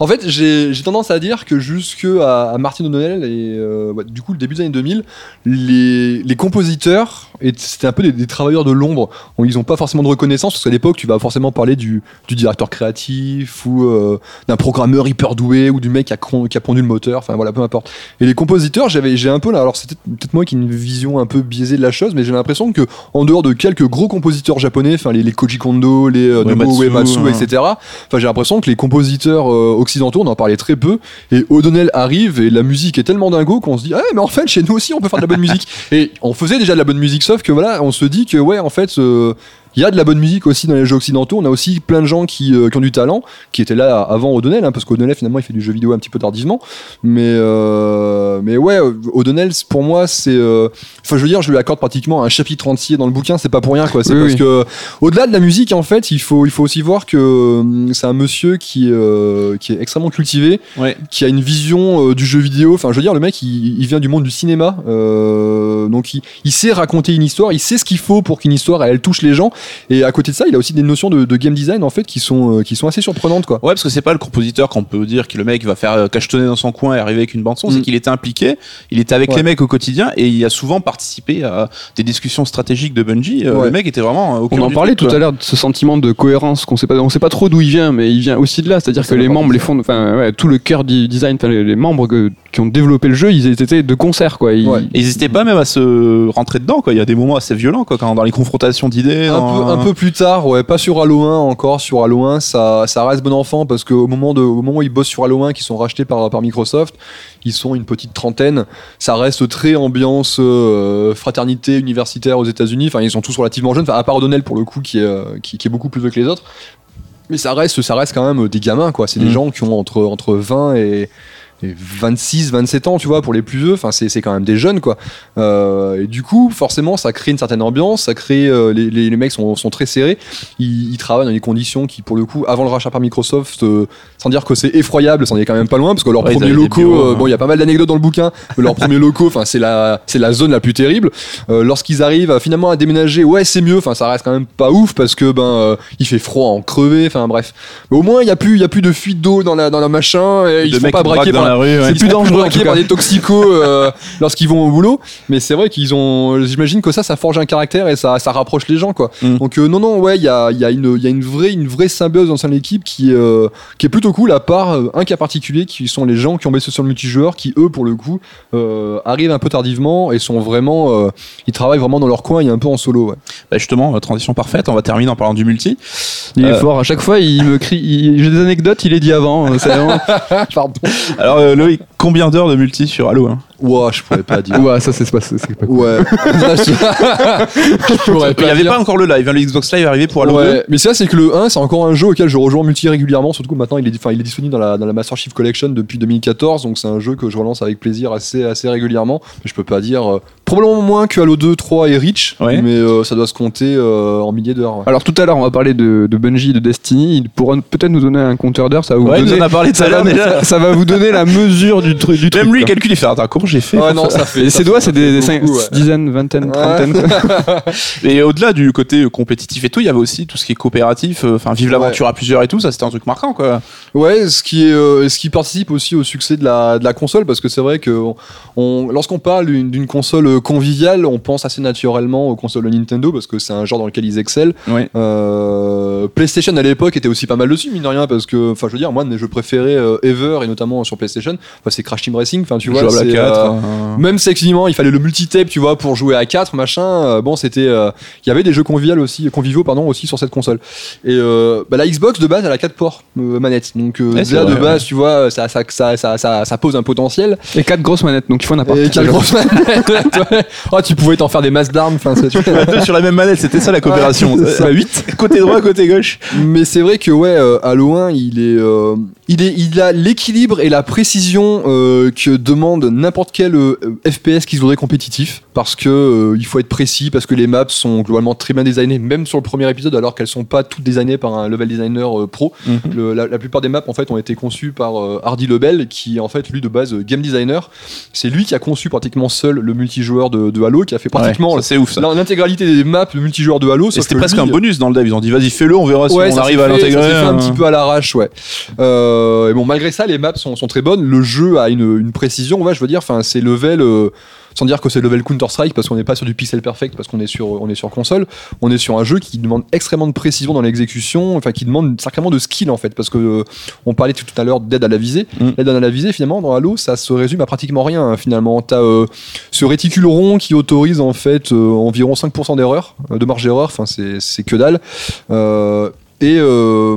[SPEAKER 4] en fait j'ai tendance à dire que jusque à, à Martin O'Donnell et euh, ouais, du coup le début des années 2000 les, les compositeurs et c'était un peu des, des travailleurs de l'ombre ils ont pas forcément de reconnaissance parce qu'à l'époque tu vas forcément parler du, du directeur créatif ou euh, d'un programmeur hyper doué ou du mec qui a, qui a pondu le moteur enfin voilà peu importe et les compositeurs j'avais j'ai un peu là alors c'était peut-être moi qui ai une vision un peu biaisée de la chose mais j'ai l'impression que en dehors de quelques gros compositeurs japonais enfin les, les Koji Kondo les euh, Nobuo
[SPEAKER 2] Uematsu,
[SPEAKER 4] Uematsu
[SPEAKER 2] hein.
[SPEAKER 4] etc Enfin, j'ai l'impression que les compositeurs euh, occidentaux, on en parlait très peu, et O'Donnell arrive et la musique est tellement dingo qu'on se dit, ah mais en fait, chez nous aussi, on peut faire de la bonne musique. Et on faisait déjà de la bonne musique, sauf que voilà, on se dit que ouais, en fait, euh, il y a de la bonne musique aussi dans les jeux occidentaux. On a aussi plein de gens qui, euh, qui ont du talent, qui étaient là avant O'Donnell, hein, parce qu'O'Donnell finalement il fait du jeu vidéo un petit peu tardivement. Mais euh, mais ouais, O'Donnell pour moi c'est, euh, enfin je veux dire, je lui accorde pratiquement un chapitre entier dans le bouquin. C'est pas pour rien quoi. C'est
[SPEAKER 3] Oui,
[SPEAKER 4] parce
[SPEAKER 3] oui.
[SPEAKER 4] que au-delà de la musique, en fait, il faut, il faut aussi voir que hum, c'est un monsieur qui, euh, qui est extrêmement cultivé,
[SPEAKER 2] Ouais.
[SPEAKER 4] qui a une vision euh, du jeu vidéo. Enfin, je veux dire, le mec, il, il vient du monde du cinéma, euh, donc il, il sait raconter une histoire, il sait ce qu'il faut pour qu'une histoire elle, touche les gens. Et à côté de ça, il a aussi des notions de, de game design en fait qui sont, euh, qui sont assez surprenantes, quoi.
[SPEAKER 2] Ouais, parce que c'est pas le compositeur qu'on peut dire que le mec va faire euh, cachetonner dans son coin et arriver avec une bande son,
[SPEAKER 4] Mm.
[SPEAKER 2] c'est qu'il était impliqué, il était avec
[SPEAKER 4] Ouais.
[SPEAKER 2] les mecs au quotidien et il a souvent participé à des discussions stratégiques de Bungie. Euh,
[SPEAKER 4] Ouais.
[SPEAKER 2] Le mec était vraiment euh, au
[SPEAKER 3] On en parlait tout
[SPEAKER 2] quoi.
[SPEAKER 3] à l'heure de ce sentiment de cohérence qu'on sait pas, on sait pas trop d'où il vient, mais il vient aussi de là. C'est-à-dire que les membres, les fonds, enfin, ouais, tout le cœur du design, enfin, les, les membres que- qui ont développé le jeu, ils étaient de concert, quoi. Ils-
[SPEAKER 2] n'hésitaient pas même à se rentrer dedans, quoi. Il y a des moments assez violents, quoi, quand dans les confrontations d'idées.
[SPEAKER 4] Peu, un peu plus tard, ouais, pas sur Halo 1 encore. Sur Halo 1, ça, ça reste bon enfant parce qu'au moment, de, au moment où ils bossent sur Halo 1, qui sont rachetés par, par Microsoft, ils sont une petite trentaine. Ça reste très ambiance euh, fraternité universitaire aux États-Unis. Enfin, ils sont tous relativement jeunes. Enfin, à part O'Donnell pour le coup, qui est, euh, qui, qui est beaucoup plus vieux que les autres. Mais ça reste, ça reste quand même des gamins, quoi. C'est des
[SPEAKER 2] Mm.
[SPEAKER 4] gens qui ont entre, entre 20 et, et 26, 27 ans, tu vois, pour les plus vieux. Enfin, c'est quand même des jeunes, quoi. Euh, et du coup, forcément, ça crée une certaine ambiance. Ça crée, euh, les, les, les mecs sont, sont très serrés. Ils, ils travaillent dans des conditions qui, pour le coup, avant le rachat par Microsoft, euh, sans dire que c'est effroyable, c'en est quand même pas loin, parce que leurs
[SPEAKER 2] Ouais,
[SPEAKER 4] premiers locaux,
[SPEAKER 2] bureaux,
[SPEAKER 4] euh,
[SPEAKER 2] hein.
[SPEAKER 4] bon, il y a pas mal d'anecdotes dans le bouquin, mais leurs premiers locaux, enfin, c'est la, c'est la zone la plus terrible. Euh, Lorsqu'ils arrivent à, finalement à déménager, ouais, c'est mieux. Enfin, ça reste quand même pas ouf parce que ben, euh, il fait froid en crevé. Enfin, bref. Mais au moins, il y a plus, il y a plus de fuite d'eau dans la, dans la machin. Et ils se font pas braquer par
[SPEAKER 2] la rue. ouais.
[SPEAKER 3] C'est plus dangereux, en tout
[SPEAKER 4] par des toxicos euh, lorsqu'ils vont au boulot. Mais c'est vrai qu'ils ont. J'imagine que ça, ça forge un caractère et ça, ça rapproche les gens, quoi.
[SPEAKER 2] Mm.
[SPEAKER 4] Donc euh, non, non, ouais, il y a, il y a une, il y a une vraie, une vraie symbiose dans l'équipe qui, euh, qui est plutôt cool. À part un cas particulier, qui sont les gens qui ont baissé sur le multijoueur, qui eux, pour le coup, euh, arrivent un peu tardivement et sont vraiment, euh, ils travaillent vraiment dans leur coin et un peu en solo. Ouais.
[SPEAKER 2] Bah, justement, transition parfaite. On va terminer en parlant du multi.
[SPEAKER 3] Il est fort. À chaque fois, il me crie. J'ai des anecdotes. Il est dit avant.
[SPEAKER 4] Pardon.
[SPEAKER 2] Alors, euh, Loïc, combien d'heures de multi sur Halo hein
[SPEAKER 4] Ouah, je pourrais pas dire.
[SPEAKER 3] Ouais, ça c'est pas, c'est pas cool.
[SPEAKER 4] Ouais. je pourrais
[SPEAKER 2] Il n'y avait
[SPEAKER 4] dire.
[SPEAKER 2] pas encore le live. hein, Le Xbox Live est arrivé pour Halo 2.
[SPEAKER 4] Ouais, mais ça c'est que le 1 c'est encore un jeu auquel je rejoins multi régulièrement, surtout que maintenant il est, enfin, il est disponible dans la, dans la Master Chief Collection depuis 2014, donc c'est un jeu que je relance avec plaisir assez, assez régulièrement. Mais je peux pas dire, euh, probablement moins que Halo 2, 3 et Reach,
[SPEAKER 2] Ouais.
[SPEAKER 4] mais euh, ça doit se compter euh, en milliers d'heures. ouais.
[SPEAKER 3] Alors tout à l'heure, on va parler de, de Bungie, de Destiny. Il pourra peut-être nous donner un compteur d'heure. Ça va vous donner.
[SPEAKER 2] a parlé tout à l'heure
[SPEAKER 3] ça va vous donner la mesure du, tru- du truc.
[SPEAKER 2] Même lui, il
[SPEAKER 3] quoi.
[SPEAKER 2] calcule, il fait Attends, comment j'ai fait
[SPEAKER 4] Ouais, non, ça fait.
[SPEAKER 3] Ses doigts, c'est des cinq-
[SPEAKER 4] beaucoup, ouais.
[SPEAKER 3] dizaines, vingtaines, trentaines.
[SPEAKER 2] Et au-delà du côté compétitif et tout, il y avait aussi tout ce qui est coopératif, euh, enfin, vive l'aventure à plusieurs et tout, ça c'était un truc marquant quoi.
[SPEAKER 4] Ouais, ce qui, est, euh, ce qui participe aussi au succès de la, de la console, parce que c'est vrai que on, on- lorsqu'on parle d'une console euh, conviviale, on pense assez naturellement aux consoles Nintendo, parce que c'est un genre dans lequel ils excellent.
[SPEAKER 2] Ouais.
[SPEAKER 4] Euh, PlayStation à l'époque était aussi pas mal dessus, mine de rien, parce que, enfin, je veux dire, moi, mes jeux préférés euh, ever, et notamment sur PlayStation, enfin, c'est Crash Team Racing, enfin, tu vois,
[SPEAKER 2] à
[SPEAKER 4] c'est,
[SPEAKER 2] quatre,
[SPEAKER 4] euh,
[SPEAKER 2] euh,
[SPEAKER 4] même si exclusivement il fallait le multitape tu vois pour jouer à 4 machin euh, bon c'était euh, il y avait des jeux conviviaux aussi conviviaux pardon aussi sur cette console et euh, bah, la Xbox de base elle a 4 ports euh, manettes donc euh,
[SPEAKER 2] Ouais,
[SPEAKER 4] déjà de
[SPEAKER 2] vrai,
[SPEAKER 4] base tu vois ça ça, ça, ça, ça, ça pose un potentiel
[SPEAKER 3] Et quatre grosses manettes, donc il faut un appart.
[SPEAKER 4] et quelle grosse manette ouais. oh tu pouvais t'en faire des masses d'armes enfin tu
[SPEAKER 2] deux sur la même manette, c'était ça la coopération.
[SPEAKER 4] Ouais, c'est ça.
[SPEAKER 2] Bah, 8, côté droit, côté gauche.
[SPEAKER 4] Mais c'est vrai que ouais, euh, Halo 1, il est, euh, il est, il a l'équilibre et la précision euh, que demande n'importe quel euh, FPS qui se voudrait compétitif, parce que euh, il faut être précis, parce que les maps sont globalement très bien designées, même sur le premier épisode, alors qu'elles sont pas toutes designées par un level designer euh, pro. Le- la, la plupart des maps en fait ont été conçues par euh, Hardy Lebel, qui est en fait lui de base game designer. C'est lui qui a conçu pratiquement seul le multijoueur de, de Halo, qui a fait pratiquement
[SPEAKER 2] Ouais,
[SPEAKER 4] l'intégralité des maps de multijoueur de Halo.
[SPEAKER 2] C'était
[SPEAKER 4] que
[SPEAKER 2] presque
[SPEAKER 4] lui,
[SPEAKER 2] un bonus dans le dev. Ils ont dit vas-y fais-le, on verra si
[SPEAKER 4] Ouais,
[SPEAKER 2] on arrive à l'intégrer.
[SPEAKER 4] Ça s'est fait un
[SPEAKER 2] hein.
[SPEAKER 4] petit peu à l'arrache, ouais. Euh, et bon, malgré ça, les maps sont, sont très bonnes. Le jeu a une, une précision, ouais, je veux dire, enfin, c'est level. euh, sans dire que c'est level Counter Strike parce qu'on n'est pas sur du pixel perfect parce qu'on est sur on est sur console on est sur un jeu qui demande extrêmement de précision dans l'exécution enfin qui demande sacrément de skill en fait parce que euh, on parlait tout à l'heure d'aide à la visée
[SPEAKER 2] Mm.
[SPEAKER 4] l'aide à la visée finalement dans Halo ça se résume à pratiquement rien hein, finalement t'as euh, ce réticule rond qui autorise en fait euh, environ 5% d'erreur euh, de marge d'erreur enfin c'est c'est que dalle Euh, et euh,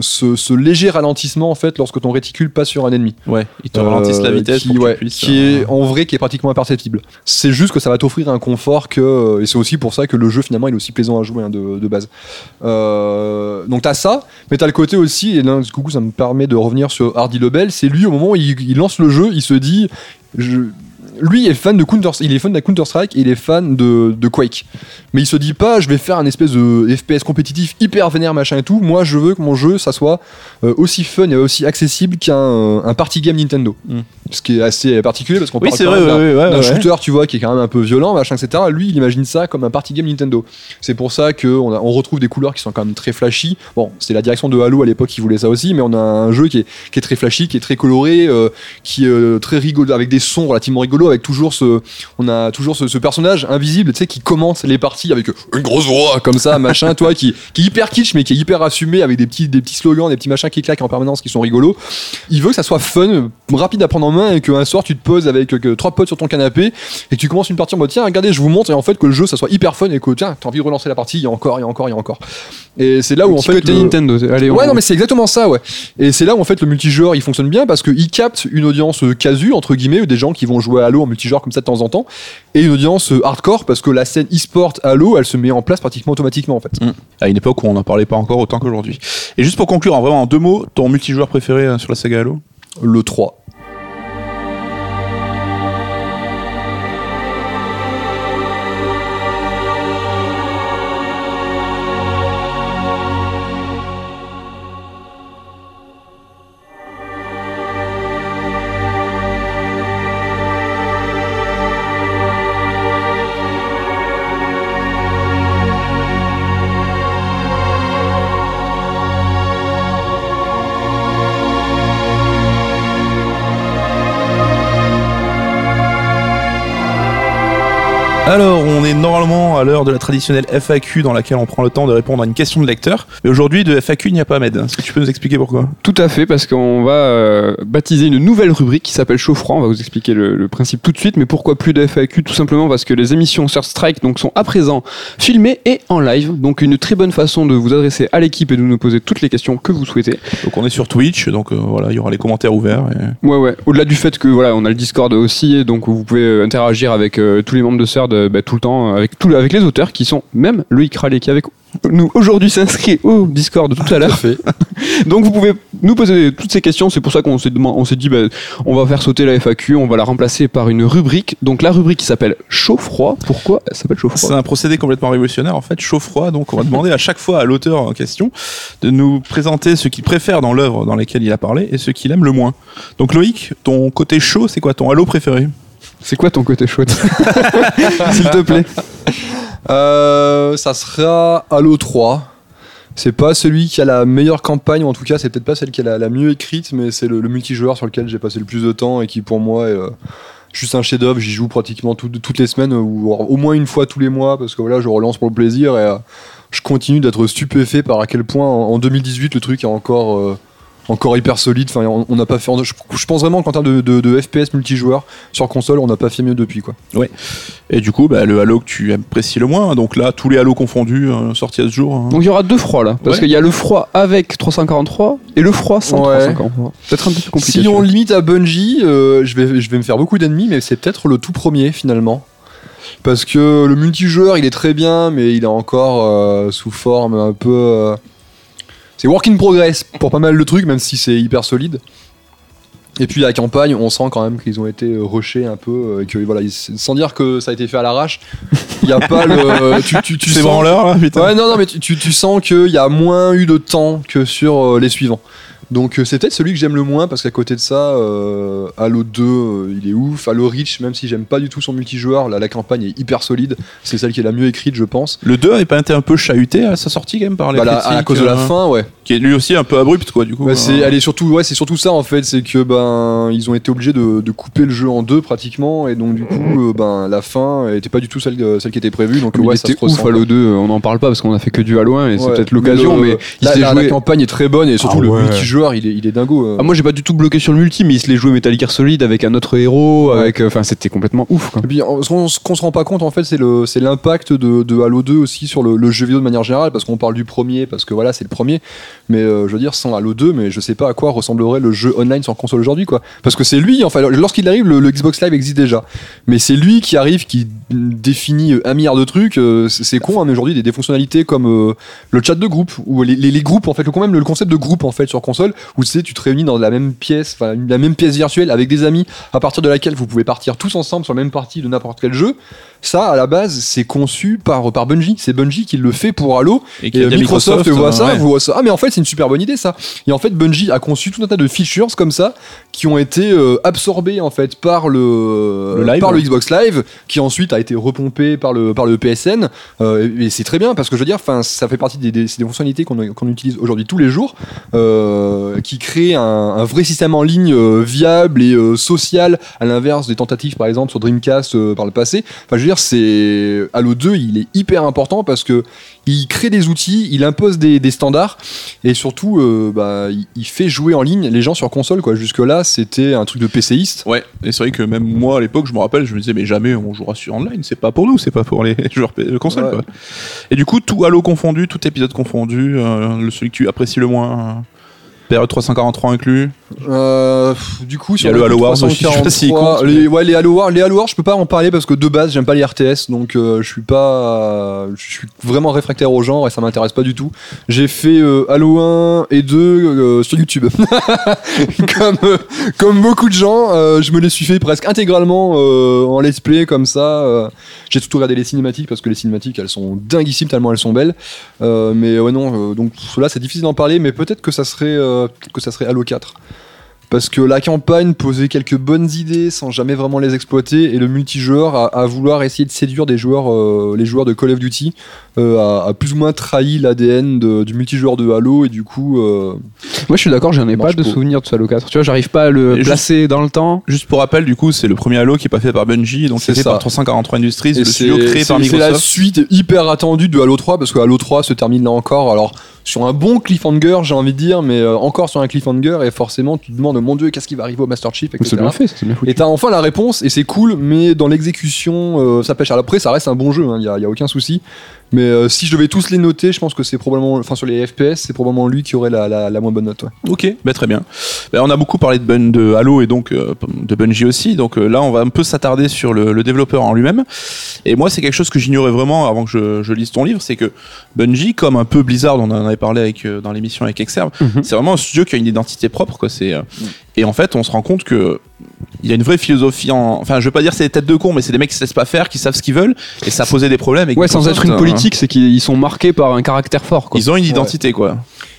[SPEAKER 4] ce, ce léger ralentissement en fait lorsque ton réticule passe sur un ennemi
[SPEAKER 2] Ouais, ils te ralentissent la
[SPEAKER 4] euh,
[SPEAKER 2] vitesse
[SPEAKER 4] qui,
[SPEAKER 2] pour que
[SPEAKER 4] ouais,
[SPEAKER 2] tu puisses.
[SPEAKER 4] qui
[SPEAKER 2] euh,
[SPEAKER 4] est en vrai qui est pratiquement imperceptible. C'est juste que ça va t'offrir un confort que et c'est aussi pour ça que le jeu finalement il est aussi plaisant à jouer hein, de, de base. Euh, donc t'as ça, mais t'as le côté aussi et là du coup ça me permet de revenir sur Hardy Lebel. C'est lui au moment où il, il lance le jeu, il se dit je, lui est fan de Counter, il est fan de Counter Strike, il est fan de, Quake. Mais il se dit pas, je vais faire un espèce de FPS compétitif hyper vénère machin et tout. Moi, je veux que mon jeu, ça soit euh, aussi fun et aussi accessible qu'un un party game Nintendo.
[SPEAKER 2] Mm.
[SPEAKER 4] Ce qui est assez particulier parce qu'on
[SPEAKER 2] Oui,
[SPEAKER 4] parle
[SPEAKER 2] c'est
[SPEAKER 4] quand
[SPEAKER 2] vrai,
[SPEAKER 4] même d'un-
[SPEAKER 2] ouais, ouais,
[SPEAKER 4] d'un
[SPEAKER 2] ouais.
[SPEAKER 4] shooter, tu vois, qui est quand même un peu violent, machin, etc. Lui, il imagine ça comme un party game Nintendo. C'est pour ça qu'on on retrouve des couleurs qui sont quand même très flashy. Bon, c'était la direction de Halo à l'époque qui voulait ça aussi, mais on a un jeu qui est, qui est très flashy, qui est très coloré, euh, qui est euh, très rigolo, avec des sons relativement rigolos, avec toujours ce, on a toujours ce, ce personnage invisible, tu sais, qui commente les parties avec une grosse voix comme ça, machin, toi, qui, qui est hyper kitsch, mais qui est hyper assumé, avec des petits, des petits slogans, des petits machins qui claquent en permanence, qui sont rigolos. Il veut que ça soit fun, rapide à prendre en main, et qu'un soir tu te poses avec euh, que trois potes sur ton canapé, et que tu commences une partie en mode tiens, regardez, je vous montre, et en fait que le jeu ça soit hyper fun, et que tiens, t'as envie de relancer la partie, il y a encore, il y a encore, il y a encore. Et c'est là où en
[SPEAKER 3] Petit
[SPEAKER 4] fait.
[SPEAKER 3] côté
[SPEAKER 4] le-
[SPEAKER 3] Nintendo. Allez, on-
[SPEAKER 4] Ouais, non, mais c'est exactement ça, ouais. Et c'est là où en fait le multijoueur il fonctionne bien parce qu'il capte une audience euh, casu, entre guillemets, des gens qui vont jouer à Halo en multijoueur comme ça de temps en temps, et une audience euh, hardcore parce que la scène e-sport Halo elle se met en place pratiquement automatiquement en fait.
[SPEAKER 2] à une époque où on n'en parlait pas encore autant qu'aujourd'hui. Et juste pour conclure, en vraiment en deux mots, ton multijoueur préféré sur la saga Halo?
[SPEAKER 4] Le 3.
[SPEAKER 2] À l'heure de la traditionnelle FAQ dans laquelle on prend le temps de répondre à une question de lecteur. Mais aujourd'hui, de FAQ, il n'y a pas, Med. Est-ce que tu peux nous expliquer pourquoi?
[SPEAKER 3] Tout à fait, parce qu'on va euh, baptiser une nouvelle rubrique qui s'appelle Chaud Froid. On va vous expliquer le, le principe tout de suite. Mais pourquoi plus de FAQ Tout simplement parce que les émissions sur Strike donc, sont à présent filmées et en live. Donc une très bonne façon de vous adresser à l'équipe et de nous poser toutes les questions que vous souhaitez.
[SPEAKER 2] Donc, on est sur Twitch, donc euh, voilà, il y aura les commentaires ouverts. et-
[SPEAKER 3] Ouais, ouais. Au-delà du fait que voilà, on a le Discord aussi, donc vous pouvez euh, interagir avec euh, tous les membres de euh, bah, tout le temps avec, tout, avec les auteurs qui sont même Loïc Rallet qui est avec nous aujourd'hui s'inscrit au Discord tout à l'heure. Donc vous pouvez nous poser toutes ces questions. C'est pour ça qu'on s'est deman- on s'est dit bah, on va faire sauter la FAQ, on va la remplacer par une rubrique. Donc la rubrique qui s'appelle chaud-froid. Pourquoi elle s'appelle
[SPEAKER 2] C'est
[SPEAKER 3] chaud-froid
[SPEAKER 2] un procédé complètement révolutionnaire en fait, chaud-froid. Donc on va demander à chaque fois à l'auteur en question de nous présenter ce qu'il préfère dans l'œuvre dans laquelle il a parlé et ce qu'il aime le moins. Donc Loïc, ton côté chaud, c'est quoi? Ton halo préféré?
[SPEAKER 3] C'est quoi ton côté chouette S'il te plaît.
[SPEAKER 4] Euh, ça sera Halo 3. C'est pas celui qui a la meilleure campagne, ou en tout cas, c'est peut-être pas celle qui a la, la mieux écrite, mais c'est le, le multijoueur sur lequel j'ai passé le plus de temps et qui, pour moi, est euh, juste un chef-d'œuvre. J'y joue pratiquement tout- toutes les semaines, ou au moins une fois tous les mois, parce que voilà, je relance pour le plaisir et euh, je continue d'être stupéfait par à quel point en, en 2018 le truc est encore. Encore hyper solide. Enfin, on n'a pas fait. Je, je pense vraiment qu'en termes de, de- de FPS multijoueur sur console, on n'a pas fait mieux depuis quoi.
[SPEAKER 2] Et du coup, bah, le halo que tu apprécies le moins. Donc là, tous les halos confondus euh, sortis à ce jour. hein.
[SPEAKER 3] Donc il y aura deux froids là. Parce
[SPEAKER 2] Ouais.
[SPEAKER 3] qu'il y a le froid avec 343 et le froid sans
[SPEAKER 4] Ouais.
[SPEAKER 3] 343. Peut-être un peu plus compliqué.
[SPEAKER 4] Si on limite à Bungie, euh, je, vais, je vais me faire beaucoup d'ennemis, mais c'est peut-être le tout premier finalement. Parce que le multijoueur, il est très bien, mais il est encore euh, sous forme un peu. euh, c'est work in progress pour pas mal de trucs, même si c'est hyper solide. Et puis la campagne, on sent quand même qu'ils ont été euh, rushés un peu, euh, et que voilà, sans dire que ça a été fait à l'arrache, il y a pas le. Tu, tu, tu
[SPEAKER 2] C'est
[SPEAKER 4] sens-
[SPEAKER 2] branleur là, putain.
[SPEAKER 4] Ouais, non, non, mais tu, tu, sens qu'il y a moins eu de temps que sur euh, les suivants. Donc euh, c'est peut-être celui que j'aime le moins parce qu'à côté de ça, euh, Halo 2, euh, il est ouf. Halo Reach, même si j'aime pas du tout son multijoueur, là, la campagne est hyper solide. C'est celle qui est la mieux écrite, je pense.
[SPEAKER 2] Le 2 avait pas été un peu chahuté à sa sortie quand même par les
[SPEAKER 4] Bah, à cause de la
[SPEAKER 2] euh,
[SPEAKER 4] fin, ouais.
[SPEAKER 2] Qui est lui aussi un peu abrupte quoi du coup.
[SPEAKER 4] Bah, c'est,
[SPEAKER 2] euh,
[SPEAKER 4] elle est surtout, ouais, c'est surtout ça en fait, c'est que ben ils ont été obligés de, de couper le jeu en deux pratiquement, et donc du coup, euh, ben la fin était pas du tout celle, celle qui était prévue. Donc ouais,
[SPEAKER 3] il
[SPEAKER 4] ça
[SPEAKER 3] était
[SPEAKER 4] se
[SPEAKER 3] ouf. Halo 2, on n'en parle pas parce qu'on a fait que du Halo 1 et c'est peut-être l'occasion,
[SPEAKER 4] le-
[SPEAKER 3] mais, il
[SPEAKER 4] la, campagne est très bonne et surtout
[SPEAKER 3] Ah
[SPEAKER 4] le
[SPEAKER 3] ouais.
[SPEAKER 4] Multijoueur, il est, il est dingo. euh.
[SPEAKER 3] Ah, moi j'ai pas du tout bloqué sur le multi, mais il se les jouait Metal Gear Solid avec un autre héros,
[SPEAKER 4] Ouais.
[SPEAKER 3] avec, euh, enfin c'était complètement ouf quoi.
[SPEAKER 4] Et puis, en- ce qu'on ce qu'on se rend pas compte, en fait, c'est le- c'est l'impact de, de Halo 2 aussi sur le, le jeu vidéo de manière générale, parce qu'on parle du premier, parce que voilà, c'est le premier. Mais euh, je veux dire, sans Halo 2, mais je sais pas à quoi ressemblerait le jeu online sur console aujourd'hui, quoi. Parce que c'est lui, enfin, lorsqu'il arrive, le, le Xbox Live existe déjà. Mais c'est lui qui arrive, qui définit un milliard de trucs. c'est con, hein, mais aujourd'hui, des, des fonctionnalités comme euh, le chat de groupe, ou les, les- les groupes, en fait, quand même le concept de groupe, en fait, sur console, où tu sais, tu te réunis dans la même pièce, enfin, la même pièce virtuelle avec des amis, à partir de laquelle vous pouvez partir tous ensemble sur la même partie de n'importe quel jeu. Ça, à la base, c'est conçu par, par Bungie. C'est Bungie qui le fait pour Halo.
[SPEAKER 2] et
[SPEAKER 4] euh,
[SPEAKER 2] des
[SPEAKER 4] Microsoft, voit ça,
[SPEAKER 2] ouais.
[SPEAKER 4] voit ça. Ah, mais en fait, c'est une super bonne idée, ça. Et en fait, Bungie a conçu tout un tas de features comme ça qui ont été euh, absorbées en fait par le,
[SPEAKER 2] Le live,
[SPEAKER 4] par le. Xbox Live, qui ensuite a été repompé par le par le PSN. Euh, et et c'est très bien parce que je veux dire, enfin, ça fait partie des, des, fonctionnalités qu'on qu'on utilise aujourd'hui tous les jours, euh, qui créent un, un vrai système en ligne viable et social, à l'inverse des tentatives par exemple sur Dreamcast par le passé. Enfin, veux dire, c'est Halo 2, il est hyper important parce que il crée des outils, il impose des, des standards et surtout, euh, bah, il, fait jouer en ligne les gens sur console. Quoi. Jusque là, c'était un truc de PCiste.
[SPEAKER 2] Ouais, et c'est vrai que même moi à l'époque, je me rappelle, je me disais, mais jamais on jouera sur online, c'est pas pour nous, c'est pas pour les joueurs de console.
[SPEAKER 4] Ouais.
[SPEAKER 2] Quoi. Et du coup, tout Halo confondu, tout épisode confondu, euh, le celui que tu apprécies le moins, euh, période 343 inclus.
[SPEAKER 4] Euh, du coup,
[SPEAKER 2] Il y a le Halo Wars aussi, je sais pas s'il
[SPEAKER 4] 343,
[SPEAKER 2] compte,
[SPEAKER 4] les,
[SPEAKER 2] mais-
[SPEAKER 4] ouais, les Halo Wars, les Halo Wars, je peux pas en parler parce que de base, j'aime pas les RTS, donc euh, je suis pas, je suis vraiment réfractaire au genre et ça m'intéresse pas du tout. J'ai fait euh, Halo 1 et 2 euh, sur YouTube, comme comme beaucoup de gens, je me les suis fait presque intégralement en let's play comme ça. J'ai surtout regardé les cinématiques parce que les cinématiques, elles sont dinguissimes tellement elles sont belles. Mais ouais non, donc cela c'est difficile d'en parler, mais peut-être que ça serait peut-être que ça serait Halo 4. Parce que la campagne posait quelques bonnes idées sans jamais vraiment les exploiter et le multijoueur à, vouloir essayer de séduire des joueurs, euh, les joueurs de Call of Duty, a, a plus ou moins trahi l'ADN du multijoueur de Halo et du coup, euh,
[SPEAKER 3] Moi je suis d'accord, j'en ai pas de
[SPEAKER 4] pas.
[SPEAKER 3] souvenir de ce Halo 4. Tu vois, j'arrive pas à le
[SPEAKER 2] Et juste-
[SPEAKER 3] placer dans le temps.
[SPEAKER 2] Juste pour rappel, du coup, c'est le premier Halo qui est pas fait par Bungie, donc
[SPEAKER 4] C'est
[SPEAKER 2] c'est fait
[SPEAKER 4] ça.
[SPEAKER 2] par 343 Industries,
[SPEAKER 4] et
[SPEAKER 2] le studio créé
[SPEAKER 4] c'est
[SPEAKER 2] par
[SPEAKER 4] c'est la
[SPEAKER 2] Microsoft.
[SPEAKER 4] suite hyper attendue de Halo 3 parce que Halo 3 se termine là encore. Alors sur un bon cliffhanger, j'ai envie de dire, mais euh, encore sur un cliffhanger et forcément tu te demandes mon dieu qu'est-ce qui va arriver au Master Chief, etc.
[SPEAKER 3] Bien fait, c'est bien foutu.
[SPEAKER 4] Et t'as enfin la réponse, et c'est cool, mais dans l'exécution, euh, ça pêche. Alors après, ça reste un bon jeu, il n'y a, y a aucun souci. Mais euh, si je devais tous les noter, je pense que c'est probablement, enfin sur les FPS, c'est probablement lui qui aurait la, la, la moins bonne note. ouais.
[SPEAKER 2] Ok, bah, très bien. Bah, on a beaucoup parlé de, Bun- de Halo et donc euh, de Bungie aussi. Donc euh, là, on va un peu s'attarder sur le, le développeur en lui-même. Et moi, c'est quelque chose que j'ignorais vraiment avant que je, je lise ton livre, c'est que Bungie, comme un peu Blizzard, on en avait parlé avec, euh, dans l'émission avec Exerve,
[SPEAKER 3] Mhm.
[SPEAKER 2] c'est vraiment un studio qui a une identité propre. Quoi. C'est, euh, Et en fait, on se rend compte que il y a une vraie philosophie en. Enfin, je veux pas dire c'est des têtes de con, mais c'est des mecs qui se laissent pas faire, qui savent ce qu'ils veulent, et ça posé des problèmes. avec
[SPEAKER 3] Ouais, sans être une
[SPEAKER 2] hein.
[SPEAKER 3] politique, c'est qu'ils sont marqués par un caractère fort. Quoi.
[SPEAKER 2] Ils ont une identité, quoi.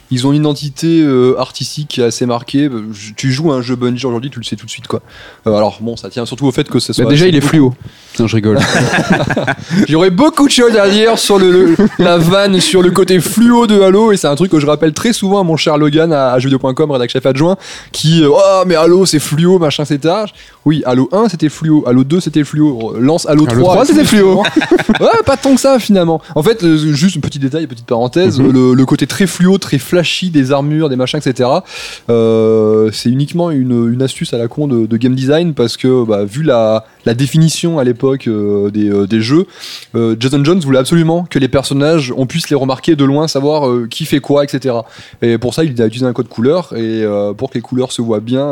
[SPEAKER 4] Ils ont une identité euh, artistique qui est assez marquée. Je- Tu joues à un jeu Bungie aujourd'hui, tu le sais tout de suite quoi. Euh, alors bon, ça tient surtout au fait que ce soit.
[SPEAKER 3] Bah, déjà,
[SPEAKER 4] assez
[SPEAKER 3] il est fluo. Non, je rigole.
[SPEAKER 4] J'aurais beaucoup de choses à dire sur le, le- la vanne, sur le côté fluo de Halo, et c'est un truc que je rappelle très souvent à mon cher Logan à, à jeuxvideo.com, rédac chef adjoint, qui euh, oh mais Halo c'est fluo, machin etc. Oui, Halo 1 c'était fluo, Halo 2 c'était fluo, lance Halo 3,
[SPEAKER 3] Halo 3, c'était fluo.
[SPEAKER 4] ouais, pas tant que ça finalement. En fait, juste un petit détail, petite parenthèse,
[SPEAKER 3] Mhm.
[SPEAKER 4] le, le côté très fluo, très des armures, des machins, etc. euh, c'est uniquement une, astuce à la con de, de game design parce que bah, vu la, la définition à l'époque euh, des, euh, des jeux, euh, Jason Jones voulait absolument que les personnages, on puisse les remarquer de loin, savoir qui fait quoi, etc. Et pour ça, il a utilisé un code couleur et pour que les couleurs se voient bien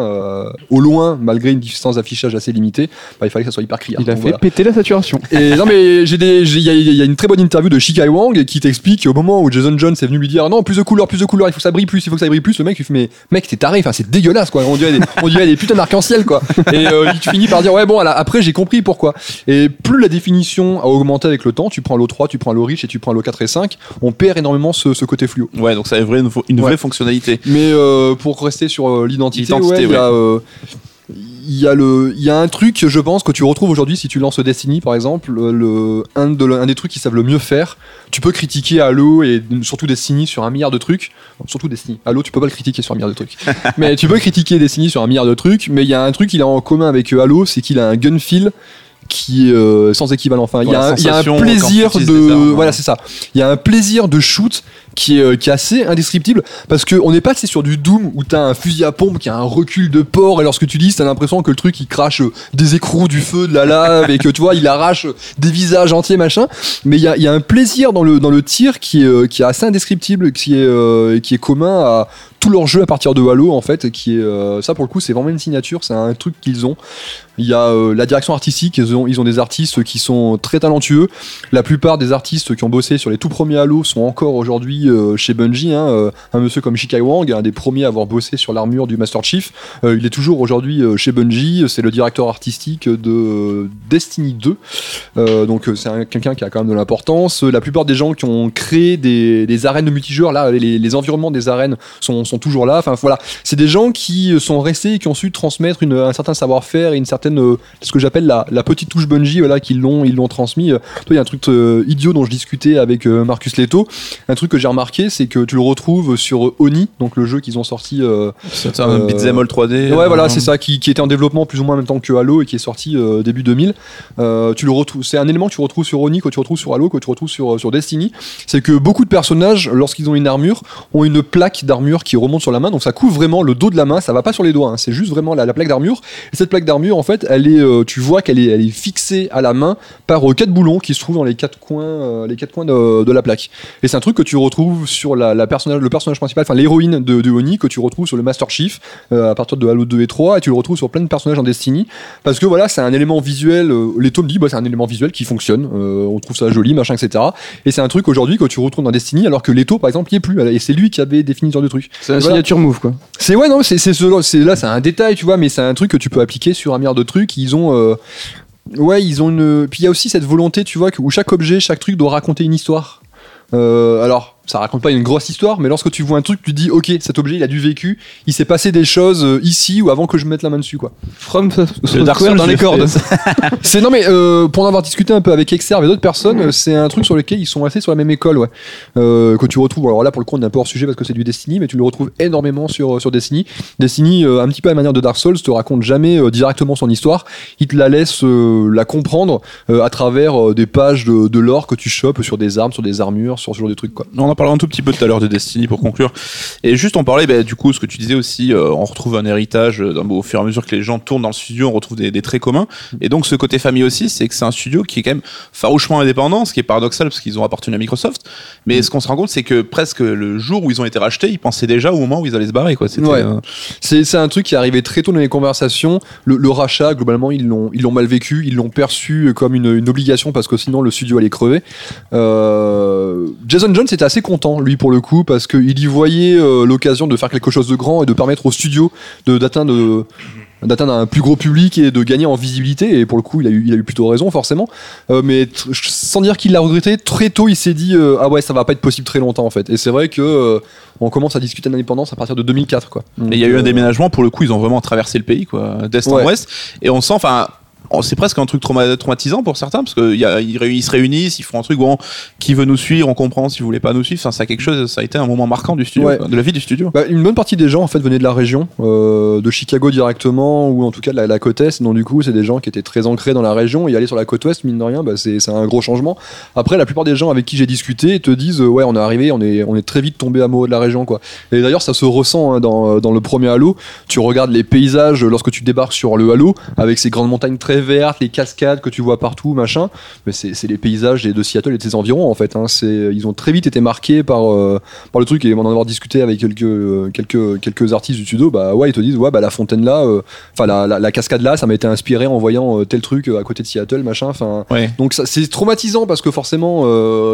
[SPEAKER 4] au loin, malgré une distance d'affichage assez limitée, bah, il fallait que ça soit hyper clair.
[SPEAKER 3] Il a fait
[SPEAKER 4] voilà.
[SPEAKER 3] péter la saturation.
[SPEAKER 4] Et non mais j'ai il y, a- il y a une très bonne interview de Shikai Wang qui t'explique au moment où Jason Jones est venu lui dire non plus de couleurs, plus de couleurs, il faut que ça brille plus, il faut que ça brille plus. Le mec il fait mais mec t'es taré, enfin c'est dégueulasse quoi. On dirait des, on dirait des putains d'arc-en-ciel quoi. Et euh, tu finis par dire ouais bon alors, après j'ai compris pourquoi. Et plus la définition a augmenté avec le temps, tu prends l'eau 3, tu prends l'eau riche et tu prends l'eau 4 et 5, on perd énormément ce, ce côté fluo.
[SPEAKER 2] Ouais, donc ça a une vraie, une vraie
[SPEAKER 4] Ouais.
[SPEAKER 2] fonctionnalité.
[SPEAKER 4] Mais euh, pour rester sur euh, l'identité, ouais, il y a, euh, il y a le, il y a un truc, je pense, que tu retrouves aujourd'hui si tu lances Destiny, par exemple, le, un, de, un des trucs qu'ils savent le mieux faire. Tu peux critiquer Halo et surtout Destiny sur un milliard de trucs. Surtout Destiny. Halo, tu peux pas le critiquer sur un milliard de trucs. mais tu peux critiquer Destiny sur un milliard de trucs. Mais il y a un truc qu'il a en commun avec euh, Halo, c'est qu'il a un gun feel qui est euh, sans équivalent. Enfin, il y, a un- il y a un
[SPEAKER 2] sensation
[SPEAKER 4] plaisir de,
[SPEAKER 2] armes,
[SPEAKER 4] voilà, c'est ça. Il y a un plaisir de shoot qui est, euh, qui est assez indescriptible parce que on n'est pas c'est sur du Doom où t'as un fusil à pompe qui a un recul de port et lorsque tu dis t'as l'impression que le truc il crache euh, des écrous du feu de la lave et que tu vois il arrache des visages entiers machin. Mais il y a, y a un plaisir dans le dans le tir qui est euh, qui est assez indescriptible qui est euh, qui est commun à tous leurs jeux à partir de Halo en fait qui est euh, ça pour le coup c'est vraiment une signature c'est un truc qu'ils ont. Il y a euh, la direction artistique ils ont, ils ont des artistes qui sont très talentueux. La plupart des artistes qui ont bossé sur les tout premiers Halo sont encore aujourd'hui euh, chez Bungie hein, euh, un monsieur comme Shikai Wang un des premiers à avoir bossé sur l'armure du Master Chief. Euh, il est toujours aujourd'hui chez Bungie c'est le directeur artistique de Destiny 2 euh, donc c'est un- quelqu'un qui a quand même de l'importance. La plupart des gens qui ont créé des, arènes de multijoueurs là les, environnements des arènes sont, toujours là. Enfin voilà. C'est des gens qui sont restés et qui ont su transmettre un certain savoir-faire et une certaine ce que j'appelle la, petite touche Bungie voilà qu'ils l'ont l'ont transmis. Il y a un truc idiot dont je discutais avec Marcus Leto. Un truc que j'ai remarqué c'est que tu le retrouves sur euh, Oni donc le jeu qu'ils ont sorti euh,
[SPEAKER 2] C'est un
[SPEAKER 4] Euh,
[SPEAKER 2] beat'em all 3D.
[SPEAKER 4] Ouais,
[SPEAKER 2] euh,
[SPEAKER 4] voilà, c'est ça, qui, qui était en développement plus ou moins en même temps que Halo et qui est sorti euh, début 2000. Euh, tu le retrouves, c'est un élément que tu retrouves sur Oni, que tu retrouves sur Halo, que tu retrouves sur, sur Destiny. C'est que beaucoup de personnages, lorsqu'ils ont une armure, ont une plaque d'armure qui remonte sur la main, donc ça couvre vraiment le dos de la main, ça va pas sur les doigts, hein, c'est juste vraiment la, la plaque d'armure. Et cette plaque d'armure, en fait, elle est, euh, tu vois qu'elle est, elle est fixée à la main par euh, quatre boulons qui se trouvent dans les quatre coins, euh, les quatre coins de, de la plaque. Et c'est un truc que tu retrouves sur la, la personnage, le personnage principal, enfin l'héroïne de, de Oni, que tu retrouves sur le Master Chief euh, à partir de Halo 2 et 3, et tu le retrouves sur plein de personnages en Destiny, parce que voilà, c'est un élément visuel, euh, les tomes disent, bah, c'est un élément visuel qui fonctionne, euh, on trouve ça joli, machin, etc. Et c'est un truc aujourd'hui que tu retrouves dans Destiny, alors que Leto, par exemple, il est plus, et c'est lui qui avait défini ce genre de truc.
[SPEAKER 3] C'est un
[SPEAKER 4] Voilà.
[SPEAKER 3] signature move, quoi.
[SPEAKER 4] C'est ouais non c'est c'est ce- là c'est un détail tu vois mais c'est un truc que tu peux appliquer sur un milliard de trucs ils ont euh, ouais ils ont une puis il y a aussi cette volonté tu vois où chaque objet chaque truc doit raconter une histoire Euh, alors ça raconte pas une grosse histoire mais lorsque tu vois un truc tu dis ok cet objet il a du vécu il s'est passé des choses euh, ici ou avant que je mette la main dessus quoi
[SPEAKER 3] From
[SPEAKER 2] Le Dark Souls,
[SPEAKER 3] dans les cordes.
[SPEAKER 4] c'est non mais euh, pour en avoir discuté un peu avec Exerve et d'autres personnes, euh, c'est un truc sur lequel ils sont assez sur la même école, ouais. Euh, que tu retrouves. Alors là pour le coup on est un peu hors sujet parce que c'est du Destiny, mais tu le retrouves énormément sur sur Destiny. Destiny, euh, un petit peu à la manière de Dark Souls, te raconte jamais euh, directement son histoire. Il te la laisse euh, la comprendre euh, à travers euh, des pages de, de lore que tu chopes sur des armes, sur des armures, sur ce genre de trucs quoi.
[SPEAKER 2] On en parlera un tout petit peu tout à l'heure de Destiny pour conclure. Et juste on parlait, bah, du coup, ce que tu disais aussi, euh, on retrouve un héritage euh, au fur et à mesure que les gens tournent dans le studio, on retrouve des, des traits communs. Et donc ce côté famille aussi, c'est que c'est un studio qui est quand même farouchement indépendant, ce qui est paradoxal parce qu'ils ont appartenu à Microsoft. Mais ce qu'on se rend compte, c'est que presque le jour où ils ont été rachetés, ils pensaient déjà au moment où ils allaient se barrer. Quoi. C'était,
[SPEAKER 4] Ouais.
[SPEAKER 2] euh,
[SPEAKER 4] C'est un truc qui est arrivé très tôt dans les conversations. Le, le rachat, globalement, ils l'ont mal vécu, ils l'ont perçu comme une, une obligation parce que sinon le studio allait crever. Jason Jones était assez content, lui, pour le coup, parce qu'il y voyait euh, l'occasion de faire quelque chose de grand et de permettre au studio d'atteindre d'atteindre un plus gros public et de gagner en visibilité. Et pour le coup il a eu, il a eu plutôt raison forcément. Euh, mais sans dire qu'il l'a regretté très tôt il s'est dit euh, ah ouais ça va pas être possible très longtemps en fait. Et c'est vrai que euh, on commence à discuter d'indépendance à partir de 2004 quoi.
[SPEAKER 2] Et il y a eu un
[SPEAKER 4] euh,
[SPEAKER 2] déménagement, pour le coup, ils ont vraiment traversé le pays, quoi, d'est en ouest. Et on sent, enfin, c'est presque un truc trauma- traumatisant pour certains, parce qu'ils ils se réunissent, ils font un truc, bon, qui veut nous suivre, on comprend, si vous voulez pas nous suivre, enfin, ça a quelque chose, ça a été un moment marquant du studio,
[SPEAKER 4] Ouais.
[SPEAKER 2] de la vie du studio.
[SPEAKER 4] Bah, une bonne partie des gens en fait venaient de la région, euh, de Chicago directement ou en tout cas de la, la côte est. Donc du coup, c'est des gens qui étaient très ancrés dans la région et aller sur la côte ouest, mine de rien, bah, c'est c'est un gros changement. Après, la plupart des gens avec qui j'ai discuté te disent euh, ouais, on est arrivé, on est on est très vite tombé amoureux de la région quoi. Et d'ailleurs, ça se ressent hein, dans, dans le premier Halo. Tu regardes les paysages lorsque tu débarques sur le Halo avec ces grandes montagnes très vertes, les cascades que tu vois partout, machin. Mais c'est les paysages de Seattle et de ses environs en fait. Hein. Ils ont très vite été marqués par euh, par le truc et en avoir discuté avec quelques euh, quelques quelques artistes du studio bah ouais ils te disent ouais bah la fontaine là euh, enfin la, la, la cascade là ça m'a été inspiré en voyant tel truc à côté de Seattle machin enfin
[SPEAKER 2] Ouais.
[SPEAKER 4] donc c'est traumatisant parce que forcément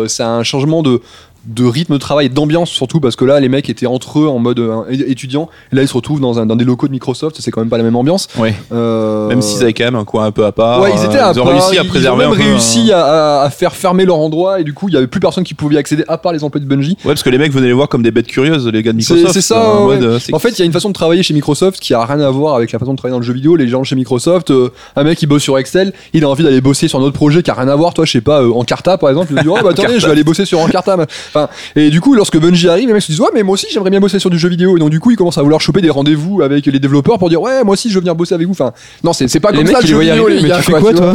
[SPEAKER 4] c'est un changement de de rythme de travail et d'ambiance surtout parce que là les mecs étaient entre eux en mode euh, étudiant et là ils se retrouvent dans, un, dans des locaux de Microsoft c'est quand même pas la même ambiance
[SPEAKER 2] Ouais.
[SPEAKER 4] Euh,
[SPEAKER 2] Même s'ils avaient quand même un coin un peu à part.
[SPEAKER 4] Ouais, ils étaient
[SPEAKER 2] euh,
[SPEAKER 4] à
[SPEAKER 2] ils ont
[SPEAKER 4] part,
[SPEAKER 2] réussi à
[SPEAKER 4] ils-
[SPEAKER 2] préserver
[SPEAKER 4] Ils ont
[SPEAKER 2] un
[SPEAKER 4] même réussi à, faire fermer leur endroit et du coup il y avait plus personne qui pouvait y accéder à part les employés de Bungie
[SPEAKER 2] Ouais, parce que les mecs venaient les voir comme des bêtes curieuses, les gars de Microsoft.
[SPEAKER 4] c'est ça,
[SPEAKER 2] en
[SPEAKER 4] ouais.
[SPEAKER 2] mode, c'est-
[SPEAKER 4] En fait, il y a une façon de travailler chez Microsoft qui a rien à voir avec la façon de travailler dans le jeu vidéo. Les gens chez Microsoft, euh, un mec qui bosse sur Excel, il a envie d'aller bosser sur un autre projet qui a rien à voir. Toi, je sais pas, Encarta par exemple, il dit, oh bah attendez, je vais aller bosser sur Encarta. Enfin, et du coup, lorsque Bungie arrive, les mecs se disent, ouais, mais moi aussi, j'aimerais bien bosser sur du jeu vidéo. Et donc, du coup, ils commencent à vouloir choper des rendez-vous avec les développeurs pour dire, ouais, moi aussi, je veux venir bosser avec vous. Enfin, non, c'est pas
[SPEAKER 3] Les
[SPEAKER 4] comme
[SPEAKER 3] mecs,
[SPEAKER 4] ça
[SPEAKER 3] les voient
[SPEAKER 4] vidéo, les
[SPEAKER 3] mais
[SPEAKER 4] gars,
[SPEAKER 3] tu fais quoi, toi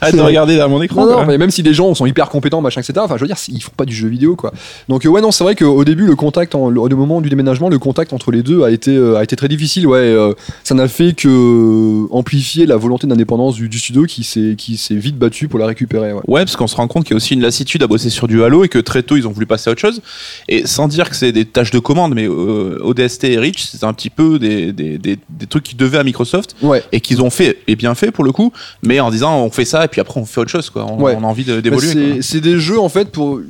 [SPEAKER 2] Arrête de regarder derrière mon écran.
[SPEAKER 4] non, non, mais même si les gens sont hyper compétents, machin, etc. Enfin, je veux dire, ils font pas du jeu vidéo, quoi. Donc, euh, ouais, non, c'est vrai qu'au début, le contact, en, le, au moment du déménagement, le contact entre les deux a été, euh, a été très difficile. Ouais, euh, ça n'a fait que amplifier la volonté d'indépendance du, du studio qui s'est, qui s'est vite battu pour la récupérer. Ouais.
[SPEAKER 2] Ouais, parce qu'on se rend compte qu'il y a aussi une lassitude à bosser sur du Halo et que très tôt ils ont voulu passer à autre chose. Et sans dire que c'est des tâches de commande, mais euh, ODST et Reach, c'est un petit peu des, des, des, des trucs qu'ils devaient à Microsoft
[SPEAKER 4] Ouais.
[SPEAKER 2] et qu'ils ont fait et bien fait pour le coup, mais en disant on fait ça et puis après on fait autre chose quoi. On,
[SPEAKER 4] Ouais.
[SPEAKER 2] on a envie
[SPEAKER 4] Bah,
[SPEAKER 2] d'évoluer. quoi.
[SPEAKER 4] c'est des jeux en fait pour.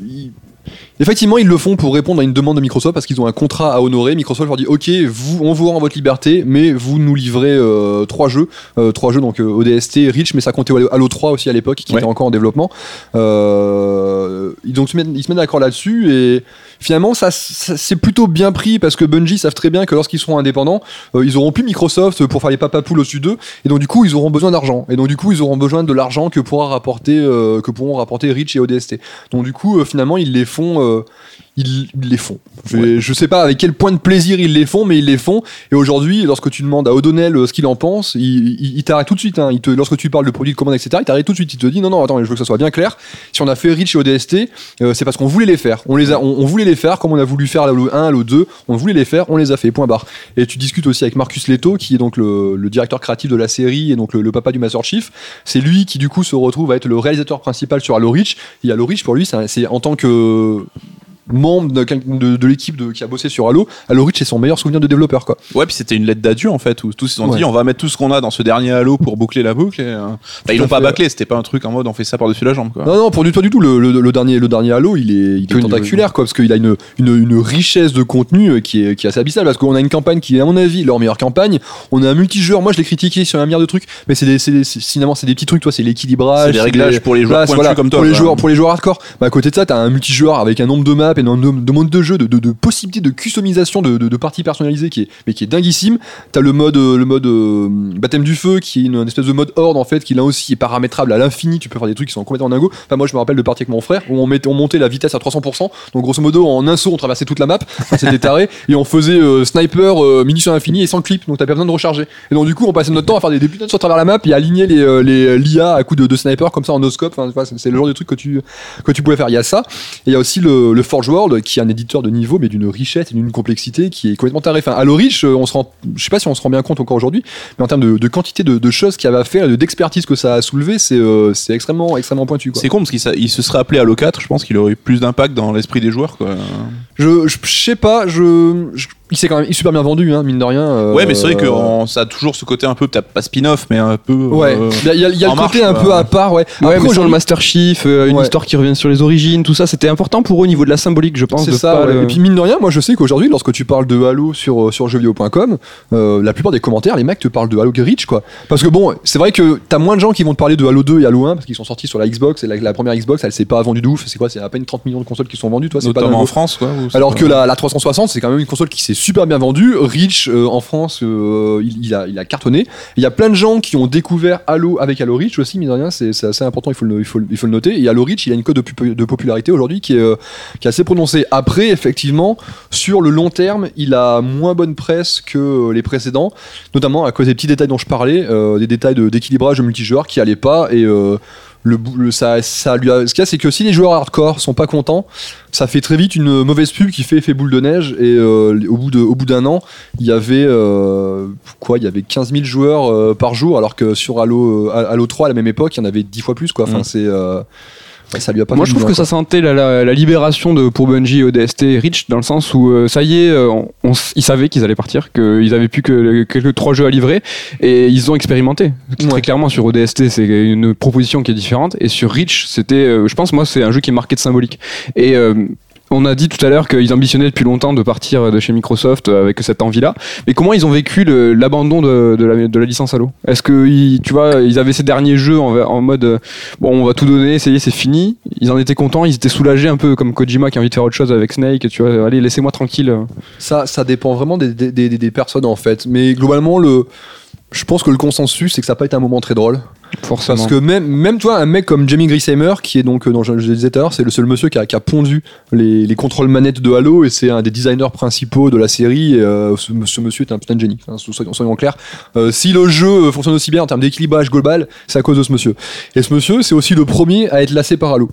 [SPEAKER 4] Effectivement, ils le font pour répondre à une demande de Microsoft parce qu'ils ont un contrat à honorer. Microsoft leur dit OK, vous, on vous rend votre liberté, mais vous nous livrez euh, trois jeux, Euh, trois jeux donc euh, ODST, Reach, mais ça comptait Halo- Halo 3 aussi à l'époque qui
[SPEAKER 2] Ouais.
[SPEAKER 4] était encore en développement. Euh, ils, donc, se mettent- ils se mettent d'accord là-dessus et finalement ça, ça- c'est plutôt bien pris parce que Bungie savent très bien que lorsqu'ils seront indépendants, ils auront plus Microsoft pour faire les papapoules au-dessus d'eux et donc du coup ils auront besoin d'argent et donc du coup ils auront besoin de l'argent que pourra rapporter que pourront rapporter Reach et ODST. Donc du coup finalement ils les font euh, ils, ils les font. Je, je sais pas avec quel point de plaisir ils les font, mais ils les font. Et aujourd'hui, lorsque tu demandes à O'Donnell euh, ce qu'il en pense, il, il- il t'arrête tout de suite. hein. Il te, lorsque tu parles de produits de commande, etc., il t'arrête tout de suite. Il te dit non, non, attends, je veux que ça soit bien clair. Si on a fait Reach et ODST, euh, c'est parce qu'on voulait les faire. On, les a, on, on voulait les faire comme on a voulu faire le 1, le 2. On voulait les faire, on les a fait. Point barre. Et tu discutes aussi avec Marcus Leto, qui est donc le, le directeur créatif de la série et donc le, le papa du Master Chief. C'est lui qui du coup se retrouve à être le réalisateur principal sur Halo Reach. Et Halo Reach pour lui, c'est en tant que membre de, quelqu'un de, de l'équipe qui a bossé sur Halo, Halo Reach c'est son meilleur souvenir de développeur quoi.
[SPEAKER 2] Ouais, puis c'était une lettre d'adieu en fait où tous ils ont
[SPEAKER 4] Ouais.
[SPEAKER 2] dit on va mettre tout ce qu'on a dans ce dernier Halo pour boucler la boucle. Et, euh, bah, ils l'ont pas bâclé, c'était pas un truc en mode on fait ça par-dessus la jambe quoi.
[SPEAKER 4] Non non pour du tout du tout le, le- le dernier le dernier Halo il est, il est tentaculaire quoi parce qu'il a une, une, une richesse de contenu euh, qui est, qui est assez abyssale parce qu'on a une campagne qui est à mon avis leur meilleure campagne on a un multijoueur moi je l'ai critiqué sur un milliard de trucs mais c'est finalement c'est des petits trucs toi c'est l'équilibrage
[SPEAKER 2] C'est des réglages pour les joueurs
[SPEAKER 4] Voilà,
[SPEAKER 2] comme toi.
[SPEAKER 4] pour les joueurs pour les joueurs hardcore bah, à côté de ça t'as un multijoueur avec un nombre de maps et de modes de jeu de, possibilités de customisation de, parties personnalisées qui est mais qui est dinguissime. T'as le mode euh, le mode euh, baptême du feu qui est une, espèce de mode horde en fait qui là aussi est paramétrable à l'infini. Tu peux faire des trucs qui sont complètement dingos. Enfin moi je me rappelle de partie avec mon frère où on, mettait, on montait la vitesse à 300% donc grosso modo en un saut on traversait toute la map. C'était taré. Et on faisait euh, sniper euh, munitions infinies et sans clip. Donc t'as pas besoin de recharger. Et donc du coup on passait notre temps à faire des débuts sur travers la map et aligner les, les l'IA à coups de, sniper comme ça en no scope. Enfin, c'est le genre de truc que tu que tu pouvais faire. Il y a ça. Et il y a aussi le, le Forge Forge World, qui est un éditeur de niveau, mais d'une richesse et d'une complexité qui est complètement tarée. Enfin, Halo Reach, euh, on se rend, je sais pas si on se rend bien compte encore aujourd'hui, mais en termes de, de quantité de, de choses qu'il y avait à faire, et de- d'expertise que ça a soulevé, c'est euh, c'est extrêmement, extrêmement pointu.
[SPEAKER 2] C'est con parce qu'il il se serait appelé Halo 4, je pense qu'il aurait eu plus d'impact dans l'esprit des joueurs. Quoi.
[SPEAKER 4] Je, je, je sais pas, je, je- il s'est quand même super bien vendu, hein, mine de rien. euh,
[SPEAKER 2] Ouais, mais c'est vrai que en- ça a toujours ce côté un peu, peut-être pas spin-off, mais un peu.
[SPEAKER 4] Ouais,
[SPEAKER 2] euh,
[SPEAKER 4] il y a, il y a- y a le côté
[SPEAKER 2] marche,
[SPEAKER 4] un peu à part, ouais.
[SPEAKER 3] Ouais,
[SPEAKER 4] Après,
[SPEAKER 3] mais sur le Master Chief, euh, une
[SPEAKER 4] Ouais.
[SPEAKER 3] histoire qui revient sur les origines, tout ça, c'était important pour eux au niveau de la symbolique, je pense.
[SPEAKER 4] C'est ça,
[SPEAKER 3] pas
[SPEAKER 4] ouais.
[SPEAKER 3] le-
[SPEAKER 4] Et puis mine de rien, moi je sais qu'aujourd'hui, lorsque tu parles de Halo sur, sur jeuxvideo.com, euh, la plupart des commentaires, les mecs te parlent de Halo Reach, quoi. Parce que bon, c'est vrai que t'as moins de gens qui vont te parler de Halo 2 et Halo 1 parce qu'ils sont sortis sur la Xbox et la, la première Xbox, elle s'est pas vendue de ouf. C'est quoi C'est à peine 30 millions de consoles qui sont vendues, toi, c'est pas
[SPEAKER 2] notamment
[SPEAKER 4] dingo.
[SPEAKER 2] en France. Quoi,
[SPEAKER 4] Alors
[SPEAKER 2] pas-
[SPEAKER 4] que la, la 360, c'est quand même une console qui s'est super bien vendue. Reach, euh, en France, euh, il, a, cartonné. Il y a plein de gens qui ont découvert Halo avec Halo Reach aussi, mine de rien, c'est assez important, il faut, le, noter. Et Halo Reach, il a une cote de, pu- de popularité aujourd'hui qui est, euh, qui est assez prononcée. Après, effectivement, sur le long terme, il a moins bonne presse que les précédents, notamment à cause des petits détails dont je parlais, des détails d'équilibrage multijoueur qui allaient pas. Et. Le, ça, ça lui a, ce qu'il y a, c'est que si les joueurs hardcore sont pas contents, ça fait très vite une mauvaise pub qui fait effet boule de neige. Et euh, au bout de- au bout d'un an, il y avait euh, quoi Il y avait 15 000 joueurs euh, par jour, alors que sur Halo, Halo 3 à la même époque, il y en avait 10 fois plus. Quoi. Enfin,
[SPEAKER 2] Mm.
[SPEAKER 4] c'est ça lui a pas
[SPEAKER 3] Moi, je trouve que ça sentait la, la- la libération de, pour Bungie ODST et Reach, dans le sens où euh, ça y est, euh, on, on s- ils savaient qu'ils allaient partir, qu'ils avaient plus que quelques trois jeux à livrer, et ils ont expérimenté.
[SPEAKER 4] Ouais.
[SPEAKER 3] Très clairement, sur ODST, c'est une proposition qui est différente, et sur Reach, c'était, euh, je pense, moi, c'est un jeu qui est marqué de symbolique. Et euh, on a dit tout à l'heure qu'ils ambitionnaient depuis longtemps de partir de chez Microsoft euh, avec cette envie-là. Mais comment ils ont vécu l'abandon de, la, de la licence Halo? Est-ce que, tu vois, ils avaient ces derniers jeux en, mode euh, bon, on va tout donner, essayer, c'est fini. Ils en étaient contents, ils étaient soulagés un peu comme Kojima qui a envie de faire autre chose avec Snake. Tu vois, allez, laissez-moi tranquille.
[SPEAKER 4] Ça, ça dépend vraiment des personnes en fait. Mais globalement, le, je pense que le consensus, c'est que ça n'a pas été un moment très drôle.
[SPEAKER 3] Forcément.
[SPEAKER 4] Parce que même, même toi, un mec comme Jamie Grisheimer, qui est donc, euh, dont je, je le disais tout à l'heure, c'est le seul monsieur qui a, qui a pondu les, les contrôles manettes de Halo et c'est un des designers principaux de la série. Et, euh, ce, ce monsieur est un putain de génie, enfin, soyons, soyons clairs. Euh, si le jeu fonctionne aussi bien en termes d'équilibrage global, c'est à cause de ce monsieur. Et ce monsieur, c'est aussi le premier à être lassé par Halo.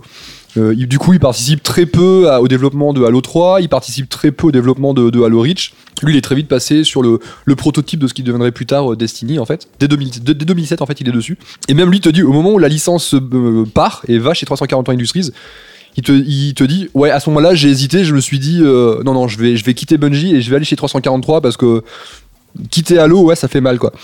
[SPEAKER 4] Euh, du coup, il participe très peu au développement de Halo 3, il participe très peu au développement de, Halo Reach. Lui, il est très vite passé sur le, prototype de ce qui deviendrait plus tard euh, Destiny, en fait. Dès, 2000 dès- dès 2007, en fait, il est dessus. Et même lui te dit, au moment où la licence euh, part et va chez 340 Industries, il te, dit, ouais, à ce moment-là, j'ai hésité, je me suis dit, non, non, je vais, je vais quitter Bungie et je vais aller chez 343 parce que quitter Halo, ouais, ça fait mal, quoi.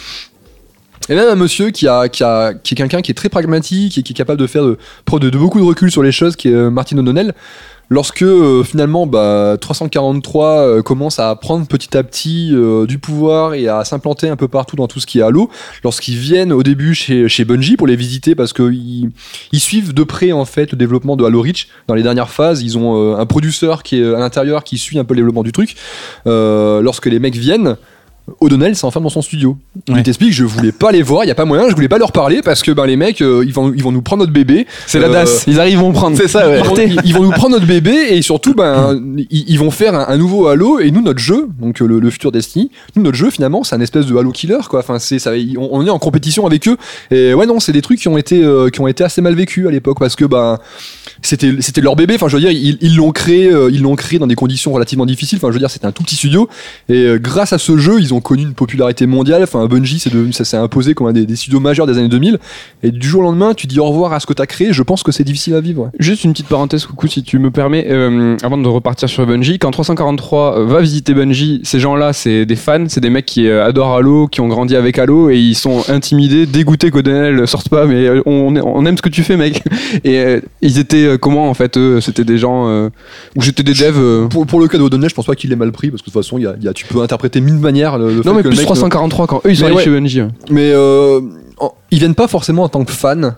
[SPEAKER 4] Et même un monsieur qui, est quelqu'un qui est très pragmatique et qui est capable de faire de, de, beaucoup de recul sur les choses, qui est euh, Martin O'Donnell, lorsque euh, finalement bah, 343 euh, commence à prendre petit à petit du pouvoir et à s'implanter un peu partout dans tout ce qui est Halo, lorsqu'ils viennent au début chez, Bungie pour les visiter parce qu'ils ils suivent de près en fait le développement de Halo Reach dans les dernières phases, ils ont un producteur qui est à l'intérieur qui suit un peu le développement du truc. Lorsque les mecs viennent, O'Donnell s'enferme dans son studio. Il
[SPEAKER 2] Ouais.
[SPEAKER 4] t'explique, je voulais pas les voir, il y a pas moyen, je voulais pas leur parler parce que ben les mecs, euh, ils vont ils vont nous prendre notre bébé.
[SPEAKER 3] c'est la
[SPEAKER 4] euh,
[SPEAKER 3] DAS, ils arrivent, vont prendre.
[SPEAKER 2] C'est ça, ouais.
[SPEAKER 4] Ils vont, ils- ils vont nous prendre notre bébé et surtout ben ils, ils vont faire un, un nouveau Halo et nous notre jeu donc euh, le, le futur Destiny nous notre jeu finalement c'est un espèce de Halo killer quoi enfin c'est ça on, on est en compétition avec eux et ouais non c'est des trucs qui ont été euh, qui ont été assez mal vécus à l'époque parce que ben c'était c'était leur bébé enfin je veux dire ils l'ont créé euh, ils l'ont créé dans des conditions relativement difficiles enfin je veux dire c'était un tout petit studio et euh, grâce à ce jeu ils ont connu une popularité mondiale enfin Bungie c'est devenu ça s'est imposé comme un des, studios majeurs des années 2000 et du jour au lendemain tu dis au revoir à ce que tu as créé je pense que c'est difficile à vivre.
[SPEAKER 3] Juste une petite parenthèse, coucou, si tu me permets, euh, avant de repartir sur Bungie. Quand 343 euh, va visiter Bungie, ces gens-là, c'est des fans, c'est des mecs qui adorent Halo, qui ont grandi avec Halo, et ils sont intimidés, dégoûtés qu'Odenel sorte pas, mais on, on aime ce que tu fais, mec. Et ils étaient euh, comment, en fait, eux C'était des gens, euh, ou j'étais des devs euh,
[SPEAKER 4] pour, pour le cas d'Odonnell, je pense pas qu'il l'ait mal pris parce que de toute façon, il y a, il y a- tu peux interpréter mille manières le, le fait
[SPEAKER 3] Non, mais
[SPEAKER 4] que le
[SPEAKER 3] plus
[SPEAKER 4] mec,
[SPEAKER 3] 343 quand eux ils sont
[SPEAKER 4] Mais
[SPEAKER 3] allés
[SPEAKER 4] ouais.
[SPEAKER 3] chez Bungie. ouais.
[SPEAKER 4] Mais euh, en- ils viennent pas forcément en tant que fans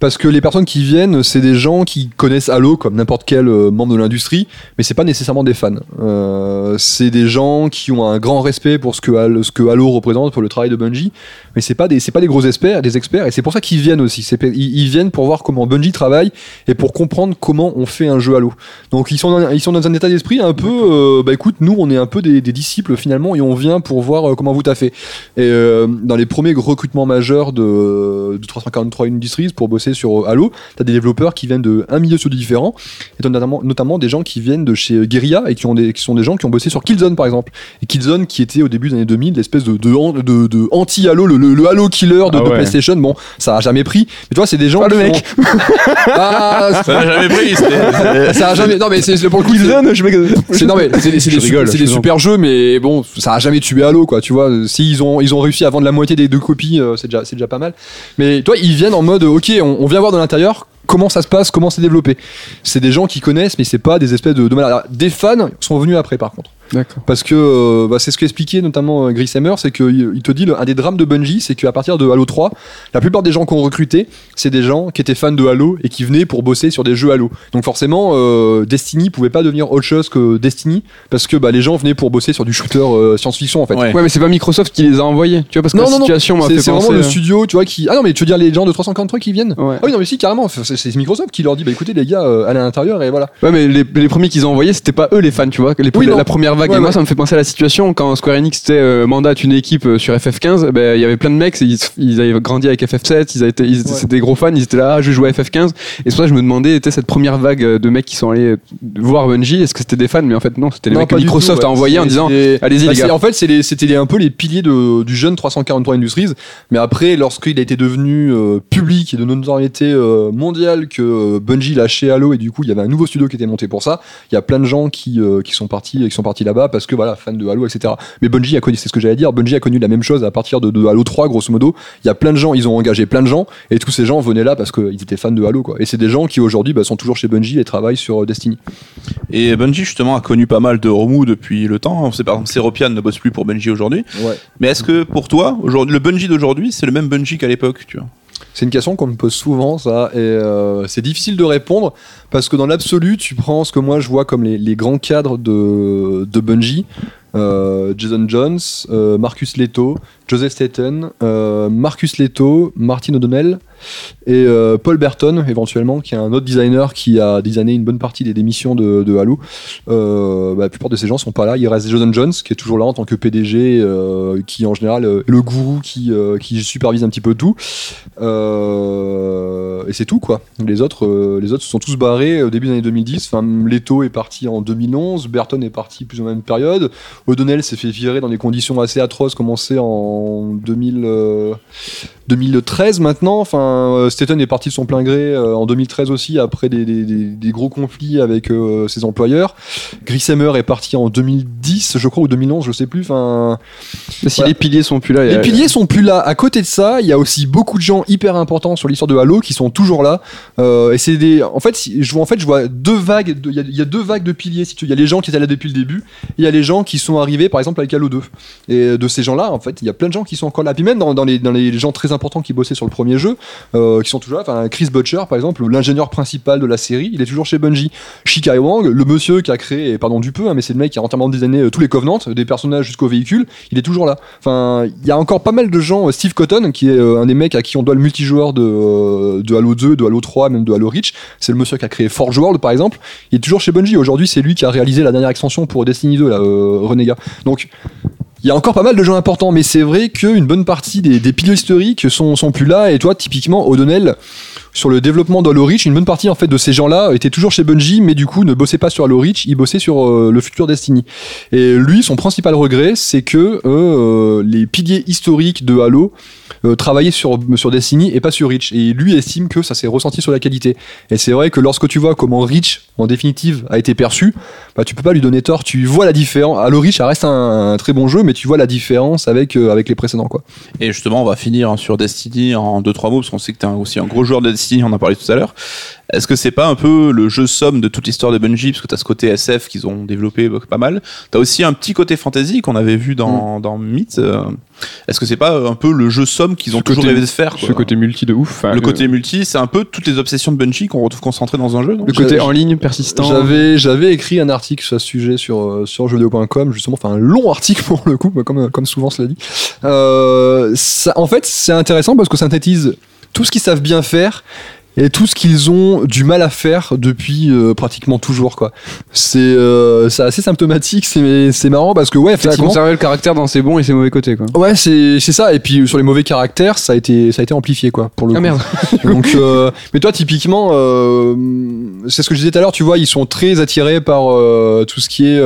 [SPEAKER 4] parce que les personnes qui viennent, c'est des gens qui connaissent Halo comme n'importe quel euh, membre de l'industrie, mais c'est pas nécessairement des fans. Euh, c'est des gens qui ont un grand respect pour ce que Halo, ce que Halo représente pour le travail de Bungie, mais c'est pas des c'est pas des gros experts, des experts, et c'est pour ça qu'ils viennent aussi. Ils, ils viennent pour voir comment Bungie travaille et pour comprendre comment on fait un jeu Halo. Donc ils sont dans, ils sont dans un état d'esprit un peu, euh, bah écoute, nous on est un peu des, des disciples finalement et on vient pour voir comment vous taffez. Et dans les premiers recrutements majeurs de, de, de 343 Industries pour bosser sur Halo. T'as des développeurs qui viennent de un milieu studio différent, et t'as notamment, notamment des gens qui viennent de chez Guerrilla et qui, ont des, qui sont des gens qui ont bossé sur Killzone par exemple. Et Killzone qui était au début des années 2000 l'espèce de, de, an- de, de anti-Halo, le, le- le Halo killer de,
[SPEAKER 2] Ah ouais.
[SPEAKER 4] PlayStation. Bon, ça a jamais pris. Mais tu vois, c'est des gens.
[SPEAKER 3] Pas le mec.
[SPEAKER 4] Ah,
[SPEAKER 2] Ça n'a jamais pris.
[SPEAKER 4] ça a jamais. Non, mais c'est pour le coup.
[SPEAKER 3] Killzone, je
[SPEAKER 4] c'est non mais c'est des,
[SPEAKER 2] Je rigole, je
[SPEAKER 4] super jeux mais bon ça a jamais tué Halo quoi tu vois s'ils ont ils ont réussi à vendre la moitié des deux copies euh, c'est déjà c'est déjà pas mal mais toi ils viennent en mode ok on, vient voir de l'intérieur comment ça se passe comment c'est développé? C'est des gens qui connaissent mais c'est pas des espèces de, de malades. Des fans sont venus après par contre. Parce que euh, bah, c'est ce qu'expliquait notamment euh, Gris Hammer, c'est qu'il il te dit le- un des drames de Bungie, c'est qu'à partir de Halo 3, la plupart des gens qu'on recruté, c'est des gens qui étaient fans de Halo et qui venaient pour bosser sur des jeux Halo. Donc forcément, euh, Destiny pouvait pas devenir autre chose que Destiny parce que bah, les gens venaient pour bosser sur du shooter euh, science-fiction en fait.
[SPEAKER 2] Ouais.
[SPEAKER 3] Ouais, mais c'est pas Microsoft qui les a envoyés. Tu vois, parce que
[SPEAKER 4] Non,
[SPEAKER 3] la
[SPEAKER 4] non, non.
[SPEAKER 3] situation m'a
[SPEAKER 4] C'est
[SPEAKER 3] fait
[SPEAKER 4] c'est vraiment le studio, tu vois, qui. Ah non, mais tu veux dire les gens de 343 qui viennent?
[SPEAKER 3] Ouais.
[SPEAKER 4] Ah oui, non, mais si, carrément. C'est Microsoft qui leur dit, bah écoutez, les gars, euh, allez à l'intérieur et voilà.
[SPEAKER 3] Ouais, mais les, les premiers qu'ils ont envoyés, c'était pas eux les fans, tu vois. Les,
[SPEAKER 4] Oui,
[SPEAKER 3] la première vague.
[SPEAKER 4] Ouais,
[SPEAKER 3] et moi, ça me fait penser à la situation quand Square Enix était euh, mandate une équipe euh, sur FF15. Ben, il y avait plein de mecs, ils, ils avaient grandi avec FF7, ils, étaient
[SPEAKER 4] Ouais.
[SPEAKER 3] c'était des gros fans, ils étaient là, ah, je jouer à FF15. Et c'est pour ça que je me demandais, était cette première vague euh, de mecs qui sont allés voir Bungie, est-ce que c'était des fans? Mais en fait, non, c'était les
[SPEAKER 4] Non,
[SPEAKER 3] mecs que Microsoft
[SPEAKER 4] tout,
[SPEAKER 3] a envoyés en disant, allez-y
[SPEAKER 4] Bah,
[SPEAKER 3] les gars.
[SPEAKER 4] en fait, c'était un peu les piliers de- du jeune 343 Industries. Mais après, lorsqu'il a été devenu euh, public et de notoriété euh, mondiale, que euh, Bungie lâchait Halo et du coup, il y avait un nouveau studio qui était monté pour ça. Il y a plein de gens qui, euh, qui sont partis, qui sont partis là-bas parce que voilà, fans de Halo, etc. Mais Bungie a connu, c'est ce que j'allais dire. Bungie a connu la même chose à partir de, de Halo 3, grosso modo. Il y a plein de gens, ils ont engagé plein de gens et tous ces gens venaient là parce qu'ils étaient fans de Halo, quoi. Et c'est des gens qui aujourd'hui bah, sont toujours chez Bungie et travaillent sur euh, Destiny.
[SPEAKER 2] Et Bungie justement a connu pas mal de remous depuis le temps. On sait par exemple Seropian ne bosse plus pour Bungie aujourd'hui.
[SPEAKER 4] Ouais.
[SPEAKER 2] Mais est-ce que pour toi, aujourd'hui, le Bungie d'aujourd'hui, c'est le même Bungie qu'à l'époque, tu vois?
[SPEAKER 4] C'est une question qu'on me pose souvent, ça, et euh, c'est difficile de répondre parce que dans l'absolu, tu prends ce que moi je vois comme les, grands cadres de Bungie. Euh, Jason Jones, euh, Marcus Leto, Joseph Staten, euh, Marcus Leto, Martin O'Donnell et Paul Burton éventuellement, qui est un autre designer qui a designé une bonne partie des démissions de, Halo. Bah, la plupart de ces gens sont pas là. Il reste Jason Jones qui est toujours là en tant que PDG, qui en général est le gourou qui, supervise un petit peu tout. Et c'est tout quoi. Les autres, les autres se sont tous barrés au début des années 2010. Enfin, Leto est parti en 2011, Burton est parti plus ou moins même période. O'Donnell s'est fait virer dans des conditions assez atroces, comme on sait en 2000, euh, 2013 maintenant. Enfin, euh, Staten est parti de son plein gré euh, en 2013 aussi après des, des- des- des gros conflits avec euh, ses employeurs. Grishammer est parti en 2010, je crois, ou 2011, je sais plus. Enfin,
[SPEAKER 3] si
[SPEAKER 4] voilà.
[SPEAKER 3] les piliers sont plus là, y a-
[SPEAKER 4] les piliers sont plus là. À côté de ça, il y a aussi beaucoup de gens hyper importants sur l'histoire de Halo qui sont toujours là. Et c'est des, en fait, je vois, en fait, je vois deux vagues. de- Il y, a- il y a deux vagues de piliers. Si il y a les gens qui étaient là depuis le début. Il y a les gens qui sont arrivés, par exemple, avec Halo 2. Et de ces gens-là, en fait, il y a plein de gens qui sont encore là. Puis même dans, dans les, dans les gens très importants qui bossaient sur le premier jeu, euh, qui sont toujours là. Enfin, Chris Butcher, par exemple, l'ingénieur principal de la série, il est toujours chez Bungie. Shikai Wang, le monsieur qui a créé, pardon du peu, hein, mais c'est le mec qui a entièrement designé euh, tous les Covenants, des personnages jusqu'aux véhicules, il est toujours là. Enfin, il y a encore pas mal de gens. euh, Steve Cotton, qui est un des mecs à qui on doit le multijoueur de, de Halo 2, de Halo 3, même de Halo Reach. C'est le monsieur qui a créé Forge World, par exemple. Il est toujours chez Bungie. Aujourd'hui, c'est lui qui a réalisé la dernière extension pour Destiny 2, là, euh, Donc, il y a encore pas mal de gens importants, mais c'est vrai qu'une bonne partie des, des piliers historiques sont plus là. Et toi, typiquement, O'Donnell, sur le développement d'Halo Reach, une bonne partie en fait de ces gens-là étaient toujours chez Bungie, mais du coup ne bossaient pas sur Halo Reach, ils bossaient sur euh, le futur Destiny. Et lui, son principal regret, c'est que euh, les piliers historiques de Halo euh, travaillaient sur, sur Destiny et pas sur Reach. Et lui estime que ça s'est ressenti sur la qualité. Et c'est vrai que lorsque tu vois comment Reach, en définitive, a été perçu, bah, tu peux pas lui donner tort. Tu vois la différence. Halo Reach, ça reste un, très bon jeu, mais tu vois la différence avec, euh, avec les précédents. Quoi.
[SPEAKER 2] Et justement, on va finir hein, sur Destiny en 2-3 mots, parce qu'on sait que tu es aussi un gros joueur de Destiny, on en a parlé tout à l'heure. Est-ce que c'est pas un peu le jeu somme de toute l'histoire de Bungie, parce que tu as ce côté SF qu'ils ont développé bah, pas mal. Tu as aussi un petit côté fantasy qu'on avait vu dans, dans Myth. euh, Est-ce que c'est pas un peu le jeu somme qu'ils ont
[SPEAKER 3] Ce
[SPEAKER 2] toujours
[SPEAKER 3] côté-
[SPEAKER 2] rêvé de faire quoi
[SPEAKER 3] ce côté multi de ouf.
[SPEAKER 2] Le
[SPEAKER 3] euh,
[SPEAKER 2] côté multi, c'est un peu toutes les obsessions de Bungie qu'on retrouve concentrées dans un jeu, non
[SPEAKER 3] le côté en ligne persistant.
[SPEAKER 4] J'avais, j'avais écrit un article sur ce sujet sur, euh, sur jeuxvideo.com, justement, enfin un long article pour le coup, comme, comme souvent cela dit. Euh, ça, en fait, c'est intéressant parce que synthétise tout ce qu'ils savent bien faire et tout ce qu'ils ont du mal à faire depuis euh, pratiquement toujours quoi. C'est euh, c'est assez symptomatique, c'est c'est marrant parce que ouais
[SPEAKER 3] Ça a conservé le caractère dans ses bons et ses mauvais côtés, quoi.
[SPEAKER 4] Ouais, c'est c'est ça. Et puis sur les mauvais caractères, ça a été ça a été amplifié quoi pour le
[SPEAKER 3] Ah
[SPEAKER 4] coup.
[SPEAKER 3] merde.
[SPEAKER 4] Donc, euh, mais toi, typiquement, euh, c'est ce que je disais tout à l'heure. Tu vois, ils sont très attirés par euh, tout ce qui est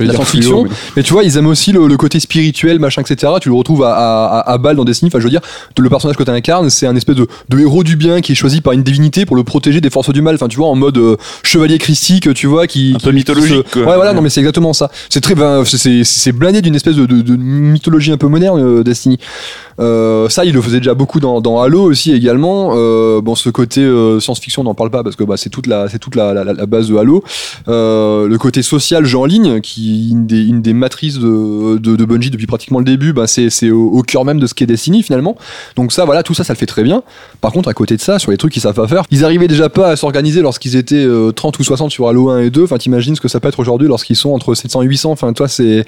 [SPEAKER 4] la science-fiction.
[SPEAKER 3] fluo,
[SPEAKER 4] Mais tu vois, ils aiment aussi le, le côté spirituel, machin, etc. Tu le retrouves à, à, à, à balle dans Destiny. Enfin, je veux dire, le personnage que tu incarnes, c'est un espèce de, de héros du bien qui est choisi par une divinité pour le protéger des forces du mal. Enfin, tu vois, en mode euh, chevalier christique, tu vois, qui
[SPEAKER 2] Un peu mythologique,
[SPEAKER 4] qui se-. Ouais, voilà. Non, mais c'est exactement ça. C'est très, ben, c'est- c'est c'est blindé d'une espèce de, de, de mythologie un peu moderne, euh, Destiny. Euh, ça, il le faisait déjà beaucoup dans, dans Halo aussi également. Euh, bon, ce côté euh, science-fiction, on n'en parle pas parce que bah, c'est toute la, c'est toute la, la, la base de Halo. Euh, le côté social, jeu en ligne, qui est une des, une matrices de, de, de Bungie depuis pratiquement le début, bah, c'est, au, cœur même de ce qu'est Destiny finalement. Donc ça, voilà, tout ça, ça le fait très bien. Par contre, à côté de ça, sur les trucs qu'ils savent pas faire, ils arrivaient déjà pas à s'organiser lorsqu'ils étaient euh, 30 ou 60 sur Halo 1 et 2. Enfin, t'imagines ce que ça peut être aujourd'hui lorsqu'ils sont entre 700 et 800. Enfin, toi, c'est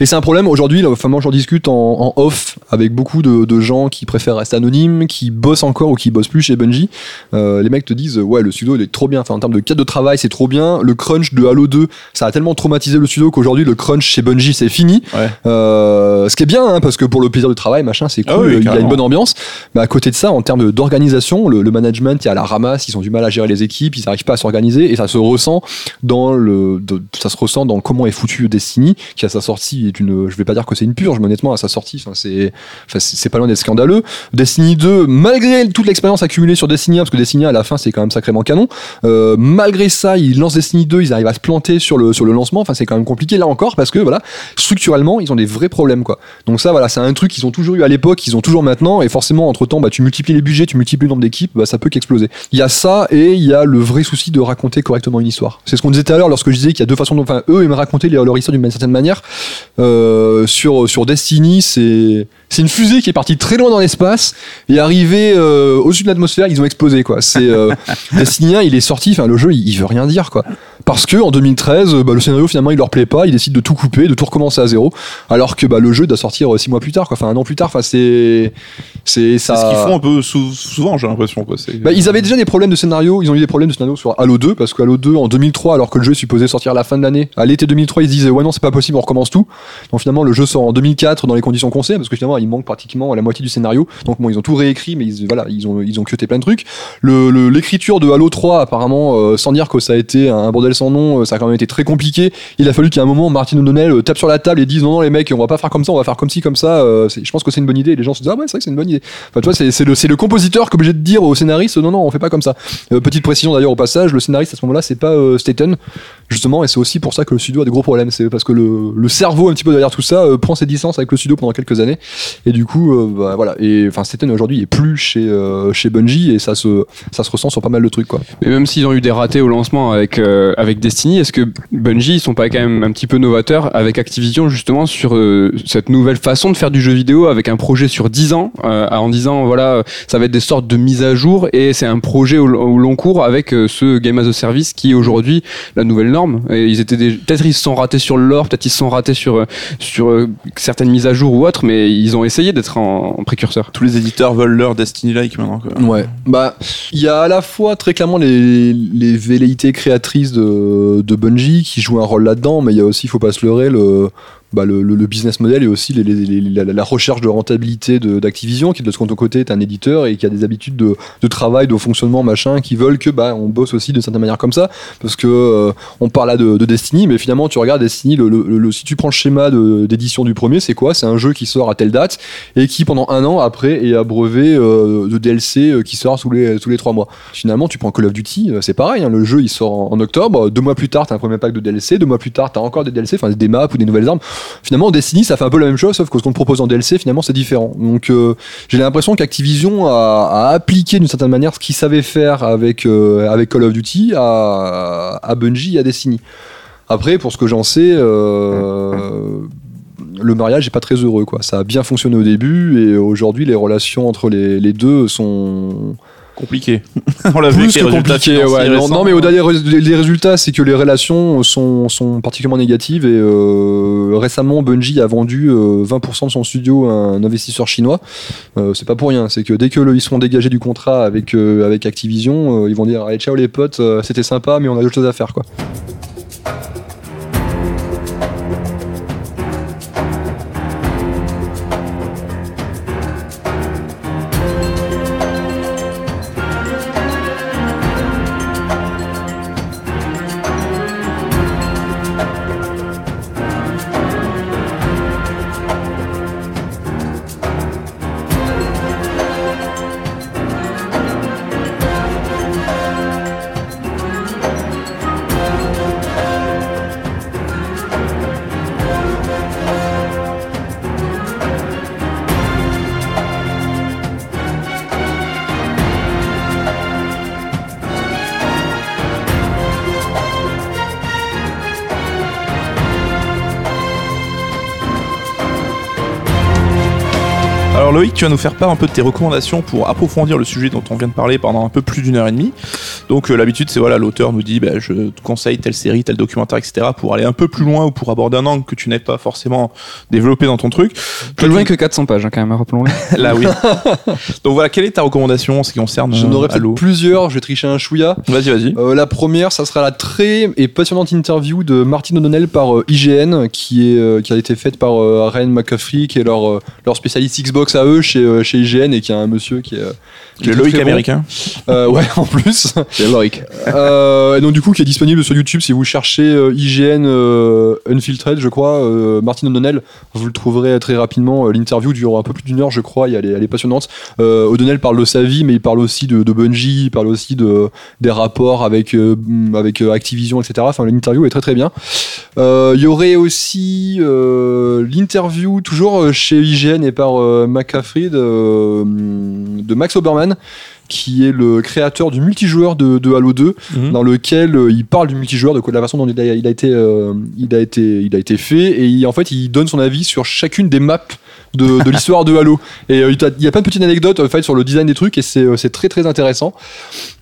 [SPEAKER 4] et c'est un problème aujourd'hui. Enfin, moi, j'en discute en, off avec beaucoup de, de gens qui préfèrent rester anonymes, qui bossent encore ou qui bossent plus chez Bungie. Euh, les mecs te disent ouais, le studio il est trop bien. Enfin, en termes de cadre de travail, c'est trop bien. Le crunch de Halo 2, ça a tellement traumatisé le studio qu'aujourd'hui le crunch chez Bungie c'est fini.
[SPEAKER 2] Ouais.
[SPEAKER 4] Euh, ce qui est bien, hein, parce que pour le plaisir du travail, machin, c'est cool.
[SPEAKER 2] Ah oui,
[SPEAKER 4] il y a une bonne ambiance. Mais à côté de ça, en termes d'organisation, le, le management, y a la ramasse, ils ont du mal à gérer les équipes, ils n'arrivent pas à s'organiser et ça se ressent dans le, de- ça se ressent dans comment est foutu Destiny, qui à sa sortie est une, je vais pas dire que c'est une purge, mais honnêtement à sa sortie, c'est c'est pas loin d'être scandaleux. Destiny 2, malgré toute l'expérience accumulée sur Destiny 1, parce que Destiny 1 à la fin c'est quand même sacrément canon, euh, malgré ça, ils lancent Destiny 2, ils arrivent à se planter sur le sur le lancement. Enfin, c'est quand même compliqué là encore parce que voilà, structurellement, ils ont des vrais problèmes quoi. Donc ça, voilà, c'est un truc qu'ils ont toujours eu à l'époque, qu'ils ont toujours maintenant, et forcément entre temps, bah tu multiplies les budgets, tu multiplies le nombre d'équipes, bah ça peut qu'exploser. Il y a ça et il y a le vrai souci de raconter correctement une histoire. C'est ce qu'on disait tout à l'heure lorsque je disais qu'il y a deux façons, de, enfin eux ils me racontaient leur histoire d'une certaine manière. Euh, sur Destiny, c'est c'est une fusée qui est partie très loin dans l'espace et arrivée euh, au-dessus de l'atmosphère, ils ont explosé quoi. C'est euh, Destiny 1, il est sorti, enfin le jeu, il, il veut rien dire quoi. Parce que en 2013, euh, bah, le scénario finalement il leur plaît pas, ils décident de tout couper, de tout recommencer à zéro, alors que bah, le jeu doit sortir euh, six mois plus tard, quoi. Enfin un an plus tard. Enfin c'est c'est ça.
[SPEAKER 2] C'est ce qu'ils font un peu sou- souvent, j'ai l'impression. quoi.
[SPEAKER 4] Bah, ils avaient déjà des problèmes de scénario, ils ont eu des problèmes de scénario sur Halo 2, parce que Halo 2 en 2003, alors que le jeu est supposé sortir à la fin de l'année, à l'été 2003, ils se disaient ouais non c'est pas possible, on recommence tout. Donc finalement le jeu sort en 2004 dans les conditions qu'on sait, parce que finalement il manque pratiquement la moitié du scénario. Donc bon ils ont tout réécrit, mais ils, voilà ils ont ils ont cuté plein de trucs. Le- le- L'écriture de Halo 3 apparemment, euh, sans dire que ça a été un bordel sans nom, euh, ça a quand même été très compliqué. Il a fallu qu'à un moment Martin O'Donnell euh, tape sur la table et dise non non les mecs on va pas faire comme ça, on va faire comme ci comme ça. Je pense que c'est une bonne idée. Et les gens se disent ah ouais c'est vrai que c'est une bonne idée. Enfin, tu vois, c'est le, le compositeur qui est obligé de dire au scénariste non, non, on fait pas comme ça. Petite précision d'ailleurs au passage, le scénariste à ce moment-là, c'est pas Staten, justement, et c'est aussi pour ça que le studio a des gros problèmes. C'est parce que le, le cerveau un petit peu derrière tout ça prend ses distances avec le studio pendant quelques années, et du coup, euh, bah, voilà. Et enfin, Staten aujourd'hui est plus chez, euh, chez Bungie, et ça se, ça se ressent sur pas mal de trucs, quoi.
[SPEAKER 3] Mais même s'ils ont eu des ratés au lancement avec, euh, avec Destiny, est-ce que Bungie ils sont pas quand même un petit peu novateurs avec Activision justement sur cette nouvelle façon de faire du jeu vidéo avec un projet sur 10 ans en disant voilà ça va être des sortes de mises à jour et c'est un projet au, long cours avec ce game as a service qui est aujourd'hui la nouvelle norme. Et ils étaient des- peut-être ils se sont ratés sur le lore, peut-être ils se sont ratés sur sur certaines mises à jour ou autres, mais ils ont essayé d'être en, en précurseur.
[SPEAKER 2] Tous les éditeurs veulent leur Destiny-like maintenant. quoi.
[SPEAKER 4] Ouais. Bah, il y a à la fois très clairement les, les velléités créatrices de, de Bungie qui jouent un rôle là-dedans, mais il y a aussi, il faut pas se leurrer, le, bah, le, le- le business model et aussi les- les- les- la, la recherche de rentabilité d'Activision, qui de son côté est un éditeur et qui a des habitudes de, de travail, de fonctionnement, machin, qui veulent que bah, on bosse aussi de certaine manière comme ça, parce que euh, on parle là de, de Destiny, mais finalement tu regardes Destiny, le, si tu prends le schéma d'édition du premier, c'est quoi? C'est un jeu qui sort à telle date et qui pendant un an après est abreuvé euh, de DLC euh, qui sort tous les, tous les trois mois. Finalement, tu prends Call of Duty, euh, c'est pareil, hein, le jeu il sort en, en octobre, deux mois plus tard t'as un premier pack de DLC, deux mois plus tard t'as encore des DLC, enfin des maps ou des nouvelles armes. Finalement, Destiny ça fait un peu la même chose, sauf que ce qu'on te propose en DLC, finalement c'est différent. Donc euh, j'ai l'impression qu'Activision a, appliqué d'une certaine manière ce qu'il savait faire avec, euh, avec Call of Duty à, à Bungie et à Destiny. Après, pour ce que j'en sais, euh, le mariage est pas très heureux. Ça a bien fonctionné au début et aujourd'hui les relations entre les deux sont
[SPEAKER 2] Compliqué. On l'a vu
[SPEAKER 4] plus
[SPEAKER 2] les
[SPEAKER 4] que compliqué. Ouais. Non, mais au-delà des, rés- des résultats, c'est que les relations sont, sont particulièrement négatives et euh, récemment Bungie a vendu euh, 20% de son studio à un investisseur chinois. Euh, c'est pas pour rien, c'est que dès que le- ils seront dégagés du contrat avec euh, avec Activision, euh, ils vont dire allez ciao les potes, euh, c'était sympa, mais on a d'autres choses à faire quoi.
[SPEAKER 2] Tu vas nous faire part un peu de tes recommandations pour approfondir le sujet dont on vient de parler pendant un peu plus d'une heure et demie. Donc euh, l'habitude, c'est voilà, l'auteur nous dit, bah, je te conseille telle série, tel documentaire, etc. pour aller un peu plus loin ou pour aborder un angle que tu n'avais pas forcément développé dans ton truc.
[SPEAKER 3] Plus loin que 400 pages, hein, quand même, rappelons-le.
[SPEAKER 2] Là, oui. Donc voilà, quelle est ta recommandation en ce qui concerne
[SPEAKER 4] J'en
[SPEAKER 2] euh,
[SPEAKER 4] aurais peut-être
[SPEAKER 2] Halo
[SPEAKER 4] plusieurs, je vais tricher un chouïa.
[SPEAKER 2] Vas-y, vas-y.
[SPEAKER 4] Euh, la première, ça sera la très et passionnante interview de Martin O'Donnell par euh, IGN, qui, est, euh, qui a été faite par euh, Ryan McCaffrey, qui est leur, euh, leur spécialiste Xbox à eux chez, euh, chez IGN, et qui a un monsieur qui est. euh, qui est
[SPEAKER 2] Le Loïc
[SPEAKER 4] bon.
[SPEAKER 2] américain.
[SPEAKER 4] Euh, ouais, en plus.
[SPEAKER 3] C'est.
[SPEAKER 4] Euh, donc du coup, qui est disponible sur YouTube si vous cherchez euh, IGN euh, Unfiltered, je crois. euh, Martin O'Donnell, vous le trouverez très rapidement. L'interview dure un peu plus d'une heure, je crois. et Elle est, elle est passionnante. O'Donnell parle de sa vie, mais il parle aussi de, de Bungie, il parle aussi de des rapports avec avec Activision, etc. Enfin, l'interview est très très bien. Il y aurait aussi l'interview toujours chez IGN et par McCaffrey de, de Max Oberman qui est le créateur du multijoueur de, de Halo 2
[SPEAKER 2] Mhm.
[SPEAKER 4] dans lequel euh, il parle du multijoueur, de quoi- de la façon dont il a, il a été, euh, il a été, il a été fait, et il- en fait, il donne son avis sur chacune des maps de, de l'histoire de Halo. Et euh, il y a plein de petites anecdotes en fait, sur le design des trucs, et c'est c'est très très intéressant.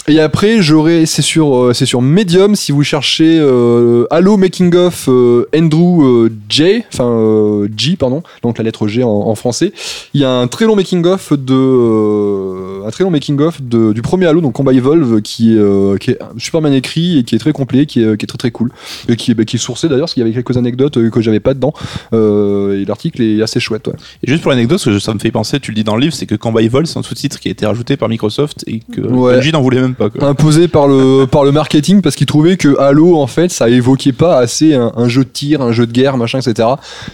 [SPEAKER 4] Et après, j'aurai, c'est sur, euh, c'est sur Medium si vous cherchez euh, Halo Making of euh, Andrew euh, J, enfin euh, G, pardon, donc la lettre G en, en français. Il y a un très long making of de, euh, un très long making of de, du premier Halo, donc Combat Evolve, qui est, euh, qui est super bien écrit et qui est très complet, qui est, qui est très très cool et qui est, bah, qui est sourcé d'ailleurs, parce qu'il y avait quelques anecdotes que j'avais pas dedans. Euh, et l'article est assez chouette. Ouais.
[SPEAKER 2] Et juste pour l'anecdote, ce que ça me fait penser, tu le dis dans le livre, c'est que Combat Evil, c'est un sous-titre qui a été rajouté par Microsoft et que
[SPEAKER 4] Ouais.
[SPEAKER 2] N'en voulait même pas. Quoi.
[SPEAKER 4] imposé par le par le marketing parce qu'ils trouvaient que Halo en fait ça évoquait pas assez un, un jeu de tir un jeu de guerre machin etc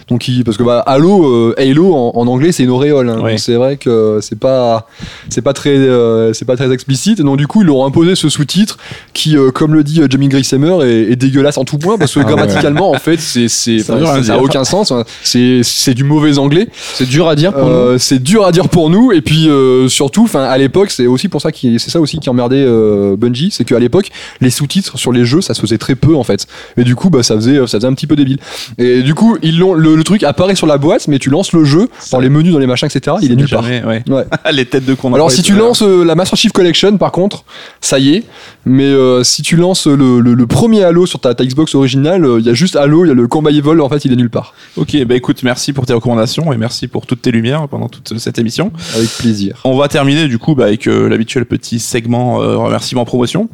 [SPEAKER 4] donc ils- parce que bah Halo euh, Halo en, en anglais c'est une auréole hein.
[SPEAKER 2] Ouais.
[SPEAKER 4] donc c'est vrai que c'est pas c'est pas très euh, c'est pas très explicite donc du coup ils leur ont imposé ce sous-titre qui euh, comme le dit euh, Jamie Graysamer est, est dégueulasse en tout point parce que
[SPEAKER 3] Ah ouais.
[SPEAKER 4] grammaticalement en fait c'est c'est
[SPEAKER 2] Ça
[SPEAKER 4] enfin,
[SPEAKER 2] veut rien
[SPEAKER 4] ça a
[SPEAKER 2] dire.
[SPEAKER 4] aucun sens hein. c'est c'est du mauvais anglais
[SPEAKER 3] C'est dur à dire pour nous.
[SPEAKER 4] euh, c'est dur à dire pour nous et puis euh, surtout enfin à l'époque c'est aussi pour ça qui c'est ça aussi qui emmerdait euh, Bungie c'est qu'à l'époque les sous-titres sur les jeux ça se faisait très peu en fait et du coup bah ça faisait ça faisait un petit peu débile et du coup ils l'ont le, le truc apparaît sur la boîte mais tu lances le jeu dans les menus dans les machins etc il est nulle part
[SPEAKER 2] ouais.
[SPEAKER 4] Ouais.
[SPEAKER 2] Les têtes de con.
[SPEAKER 4] alors si tu lances euh, la Master Chief Collection par contre ça y est mais euh, si tu lances le, le- le premier Halo sur ta, ta Xbox originale euh, il y a juste Halo il y a le combat Evil en fait il est nulle part
[SPEAKER 2] Ok, bah écoute, merci pour tes recommandations et merci pour toutes tes lumières pendant toute cette émission.
[SPEAKER 4] avec plaisir
[SPEAKER 2] On va terminer du coup bah, avec euh, l'habituel petit segment euh, remerciement promotion.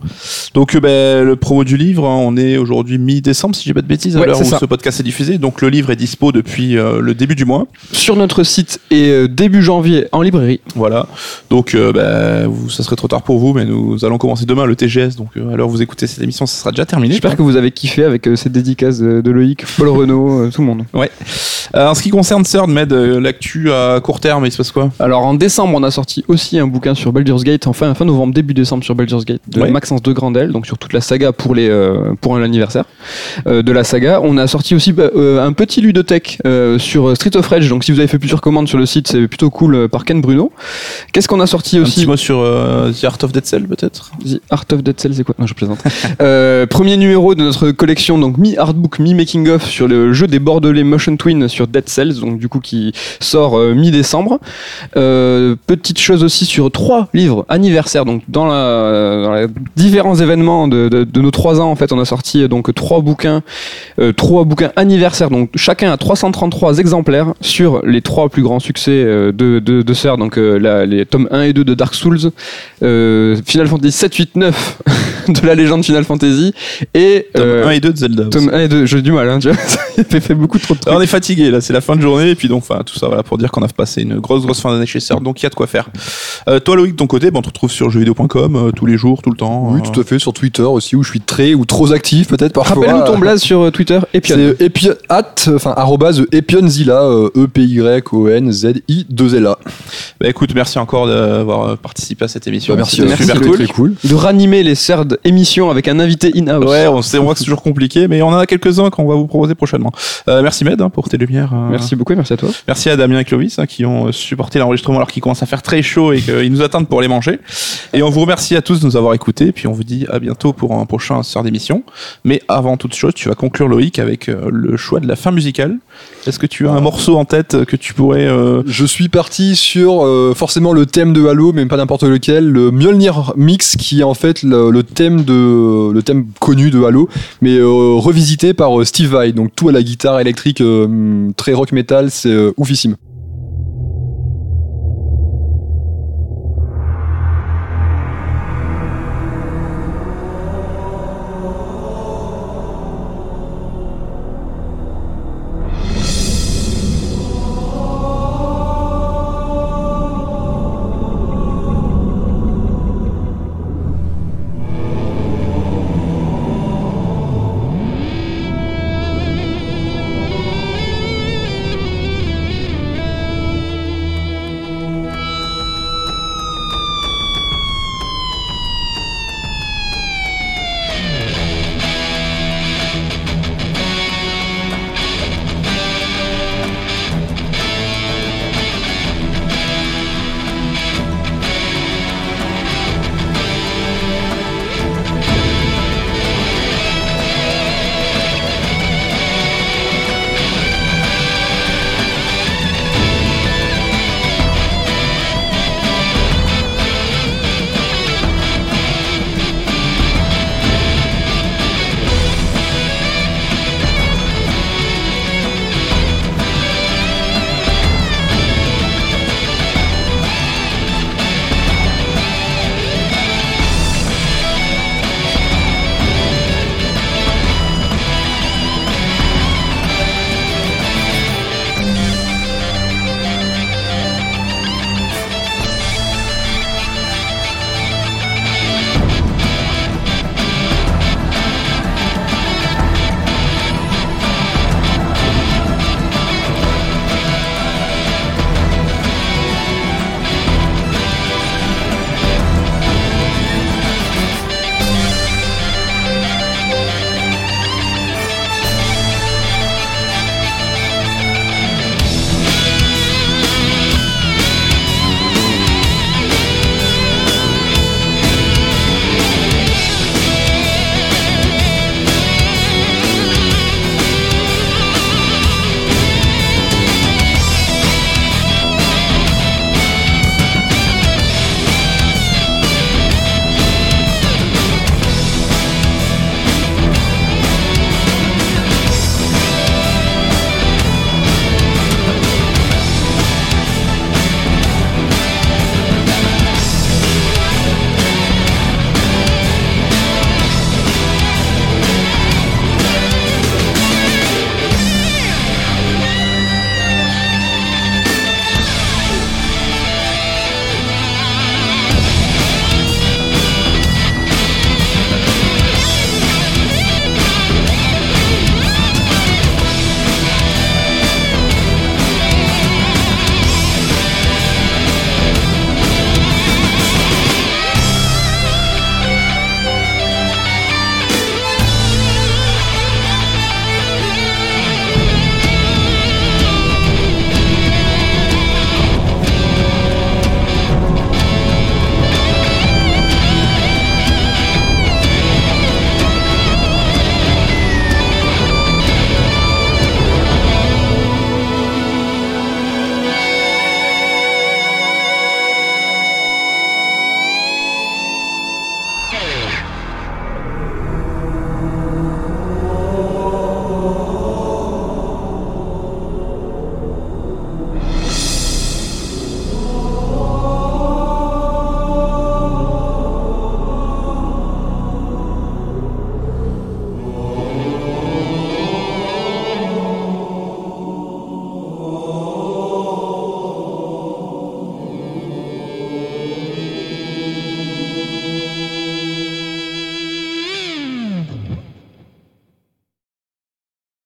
[SPEAKER 2] Donc euh, bah, le promo du livre, hein, on est aujourd'hui mi-décembre si j'ai pas de bêtises à
[SPEAKER 3] Ouais,
[SPEAKER 2] l'heure où
[SPEAKER 3] ça.
[SPEAKER 2] ce podcast est diffusé. Donc le livre est dispo depuis euh, le début du mois.
[SPEAKER 3] Sur notre site et début janvier en librairie.
[SPEAKER 2] Voilà. Donc bah, vous, ça serait trop tard pour vous, mais nous allons commencer demain le TGS. Donc à l'heure où vous écoutez cette émission, ça sera déjà terminé.
[SPEAKER 3] J'espère que vous avez kiffé avec cette dédicace de, de Loïc, Paul Renault, tout le monde.
[SPEAKER 2] Euh, en ce qui concerne CERN, Med, l'actu à court terme, il se passe quoi?
[SPEAKER 3] Alors en décembre, on a sorti aussi un bouquin sur Baldur's Gate, enfin fin novembre, début décembre sur sur Baldur's Gate de
[SPEAKER 2] Ouais.
[SPEAKER 3] Maxence de Grandel, donc sur toute la saga pour les euh, pour l'anniversaire euh, de la saga. On a sorti aussi bah, euh, un petit ludothèque euh, sur Street of Rage. Donc si vous avez fait plusieurs commandes sur le site, c'est plutôt cool par Ken Bruno. Qu'est-ce qu'on a sorti
[SPEAKER 2] Un
[SPEAKER 3] aussi
[SPEAKER 2] petit mot sur The Art of Dead Cell peut-être?
[SPEAKER 3] The Art of Dead Cell, c'est quoi? Non, je plaisante. Premier numéro de notre collection, donc mi-artbook, mi-making of sur le jeu des Bordelais Motion Twin sur Dead Cells, donc du coup qui sort mi-décembre. Petite chose aussi sur trois livres anniversaires, donc dans, la, dans les différents événements de, de- de nos trois ans, en fait, on a sorti euh, donc trois bouquins, euh, trois bouquins anniversaires, donc chacun a 333 exemplaires sur les trois plus grands succès euh, de, de, de Sœur, donc euh, la- les tomes 1 et 2 de Dark Souls, euh, Final Fantasy 7, 8, 9 de la légende Final Fantasy et
[SPEAKER 2] Tome
[SPEAKER 3] euh,
[SPEAKER 2] 1 et 2 de Zelda. aussi.
[SPEAKER 3] tome 1 et 2. J'ai du mal, hein, tu vois. Ça fait beaucoup trop de trucs.
[SPEAKER 2] Alors, on est fatigué là, c'est la fin de journée et puis donc enfin tout ça voilà pour dire qu'on a passé une grosse grosse fin d'année chez Sœur donc il y a de quoi faire. Euh, toi Loïc de ton côté, bon, on te retrouve sur jeuxvideo.com euh, tous les jours, tout le temps.
[SPEAKER 4] Oui,
[SPEAKER 2] euh,
[SPEAKER 4] tout à fait, sur Twitter aussi, où je suis très ou trop actif peut-être parfois.
[SPEAKER 3] Rappelle-nous ton blaze sur euh, Twitter et puis
[SPEAKER 4] C'est Epion, at, enfin, arrobase Epionzilla, euh, E-P-Y-O-N-Z-I-2-L-A.
[SPEAKER 2] Bah écoute, merci encore d'avoir participé à cette émission.
[SPEAKER 4] Bah, merci, vous,
[SPEAKER 2] super cool.
[SPEAKER 4] très cool.
[SPEAKER 3] de ranimer les CERD émissions avec un invité in-house.
[SPEAKER 2] Ouais, on sait, on voit que c'est toujours compliqué, mais on en a quelques-uns qu'on va vous proposer prochainement. Euh, merci Med hein, pour tes lumières. euh,
[SPEAKER 3] Merci beaucoup, merci à toi.
[SPEAKER 2] Merci à Damien et Clovis hein, qui ont supporté l'enregistrement alors qu'il commence à faire très chaud et qu'ils nous attendent pour les manger. Et on vous remercie à tous de nous avoir écoutés. Puis on vous dit à bientôt pour un prochain sœur d'émission. Mais avant toute chose, tu vas conclure Loïc avec euh, le choix de la fin musicale. Est-ce que tu as un morceau en tête que tu pourrais euh,
[SPEAKER 4] Je suis parti sur euh, forcément le thème de Halo, mais pas n'importe lequel, le Mjolnir Mix, qui est en fait le, thème de le thème connu de Halo, mais euh, revisité par euh, Steve Vai. Donc tout à la guitare électrique, euh, très rock metal, c'est euh, oufissime.